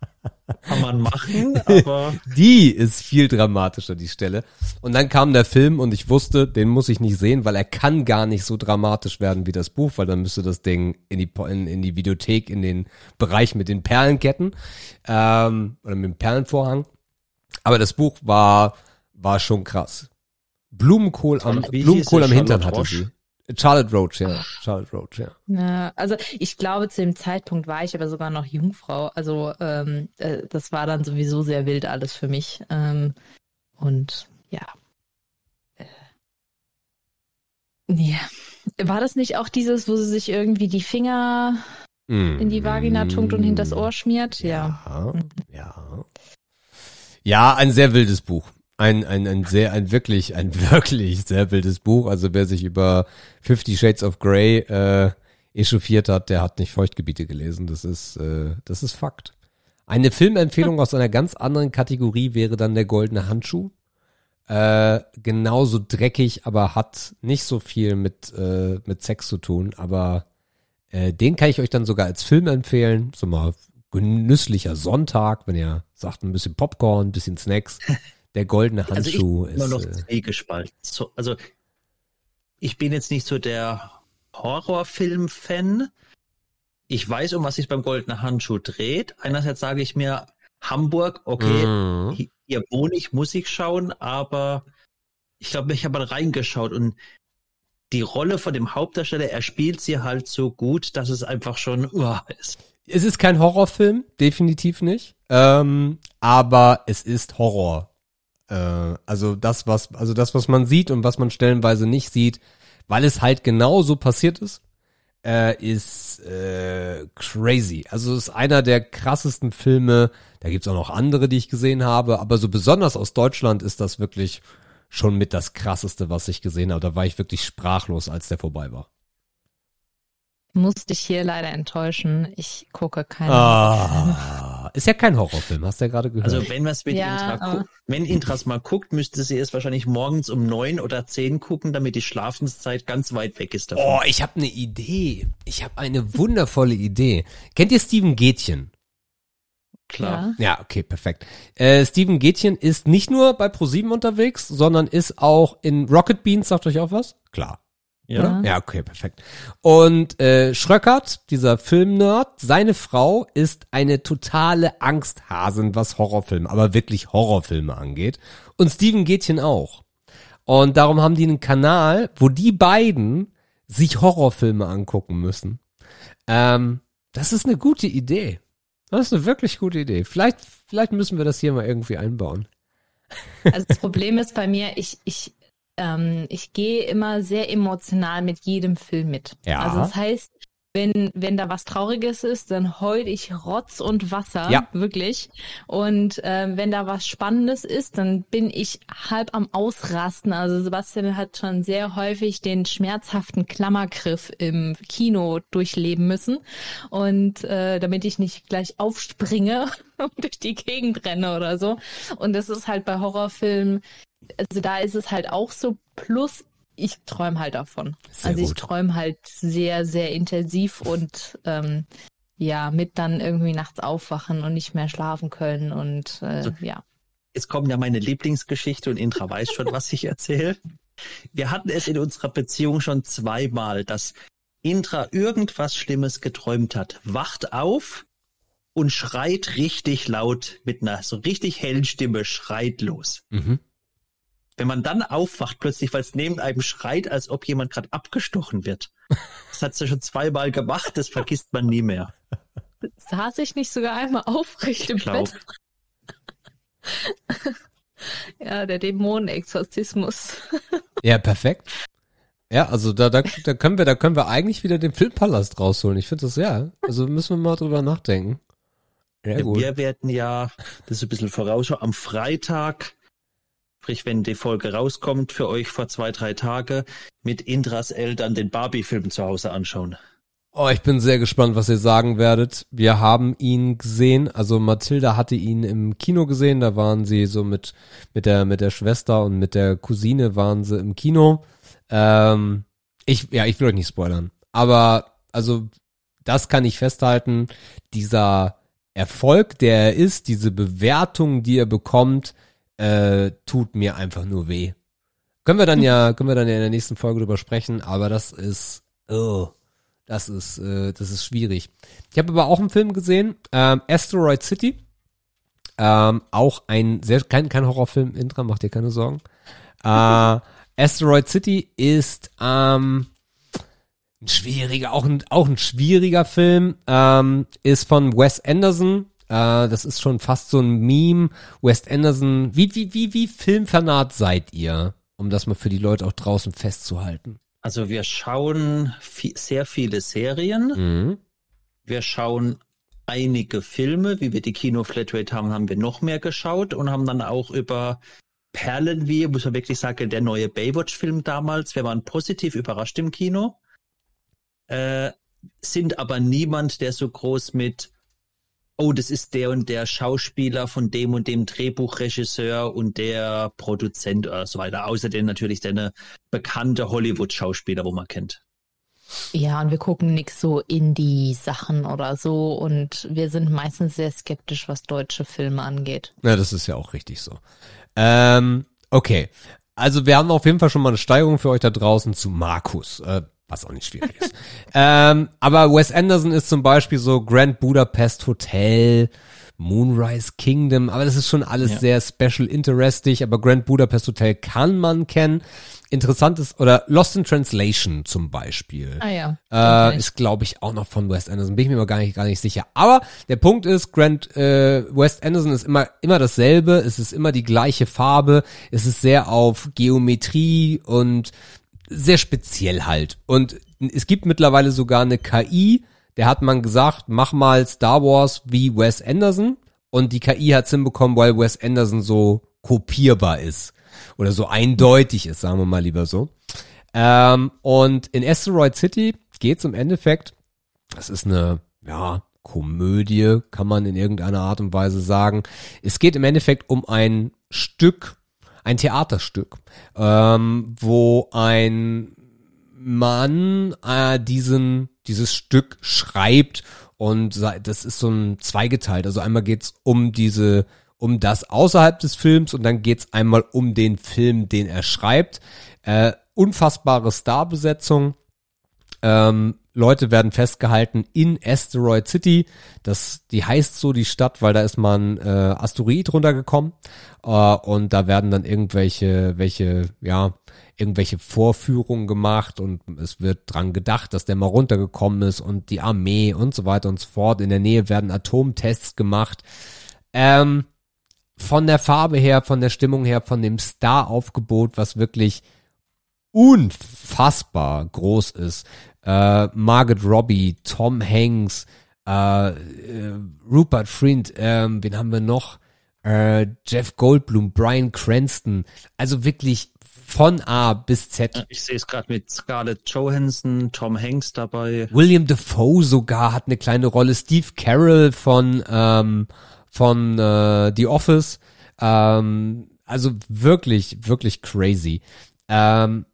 Kann man machen, aber Die ist viel dramatischer, die Stelle. Und dann kam der Film und ich wusste, den muss ich nicht sehen, weil er kann gar nicht so dramatisch werden wie das Buch, weil dann müsste das Ding in die, in, in die Videothek, in den Bereich mit den Perlenketten ähm, oder mit dem Perlenvorhang. Aber das Buch war, war schon krass. Blumenkohl am, Blumenkohl am Hintern hatte sie. Charlotte Roach, ja. Charlotte Roach, ja. Ja, also ich glaube, zu dem Zeitpunkt war ich aber sogar noch Jungfrau. Also ähm, äh, das war dann sowieso sehr wild alles für mich. Ähm, und ja. Äh, ja. War das nicht auch dieses, wo sie sich irgendwie die Finger in die Vagina tunkt und hinters Ohr schmiert? Ja. Ja, ja. Ja, ein sehr wildes Buch. Ein, ein, ein sehr, ein wirklich, ein wirklich sehr wildes Buch. Also wer sich über Fifty Shades of Grey äh, echauffiert hat, der hat nicht Feuchtgebiete gelesen. Das ist, äh, das ist Fakt. Eine Filmempfehlung aus einer ganz anderen Kategorie wäre dann der goldene Handschuh. Äh, genauso dreckig, aber hat nicht so viel mit, äh, mit Sex zu tun. Aber äh, den kann ich euch dann sogar als Film empfehlen. So mal genüsslicher Sonntag, wenn ihr sagt, ein bisschen Popcorn, ein bisschen Snacks. Der goldene Handschuh also ich bin immer ist. noch Äh, zwiegespalten. So, also ich bin jetzt nicht so der Horrorfilm-Fan. Ich weiß, um was sich beim goldenen Handschuh dreht. Einerseits sage ich mir, Hamburg, okay, mhm. hi- hier wohne ich, muss ich schauen, aber ich glaube, ich habe mal reingeschaut und die Rolle von dem Hauptdarsteller, er spielt sie halt so gut, dass es einfach schon uah, ist. Es ist kein Horrorfilm, definitiv nicht. Ähm, aber es ist Horror. Äh, also das, was, also das, was man sieht und was man stellenweise nicht sieht, weil es halt genau so passiert ist, äh, ist äh, crazy. Also es ist einer der krassesten Filme. Da gibt's auch noch andere, die ich gesehen habe, aber so besonders aus Deutschland ist das wirklich schon mit das krasseste, was ich gesehen habe. Da war ich wirklich sprachlos, als der vorbei war. Muss dich hier leider enttäuschen. Ich gucke keine. Ah, ist ja kein Horrorfilm, hast du ja gerade gehört. Also wenn man es mit Ja, Intra aber- gu- wenn Intras mal guckt, müsste sie es wahrscheinlich morgens um neun oder zehn gucken, damit die Schlafenszeit ganz weit weg ist davon. Oh, ich habe eine Idee. Ich habe eine wundervolle Idee. Kennt ihr Steven Gätchen? Klar. Ja. Ja, okay, perfekt. Äh, Steven Gätchen ist nicht nur bei ProSieben unterwegs, sondern ist auch in Rocket Beans, sagt euch auch was? Klar. Ja. Ja, okay, perfekt. Und äh, Schröckert, dieser Filmnerd, seine Frau ist eine totale Angsthasen, was Horrorfilme, aber wirklich Horrorfilme angeht. Und Steven Gätchen auch. Und darum haben die einen Kanal, wo die beiden sich Horrorfilme angucken müssen. Ähm, das ist eine gute Idee. Das ist eine wirklich gute Idee. Vielleicht, vielleicht müssen wir das hier mal irgendwie einbauen. Also das Problem ist bei mir, ich, ich, ähm, ich gehe immer sehr emotional mit jedem Film mit. Ja. Also das heißt, wenn, wenn da was Trauriges ist, dann heul ich Rotz und Wasser, Ja. wirklich. Und ähm, wenn da was Spannendes ist, dann bin ich halb am Ausrasten. Also Sebastian hat schon sehr häufig den schmerzhaften Klammergriff im Kino durchleben müssen. Und äh, damit ich nicht gleich aufspringe und durch die Gegend renne oder so. Und das ist halt bei Horrorfilmen, also da ist es halt auch so. Plus, ich träume halt davon. Sehr also ich träume halt sehr, sehr intensiv und ähm, ja, mit dann irgendwie nachts aufwachen und nicht mehr schlafen können und äh, So. ja. Jetzt kommt ja meine Lieblingsgeschichte und Intra weiß schon, was ich erzähle. Wir hatten es in unserer Beziehung schon zweimal, dass Intra irgendwas Schlimmes geträumt hat, wacht auf und schreit richtig laut mit einer so richtig hellen Stimme, schreit los. Mhm. Wenn man dann aufwacht plötzlich, weil es neben einem schreit, als ob jemand gerade abgestochen wird. Das hat sie schon zweimal gemacht, das vergisst man nie mehr. Saß ich nicht sogar einmal aufrecht im glaub. Bett? ja, der Dämonenexorzismus. Ja, perfekt. Ja, also da, da, da können wir, da können wir eigentlich wieder den Filmpalast rausholen. Ich finde das ja. Also müssen wir mal drüber nachdenken. Ja, gut. Wir werden ja, das ist ein bisschen Vorausschau, am Freitag, sprich wenn die Folge rauskommt, für euch vor zwei, drei Tage, mit Indras Eltern den Barbie-Film zu Hause anschauen. Oh, ich bin sehr gespannt, was ihr sagen werdet. Wir haben ihn gesehen, also Mathilda hatte ihn im Kino gesehen, da waren sie so mit, mit der, mit der Schwester und mit der Cousine waren sie im Kino. Ähm, ich, ja, ich will euch nicht spoilern. Aber, also, das kann ich festhalten. Dieser Erfolg, der er ist, diese Bewertung, die er bekommt, äh, tut mir einfach nur weh. Können wir dann ja, können wir dann ja in der nächsten Folge drüber sprechen, aber das ist, oh, das ist, äh, das ist schwierig. Ich habe aber auch einen Film gesehen, ähm, Asteroid City. Ähm, auch ein sehr, kein, kein Horrorfilm, Intra, macht dir keine Sorgen. Äh, Asteroid City ist ähm, ein schwieriger, auch ein, auch ein schwieriger Film, ähm, ist von Wes Anderson. Äh, das ist schon fast so ein Meme. Wes Anderson, wie, wie, wie, wie filmfanat seid ihr? Um das mal für die Leute auch draußen festzuhalten. Also wir schauen vi- sehr viele Serien, Mhm. wir schauen einige Filme, wie wir die Kino Flatrate haben, haben wir noch mehr geschaut und haben dann auch über Perlen wie, muss man wirklich sagen, der neue Baywatch-Film damals, wir waren positiv überrascht im Kino. Äh, sind aber niemand, der so groß mit oh, das ist der und der Schauspieler von dem und dem Drehbuchregisseur und der Produzent oder so weiter. Außerdem natürlich der bekannte Hollywood-Schauspieler, wo man kennt. Ja, und wir gucken nix so Indie-Sachen oder so und wir sind meistens sehr skeptisch, was deutsche Filme angeht. Ja, das ist ja auch richtig so. Ähm, okay. Also wir haben auf jeden Fall schon mal eine Steigerung für euch da draußen zu Markus. Äh, was auch nicht schwierig ist. ähm, aber Wes Anderson ist zum Beispiel so Grand Budapest Hotel, Moonrise Kingdom, aber das ist schon alles ja. sehr special interesting, aber Grand Budapest Hotel kann man kennen. Interessant ist, oder Lost in Translation zum Beispiel. Ah ja. Äh, ist, glaube ich, auch noch von Wes Anderson. Bin ich mir aber gar nicht, gar nicht sicher. Aber der Punkt ist, Grand äh, Wes Anderson ist immer, immer dasselbe. Es ist immer die gleiche Farbe. Es ist sehr auf Geometrie und sehr speziell halt. Und es gibt mittlerweile sogar eine KI, der hat man gesagt, mach mal Star Wars wie Wes Anderson. Und die KI hat's hinbekommen, weil Wes Anderson so kopierbar ist. Oder so eindeutig ist, sagen wir mal lieber so. Ähm, und in Asteroid City geht's im Endeffekt, das ist eine, ja, Komödie, kann man in irgendeiner Art und Weise sagen. Es geht im Endeffekt um ein Stück ein Theaterstück, ähm, wo ein Mann äh, diesen dieses Stück schreibt und das ist so ein zweigeteilt. Also einmal geht's um diese um das außerhalb des Films und dann geht's einmal um den Film, den er schreibt. Äh, unfassbare Starbesetzung. Ähm, Leute werden festgehalten in Asteroid City. Das, die heißt so die Stadt, weil da ist man äh, Asteroid runtergekommen äh, und da werden dann irgendwelche, welche, ja, irgendwelche Vorführungen gemacht und es wird dran gedacht, dass der mal runtergekommen ist und die Armee und so weiter und so fort. In der Nähe werden Atomtests gemacht. Ähm, von der Farbe her, von der Stimmung her, von dem Star-Aufgebot, was wirklich unfassbar groß ist, äh, Margaret Robbie, Tom Hanks, äh, äh, Rupert Friend, äh, wen haben wir noch? Äh, Jeff Goldblum, Brian Cranston. Also wirklich von A bis Z. Ich sehe es gerade mit Scarlett Johansson, Tom Hanks dabei. William Defoe sogar hat eine kleine Rolle. Steve Carroll von ähm, von äh, The Office. Ähm, also wirklich, wirklich crazy. Ähm,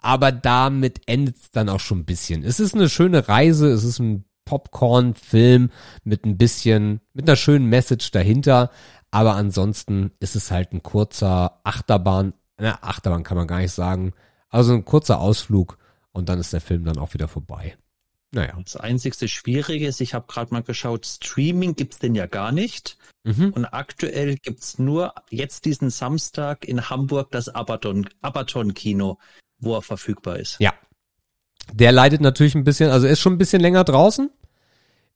aber damit endet es dann auch schon ein bisschen. Es ist eine schöne Reise, es ist ein Popcorn-Film mit ein bisschen, mit einer schönen Message dahinter, aber ansonsten ist es halt ein kurzer Achterbahn, na, Achterbahn kann man gar nicht sagen, also ein kurzer Ausflug und dann ist der Film dann auch wieder vorbei. Naja. Das einzigste Schwierige ist, ich habe gerade mal geschaut, Streaming gibt's denn ja gar nicht. Mhm. Und aktuell gibt's nur jetzt diesen Samstag in Hamburg das Abaton, Abaton wo er verfügbar ist. Ja. Der leidet natürlich ein bisschen, also er ist schon ein bisschen länger draußen.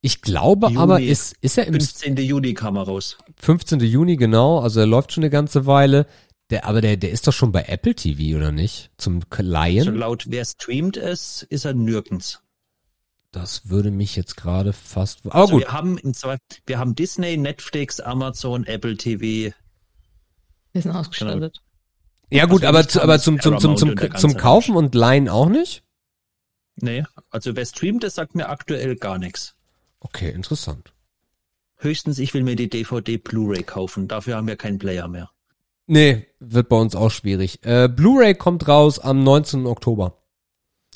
Ich glaube Juni, aber, ist, ist er im 15. Juni kam er raus. 15. Juni, genau. Also er läuft schon eine ganze Weile. Der, aber der, der ist doch schon bei Apple TV, oder nicht? Zum Laien? Also laut wer streamt es, ist er nirgends. Das würde mich jetzt gerade fast. Aber also gut. Wir haben, im zwei, wir haben Disney, Netflix, Amazon, Apple TV. Wir sind ausgestattet. Ja gut, aber, zu, aber zum, zum, zum, zum, zum Kaufen und Leihen auch nicht? Nee, also wer streamt, das sagt mir aktuell gar nichts. Okay, interessant. Höchstens, ich will mir die DVD Blu-ray kaufen. Dafür haben wir keinen Player mehr. Nee, wird bei uns auch schwierig. Äh, Blu-ray kommt raus am 19. Oktober.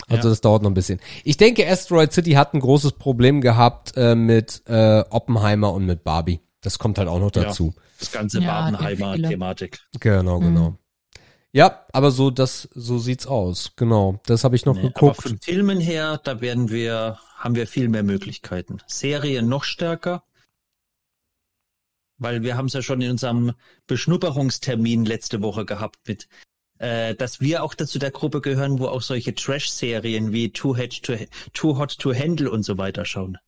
Also ja. das dauert noch ein bisschen. Ich denke, Asteroid City hat ein großes Problem gehabt äh, mit äh, Oppenheimer und mit Barbie. Das kommt halt auch noch dazu. Ja, das ganze ja, Barbenheimer-Thematik. Genau, genau. Mhm. Ja, aber so das so sieht's aus. Genau, das habe ich noch nee, geguckt. Aber von Filmen her, da werden wir haben wir viel mehr Möglichkeiten. Serien noch stärker, weil wir haben es ja schon in unserem Beschnupperungstermin letzte Woche gehabt mit äh, dass wir auch dazu der Gruppe gehören, wo auch solche Trash-Serien wie Too Hot to, Too Hot to Handle und so weiter schauen.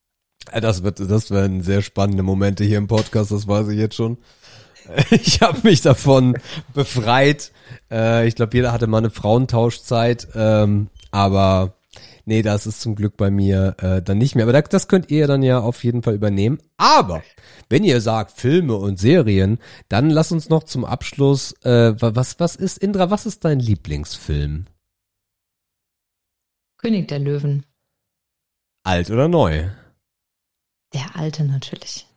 Das wird, das werden sehr spannende Momente hier im Podcast, das weiß ich jetzt schon. Ich habe mich davon befreit. Äh, ich glaube, jeder hatte mal eine Frauentauschzeit, ähm, aber nee, das ist zum Glück bei mir äh, dann nicht mehr. Aber das, könnt ihr dann ja auf jeden Fall übernehmen. Aber wenn ihr sagt Filme und Serien, dann lass uns noch zum Abschluss. Äh, was was ist Indra? Was ist dein Lieblingsfilm? König der Löwen. Alt oder neu? Der alte natürlich.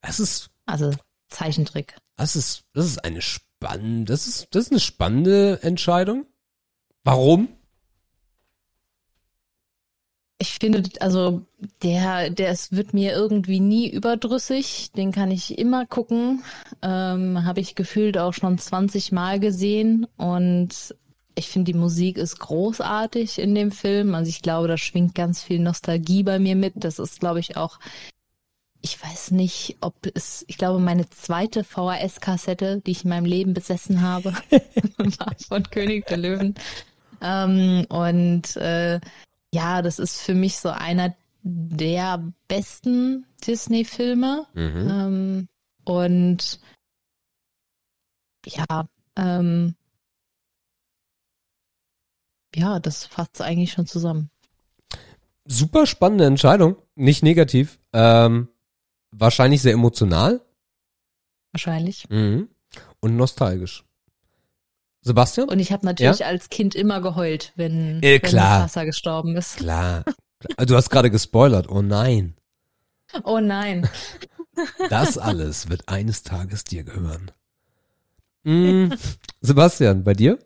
Das ist, Also Zeichentrick. das ist, das ist eine spannende, das ist, das ist eine spannende Entscheidung. Warum? Ich finde, also der, der es wird mir irgendwie nie überdrüssig. Den kann ich immer gucken. Ähm, Habe ich gefühlt auch schon 20 Mal gesehen und ich finde, die Musik ist großartig in dem Film. Also ich glaube, da schwingt ganz viel Nostalgie bei mir mit. Das ist, glaube ich, auch, ich weiß nicht, ob es, ich glaube, meine zweite VHS-Kassette, die ich in meinem Leben besessen habe, war von König der Löwen. Ähm, und äh, ja, das ist für mich so einer der besten Disney-Filme. Mhm. Ähm, und ja, ähm, ja, das fasst eigentlich schon zusammen. Super spannende Entscheidung. Nicht negativ. Ähm, wahrscheinlich sehr emotional. Wahrscheinlich. Mhm. Und nostalgisch. Sebastian? Und ich habe natürlich als Kind immer geheult, wenn, Äh, wenn klar. Mufasa gestorben ist. Klar. Du hast gerade gespoilert. Oh nein. Oh nein. Das alles wird eines Tages dir gehören. Mm, Sebastian, bei dir?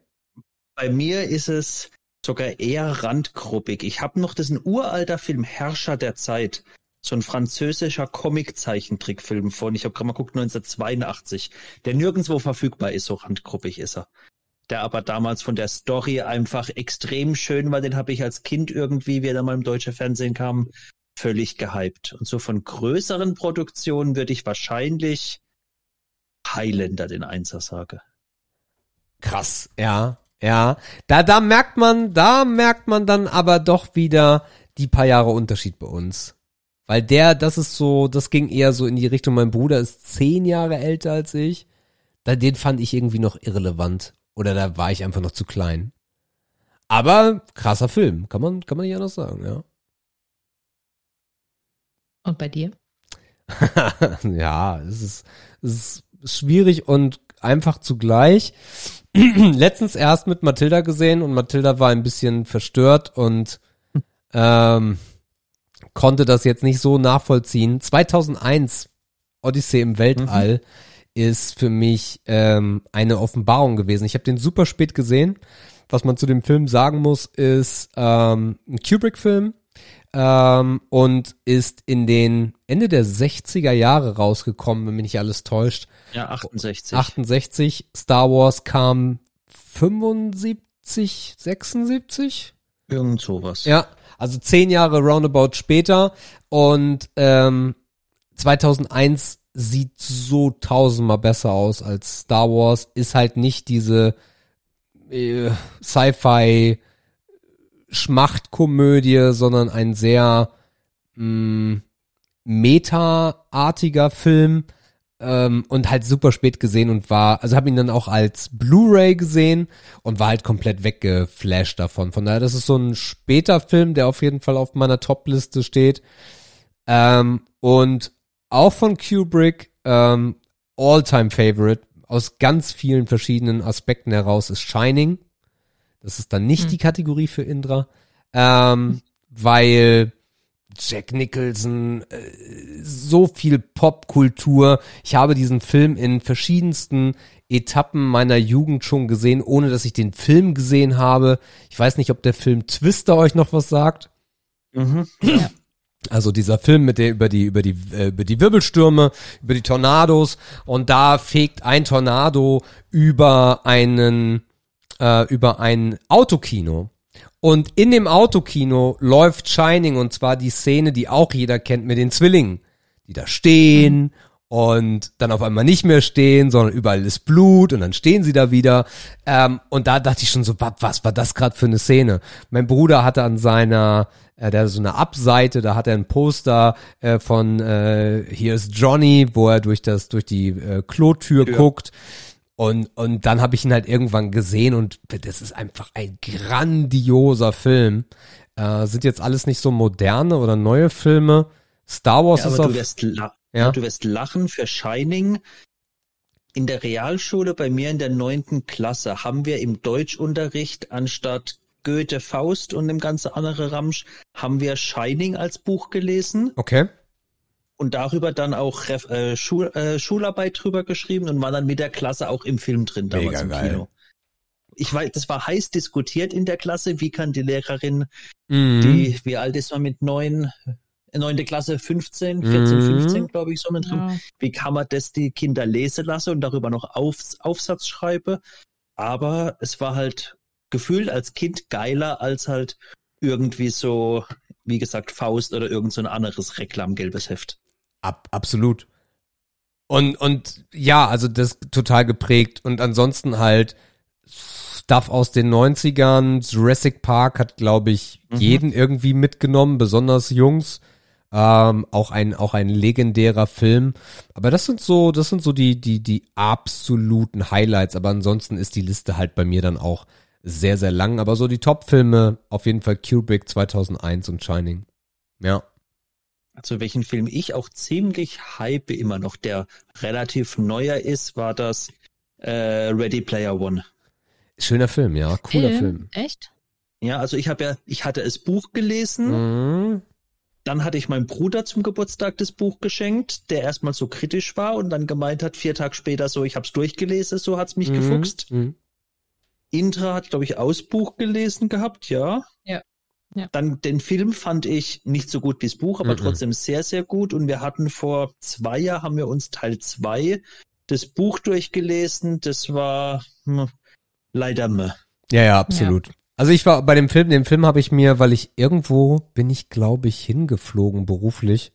Bei mir ist es sogar eher randgruppig. Ich habe noch diesen uralter Film Herrscher der Zeit. So ein französischer Comic-Zeichentrickfilm von, ich habe gerade mal geguckt, 1982, der nirgendwo verfügbar ist, so randgruppig ist er. Der aber damals von der Story einfach extrem schön war, den habe ich als Kind irgendwie, wie er dann mal im deutschen Fernsehen kam, völlig gehypt. Und so von größeren Produktionen würde ich wahrscheinlich Highlander den Einser sagen. Krass, ja, ja. Da, da merkt man, da merkt man dann aber doch wieder die paar Jahre Unterschied bei uns. Weil der, das ist so, das ging eher so in die Richtung, mein Bruder ist zehn Jahre älter als ich. Da, den fand ich irgendwie noch irrelevant. Oder da war ich einfach noch zu klein. Aber krasser Film, kann man, kann man nicht anders sagen, ja. Und bei dir? ja, es ist, es ist schwierig und einfach zugleich. Letztens erst mit Mathilda gesehen und Mathilda war ein bisschen verstört und ähm, konnte das jetzt nicht so nachvollziehen. 2001 Odyssee im Weltall ist für mich ähm, eine Offenbarung gewesen. Ich habe den super spät gesehen. Was man zu dem Film sagen muss, ist ähm, ein Kubrick-Film ähm, und ist in den Ende der 60er Jahre rausgekommen, wenn mich nicht alles täuscht. Ja, 68. 68, Star Wars kam 75, 76? Irgend sowas. Ja, also zehn Jahre roundabout später. Und ähm, 2001 sieht so tausendmal besser aus als Star Wars, ist halt nicht diese äh, Sci-Fi Schmachtkomödie, sondern ein sehr mh, meta-artiger Film ähm, und halt super spät gesehen und war, also habe ihn dann auch als Blu-ray gesehen und war halt komplett weggeflasht davon. Von daher, das ist so ein später Film, der auf jeden Fall auf meiner Top-Liste steht. Ähm, und auch von Kubrick, ähm, All-Time Favorite, aus ganz vielen verschiedenen Aspekten heraus ist Shining. Das ist dann nicht Hm. die Kategorie für Indra, ähm, weil Jack Nicholson, äh, so viel Popkultur. Ich habe diesen Film in verschiedensten Etappen meiner Jugend schon gesehen, ohne dass ich den Film gesehen habe. Ich weiß nicht, ob der Film Twister euch noch was sagt. Mhm. Also dieser Film mit der über die über die äh, über die Wirbelstürme, über die Tornados und da fegt ein Tornado über einen äh, über ein Autokino und in dem Autokino läuft Shining und zwar die Szene, die auch jeder kennt mit den Zwillingen, die da stehen und dann auf einmal nicht mehr stehen, sondern überall ist Blut und dann stehen sie da wieder. Ähm, und da dachte ich schon so, was, war das gerade für eine Szene? Mein Bruder hatte an seiner, äh, der so eine Abseite, da hat er ein Poster äh, von äh, Hier ist Johnny, wo er durch das, durch die äh, Klotür Ja. guckt. Und, und dann habe ich ihn halt irgendwann gesehen und das ist einfach ein grandioser Film. Äh, sind jetzt alles nicht so moderne oder neue Filme. Star Wars Ja, ist aber du wirst, ja. du wirst lachen für Shining. In der Realschule bei mir in der neunten Klasse haben wir im Deutschunterricht anstatt Goethe Faust und dem ganzen andere Ramsch haben wir Shining als Buch gelesen Okay. Und darüber dann auch Ref äh, Schul äh, Schularbeit drüber geschrieben und war dann mit der Klasse auch im Film drin damals Mega im geil. Kino. Ich weiß, das war heiß diskutiert in der Klasse. Wie kann die Lehrerin, Mhm. die, wie alt ist man mit neun, äh, neunte Klasse, 15, 14, Mhm. 15, glaube ich, so mit drin. Ja. Wie kann man das die Kinder lesen lassen und darüber noch Aufs Aufsatz schreiben? Aber es war halt gefühlt als Kind geiler als halt irgendwie so, wie gesagt, Faust oder irgend so ein anderes reklamgelbes Heft. Ab, absolut. Und, und ja, also das total geprägt. Und ansonsten halt Stuff aus den 90ern. Jurassic Park hat, glaube ich, Mhm. jeden irgendwie mitgenommen, besonders Jungs. Ähm, auch ein, auch ein legendärer Film. Aber das sind so, das sind so die, die, die absoluten Highlights. Aber ansonsten ist die Liste halt bei mir dann auch sehr, sehr lang. Aber so die Top-Filme, auf jeden Fall Kubrick 2001 und Shining. Ja. Also welchen Film ich auch ziemlich hype immer noch, der relativ neuer ist, war das äh, Ready Player One. Schöner Film, ja. Cooler Film. Echt? Ja, also ich habe ja, ich hatte das Buch gelesen, Mhm. dann hatte ich meinem Bruder zum Geburtstag das Buch geschenkt, der erstmal so kritisch war und dann gemeint hat, vier Tage später so, ich hab's durchgelesen, so hat's mich Mhm. gefuchst. Mhm. Intra hat, glaube ich, aus Buch gelesen gehabt, ja. Ja. Ja. Dann den Film fand ich nicht so gut wie das Buch, aber Mhm. trotzdem sehr, sehr gut. Und wir hatten vor zwei Jahren, haben wir uns Teil zwei das Buch durchgelesen. Das war hm, leider meh. Ja, ja, absolut. Also ich war bei dem Film, den Film habe ich mir, weil ich irgendwo bin ich, glaube ich, hingeflogen beruflich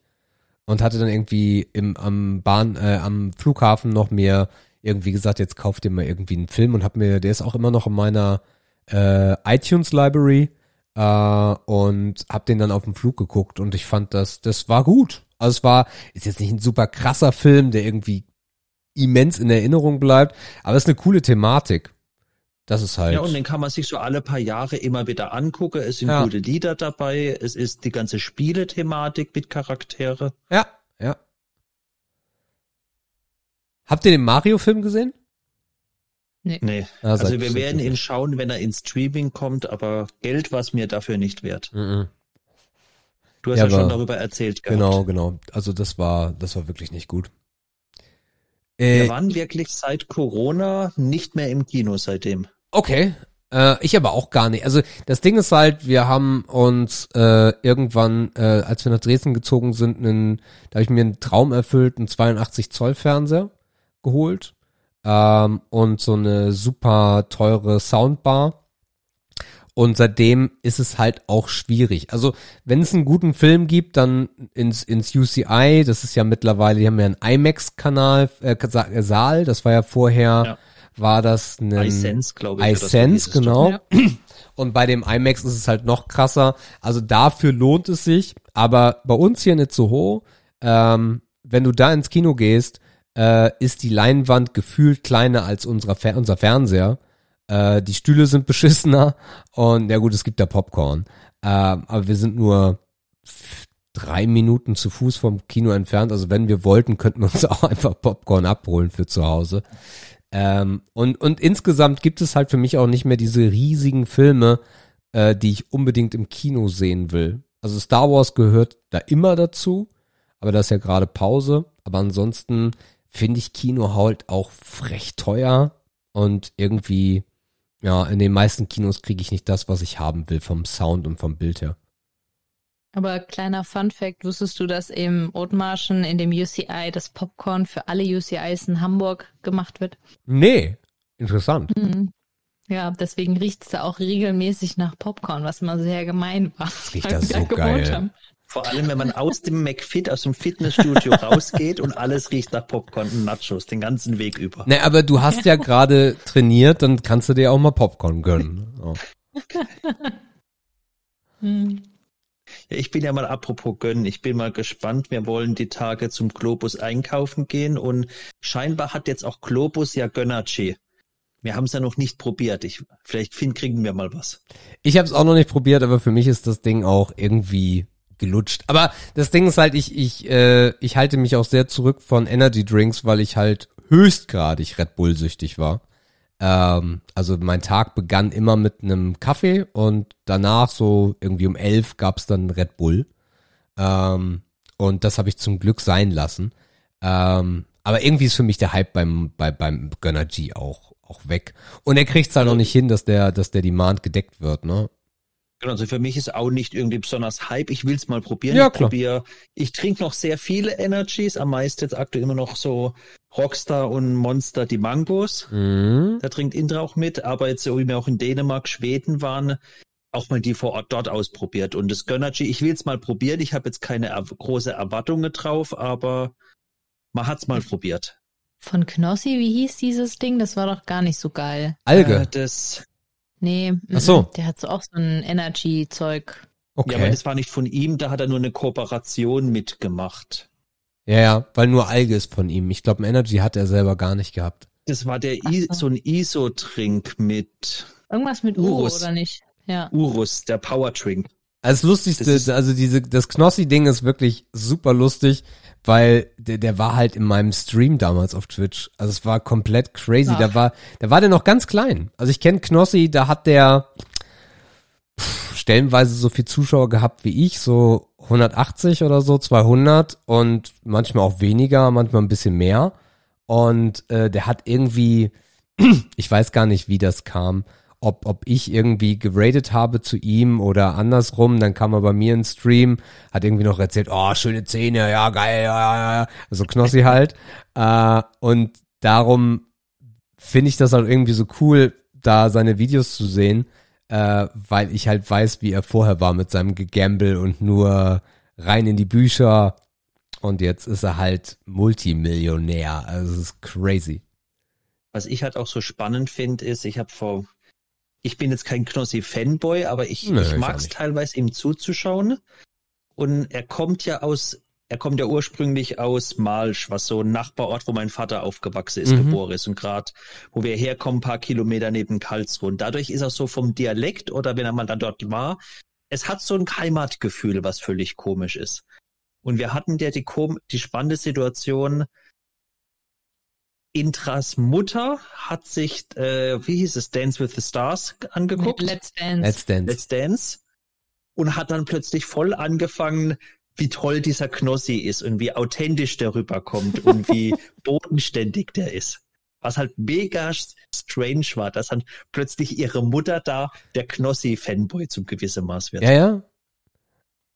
und hatte dann irgendwie im am Bahn äh, am Flughafen noch mir irgendwie gesagt, jetzt kauf dir mal irgendwie einen Film und hab mir, der ist auch immer noch in meiner äh, iTunes Library äh, und hab den dann auf dem Flug geguckt und ich fand das, das war gut. Also es war, ist jetzt nicht ein super krasser Film, der irgendwie immens in Erinnerung bleibt, aber es ist eine coole Thematik. Das ist halt. Ja, und den kann man sich so alle paar Jahre immer wieder angucken. Es sind Ja. gute Lieder dabei. Es ist die ganze Spielethematik mit Charaktere. Ja, ja. Habt ihr den Mario-Film gesehen? Nee. Ah, Also wir werden ihn schauen, wenn er ins Streaming kommt, aber Geld war es mir dafür nicht wert. Mhm. Du hast Ja, ja, schon darüber erzählt gehabt. Genau, genau. Also das war, das war wirklich nicht gut. Äh, Wir waren wirklich seit Corona nicht mehr im Kino seitdem. okay. Äh, ich aber auch gar nicht. Also das Ding ist halt, wir haben uns äh, irgendwann, äh, als wir nach Dresden gezogen sind, einen, da habe ich mir einen Traum erfüllt, einen 82 Zoll Fernseher geholt ähm, und so eine super teure Soundbar. Und seitdem ist es halt auch schwierig. Also, wenn es einen guten Film gibt, dann ins, ins UCI, das ist ja mittlerweile, die haben ja einen IMAX-Kanal, äh, äh, Saal, das war ja vorher, Ja. war das ein iSense, glaube ich. iSense, genau. Ja. Und bei dem IMAX ist es halt noch krasser. Also dafür lohnt es sich. Aber bei uns hier nicht so hoch. Ähm, wenn du da ins Kino gehst, äh, ist die Leinwand gefühlt kleiner als unserer Fer unser Fernseher. Äh, die Stühle sind beschissener und ja gut, es gibt da Popcorn. Ähm, aber wir sind nur drei Minuten zu Fuß vom Kino entfernt. Also wenn wir wollten, könnten wir uns auch einfach Popcorn abholen für zu Hause. Ähm, und, und insgesamt gibt es halt für mich auch nicht mehr diese riesigen Filme, äh, die ich unbedingt im Kino sehen will. Also Star Wars gehört da immer dazu, aber das ist ja gerade Pause. Aber ansonsten finde ich Kino halt auch frech teuer und irgendwie, ja, in den meisten Kinos kriege ich nicht das, was ich haben will vom Sound und vom Bild her. Aber kleiner Fun Fact, wusstest du, dass im Othmarschen in dem UCI das Popcorn für alle UCIs in Hamburg gemacht wird? Nee, interessant. Mhm. Ja, deswegen riecht's da auch regelmäßig nach Popcorn, was immer sehr gemein war. riecht das so geil. Vor allem, wenn man aus dem McFit, aus dem Fitnessstudio rausgeht und alles riecht nach Popcorn und Nachos, den ganzen Weg über. Nee, aber du hast ja gerade trainiert, dann kannst du dir auch mal Popcorn gönnen. Oh. Mhm. Ja, ich bin ja mal apropos gönnen, ich bin mal gespannt. Wir wollen die Tage zum Globus einkaufen gehen und scheinbar hat jetzt auch Globus ja Gönnerchi. Wir haben es ja noch nicht probiert. Ich, vielleicht find, kriegen wir mal was. Ich habe es auch noch nicht probiert, aber für mich ist das Ding auch irgendwie gelutscht. Aber das Ding ist halt, ich ich äh, ich halte mich auch sehr zurück von Energy Drinks, weil ich halt höchstgradig Red Bull süchtig war. Ähm, also mein Tag begann immer mit einem Kaffee und danach so irgendwie um elf gab's dann Red Bull. Ähm, und das habe ich zum Glück sein lassen. Ähm, aber irgendwie ist für mich der Hype beim, bei, beim Gönner G auch, auch weg. Und er kriegt's halt noch nicht hin, dass der, dass der Demand gedeckt wird, ne? Genau, also für mich ist auch nicht irgendwie besonders Hype. Ich will's mal probieren. Ja, ich klar. probier, ich trinke noch sehr viele Energies, am meisten jetzt aktuell immer noch so Rockstar und Monster die Mangos. Mhm. Da trinkt Indra auch mit, aber jetzt so wie wir auch in Dänemark, Schweden waren, auch mal die vor Ort dort ausprobiert. Und das Gönnergy, ich will es mal probieren. Ich habe jetzt keine er große Erwartungen drauf, aber man hat's mal probiert. Von Knossi, wie hieß dieses Ding? Das war doch gar nicht so geil. Alge. Äh, das, Nee, Ach so. mhm, der hat so auch so ein Energy-Zeug. Okay. ja, aber das war nicht von ihm, da hat er nur eine Kooperation mitgemacht. Ja, ja, weil nur Alge ist von ihm. Ich glaube, Energy hat er selber gar nicht gehabt. Das war der I so. so ein ISO-Trink mit Irgendwas mit Uro, Urus. oder nicht? Ja. Urus, der Power-Trink. Also das Lustigste, Das ist- also diese, das Knossi-Ding ist wirklich super lustig, weil der, der war halt in meinem Stream damals auf Twitch. Also es war komplett crazy. Ach. Da war, da war der noch ganz klein. Also ich kenne Knossi, da hat der pff, stellenweise so viel Zuschauer gehabt wie ich, so 180 oder so, 200 und manchmal auch weniger, manchmal ein bisschen mehr. Und äh, der hat irgendwie, ich weiß gar nicht, wie das kam, ob, ob ich irgendwie geradet habe zu ihm oder andersrum, dann kam er bei mir in Stream, hat irgendwie noch erzählt, oh, schöne Zähne, ja, geil, ja, ja, ja, also Knossi halt. Äh, und darum finde ich das halt irgendwie so cool, da seine Videos zu sehen, äh, weil ich halt weiß, wie er vorher war mit seinem Gegamble und nur rein in die Bücher. Und jetzt ist er halt Multimillionär. Also es ist crazy. Was ich halt auch so spannend finde, ist, ich habe vor, ich bin jetzt kein Knossi-Fanboy, aber ich, Nö, ich mag es teilweise ihm zuzuschauen. Und er kommt ja aus, er kommt ja ursprünglich aus Malsch, was so ein Nachbarort, wo mein Vater aufgewachsen ist, Mhm. geboren ist. Und gerade, wo wir herkommen, ein paar Kilometer neben Karlsruhe. Und dadurch ist er so vom Dialekt oder wenn er mal dann dort war, es hat so ein Heimatgefühl, was völlig komisch ist. Und wir hatten ja die, die spannende Situation, Intras Mutter hat sich, äh, wie hieß es, Dance with the Stars angeguckt, Let's Dance. Let's Dance. Let's Dance, und hat dann plötzlich voll angefangen, wie toll dieser Knossi ist und wie authentisch der rüberkommt und wie bodenständig der ist. Was halt mega strange war, dass dann plötzlich ihre Mutter da der Knossi-Fanboy zum gewissen Maß wird. Ja, ja.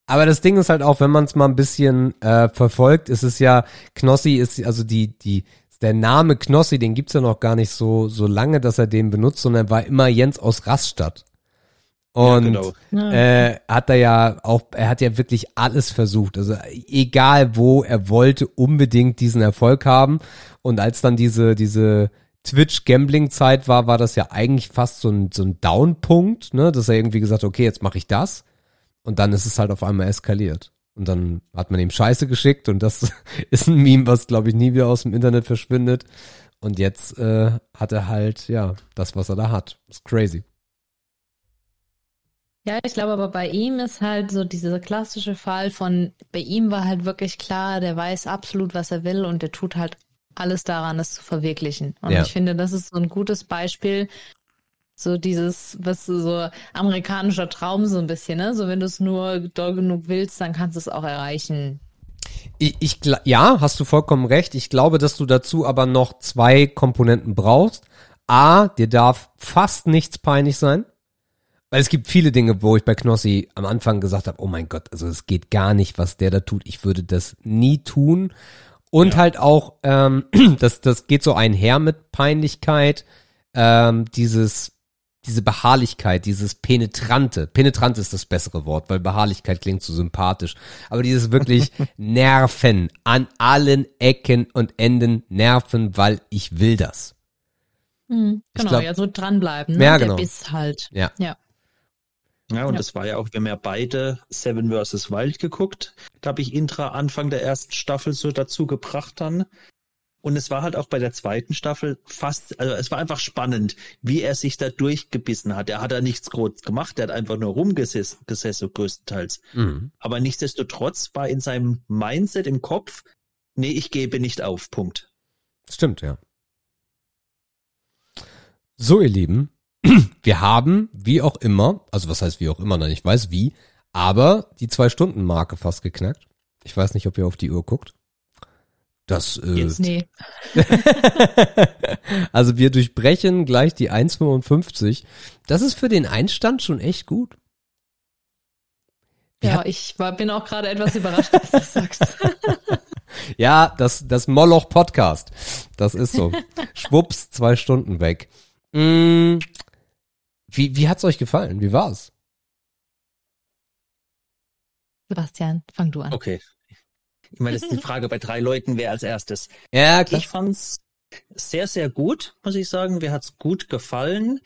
Aber das Ding ist halt auch, wenn man es mal ein bisschen äh, verfolgt, ist es ja, Knossi ist, also die, die, der Name Knossi, den gibt's ja noch gar nicht so, so lange, dass er den benutzt, sondern er war immer Jens aus Rastatt. Und genau. Ja. äh, hat er ja auch, er hat ja wirklich alles versucht. Also egal wo, er wollte unbedingt diesen Erfolg haben. Und als dann diese, diese Twitch-Gambling-Zeit war, war das ja eigentlich fast so ein, so ein Down-Punkt, ne? Dass er irgendwie gesagt hat, okay, jetzt mache ich das. Und dann ist es halt auf einmal eskaliert. Und dann hat man ihm Scheiße geschickt und das ist ein Meme, was, glaube ich, nie wieder aus dem Internet verschwindet. Und jetzt äh, hat er halt, ja, das, was er da hat. ist crazy. Ja, ich glaube aber bei ihm ist halt so dieser klassische Fall von, bei ihm war halt wirklich klar, der weiß absolut, was er will und der tut halt alles daran, es zu verwirklichen. Und Ja. ich finde, das ist so ein gutes Beispiel, so dieses, was so amerikanischer Traum so ein bisschen, ne? So wenn du es nur doll genug willst, dann kannst du es auch erreichen. Ich, ich, ja, hast du vollkommen recht. Ich glaube, dass du dazu aber noch zwei Komponenten brauchst. A, dir darf fast nichts peinlich sein. Weil es gibt viele Dinge, wo ich bei Knossi am Anfang gesagt habe, oh mein Gott, also es geht gar nicht, was der da tut. Ich würde das nie tun. Und halt auch, ähm, das, das geht so einher mit Peinlichkeit, ähm, dieses, diese Beharrlichkeit, dieses Penetrante. Penetrant ist das bessere Wort, weil Beharrlichkeit klingt so sympathisch. Aber dieses wirklich Nerven an allen Ecken und Enden nerven, weil ich will das. Hm, Ich genau, glaub- ja, so dranbleiben. Ne? Ja, Der genau. Biss halt. Ja. Ja. Ja, und Ja. das war ja auch, wir haben ja beide Seven vs. Wild geguckt. Da habe ich Intra Anfang der ersten Staffel so dazu gebracht dann. Und es war halt auch bei der zweiten Staffel fast, also es war einfach spannend, wie er sich da durchgebissen hat. Er hat da nichts groß gemacht, er hat einfach nur rumgesessen, gesessen größtenteils. Mhm. Aber nichtsdestotrotz war in seinem Mindset im Kopf, nee, ich gebe nicht auf, Punkt. Stimmt, ja. So, ihr Lieben, wir haben, wie auch immer, also was heißt wie auch immer, nein, ich weiß wie, aber die Zwei-Stunden-Marke fast geknackt. Ich weiß nicht, ob ihr auf die Uhr guckt. Das, äh, Jetzt Nee. also wir durchbrechen gleich die 1,55. Das ist für den Einstand schon echt gut. Ja, ich war, bin auch gerade etwas überrascht, dass du das sagst. Ja, das, das Moloch Podcast. Das ist so. Schwupps, zwei Stunden weg. Mm, wie, wie hat's euch gefallen? Wie war's? Sebastian, fang du an. Okay. Ich meine, das ist die Frage bei drei Leuten, wer als erstes. Ja, klar. Ich fand's sehr, sehr gut, muss ich sagen. Mir hat's gut gefallen.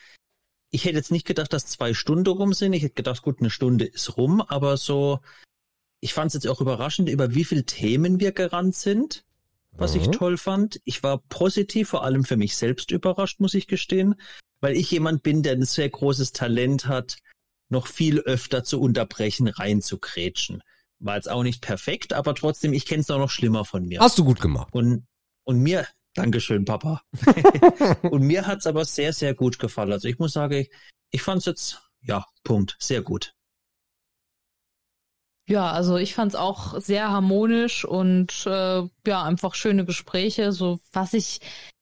Ich hätte jetzt nicht gedacht, dass zwei Stunden rum sind. Ich hätte gedacht, gut, eine Stunde ist rum, aber so, ich fand's jetzt auch überraschend, über wie viele Themen wir gerannt sind, was ich Mhm. toll fand. Ich war positiv, vor allem für mich selbst überrascht, muss ich gestehen, weil ich jemand bin, der ein sehr großes Talent hat, noch viel öfter zu unterbrechen, reinzukrätschen. War jetzt auch nicht perfekt, aber trotzdem, ich kenne es auch noch schlimmer von mir. Hast du gut gemacht. Und, und mir, Dankeschön, Papa. und mir hat's aber sehr, sehr gut gefallen. Also ich muss sagen, ich, ich fand's jetzt, ja, Punkt, sehr gut. Ja, also ich fand's auch sehr harmonisch und äh, ja, einfach schöne Gespräche, so was ich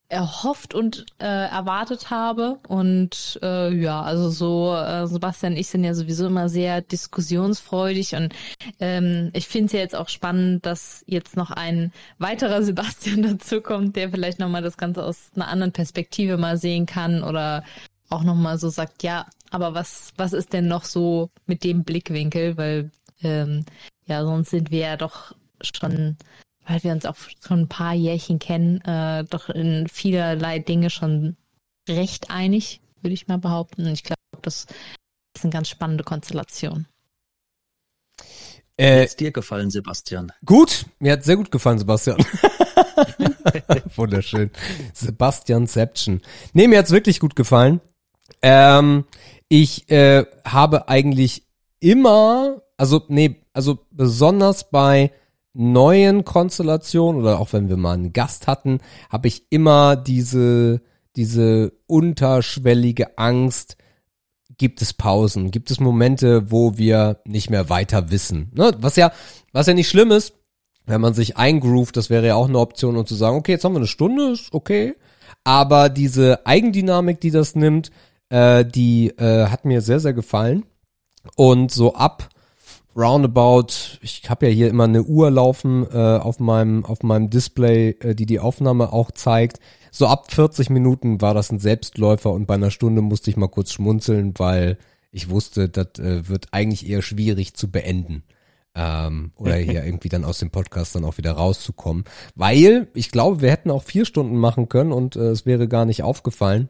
erhofft und äh, erwartet habe. Und äh, ja, also so, äh, Sebastian ich sind ja sowieso immer sehr diskussionsfreudig und ähm, ich finde es ja jetzt auch spannend, dass jetzt noch ein weiterer Sebastian dazukommt, der vielleicht nochmal das Ganze aus einer anderen Perspektive mal sehen kann oder auch nochmal so sagt, ja, aber was, was ist denn noch so mit dem Blickwinkel? Weil ähm, ja, sonst sind wir ja doch schon, weil wir uns auch schon ein paar Jährchen kennen, äh, doch in vielerlei Dinge schon recht einig, würde ich mal behaupten. Und ich glaube, das ist eine ganz spannende Konstellation. Äh, Hat's dir gefallen, Sebastian? gut, mir hat sehr gut gefallen, Sebastian. Wunderschön. Sebastianception. Nee, mir hat's wirklich gut gefallen. Ähm, ich äh, habe eigentlich immer, also nee, also besonders bei neuen Konstellationen oder auch wenn wir mal einen Gast hatten, habe ich immer diese diese unterschwellige Angst, gibt es Pausen, gibt es Momente, wo wir nicht mehr weiter wissen. Ne? Was ja, was ja nicht schlimm ist, wenn man sich eingroovt, das wäre ja auch eine Option, um zu sagen, okay, jetzt haben wir eine Stunde, ist okay. Aber diese Eigendynamik, die das nimmt, äh, die äh, hat mir sehr, sehr gefallen. Und so ab roundabout, ich habe ja hier immer eine Uhr laufen äh, auf meinem auf meinem Display, äh, die die Aufnahme auch zeigt. So ab 40 Minuten war das ein Selbstläufer und bei einer Stunde musste ich mal kurz schmunzeln, weil ich wusste, das äh, wird eigentlich eher schwierig zu beenden. Ähm, oder hier irgendwie dann aus dem Podcast dann auch wieder rauszukommen. Weil ich glaube, wir hätten auch vier Stunden machen können und äh, es wäre gar nicht aufgefallen.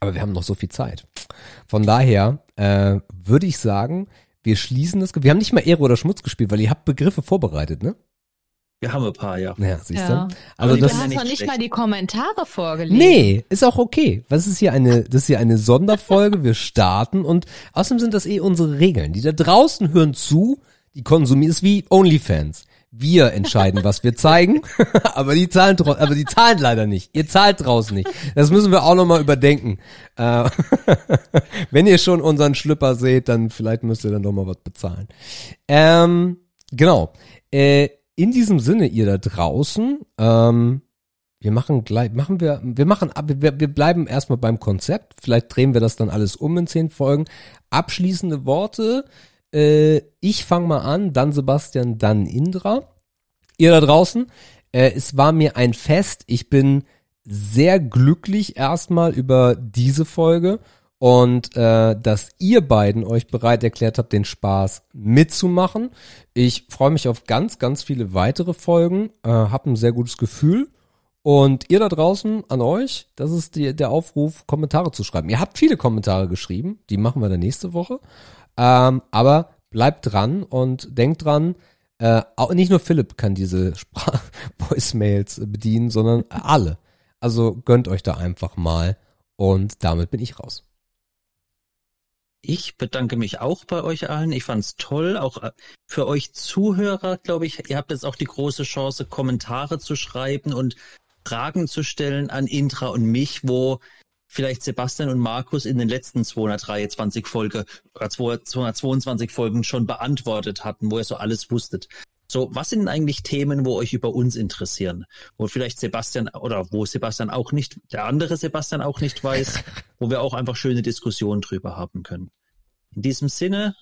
Aber wir haben noch so viel Zeit. Von daher äh, würde ich sagen, wir schließen das. Wir haben nicht mal Ehre oder Schmutz gespielt, weil ihr habt Begriffe vorbereitet, ne? Wir haben ein paar, ja. Ja, siehst Ja. du? Also die Du das ja hast noch nicht schlecht. mal die Kommentare vorgelesen. Nee, ist auch okay. Was ist hier eine, das ist hier eine Sonderfolge. Wir starten und außerdem sind das eh unsere Regeln. Die da draußen hören zu, die konsumieren, ist wie OnlyFans. Wir entscheiden, was wir zeigen, aber die zahlen, aber die zahlen leider nicht. Ihr zahlt draußen nicht. Das müssen wir auch nochmal überdenken. Äh, wenn ihr schon unseren Schlüpper seht, dann vielleicht müsst ihr dann doch mal was bezahlen. Ähm, genau. Äh, in diesem Sinne, ihr da draußen, ähm, wir machen gleich, machen wir, wir machen ab, wir, wir bleiben erstmal beim Konzept. Vielleicht drehen wir das dann alles um in zehn Folgen. Abschließende Worte. Äh, ich fange mal an, dann Sebastian, dann Indra. Ihr da draußen, äh, es war mir ein Fest. Ich bin sehr glücklich erstmal über diese Folge und äh, dass ihr beiden euch bereit erklärt habt, den Spaß mitzumachen. Ich freue mich auf ganz, ganz viele weitere Folgen, äh, hab ein sehr gutes Gefühl. Und ihr da draußen an euch, das ist die, der Aufruf, Kommentare zu schreiben. Ihr habt viele Kommentare geschrieben, die machen wir dann nächste Woche. Ähm, aber bleibt dran und denkt dran, äh, auch nicht nur Philipp kann diese Sprach Voicemails bedienen, sondern alle. Also gönnt euch da einfach mal und damit bin ich raus. Ich bedanke mich auch bei euch allen. Ich fand's toll. Auch äh, für euch Zuhörer, glaube ich, ihr habt jetzt auch die große Chance, Kommentare zu schreiben und Fragen zu stellen an Intra und mich, wo vielleicht Sebastian und Markus in den letzten 223 Folge oder 222 Folgen schon beantwortet hatten, wo ihr so alles wusstet. So, was sind eigentlich Themen, wo euch über uns interessieren? Wo vielleicht Sebastian oder wo Sebastian auch nicht, der andere Sebastian auch nicht weiß, wo wir auch einfach schöne Diskussionen drüber haben können. In diesem Sinne,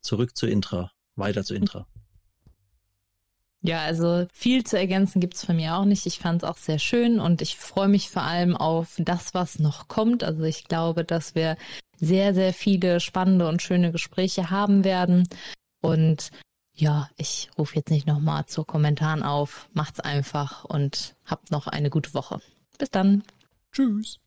zurück zu Intra, weiter zu Intra. Ja, also viel zu ergänzen gibt's von mir auch nicht. Ich fand es auch sehr schön und ich freue mich vor allem auf das, was noch kommt. Also ich glaube, dass wir sehr, sehr viele spannende und schöne Gespräche haben werden. Und ja, ich rufe jetzt nicht nochmal zu Kommentaren auf. Macht's einfach und habt noch eine gute Woche. Bis dann. Tschüss.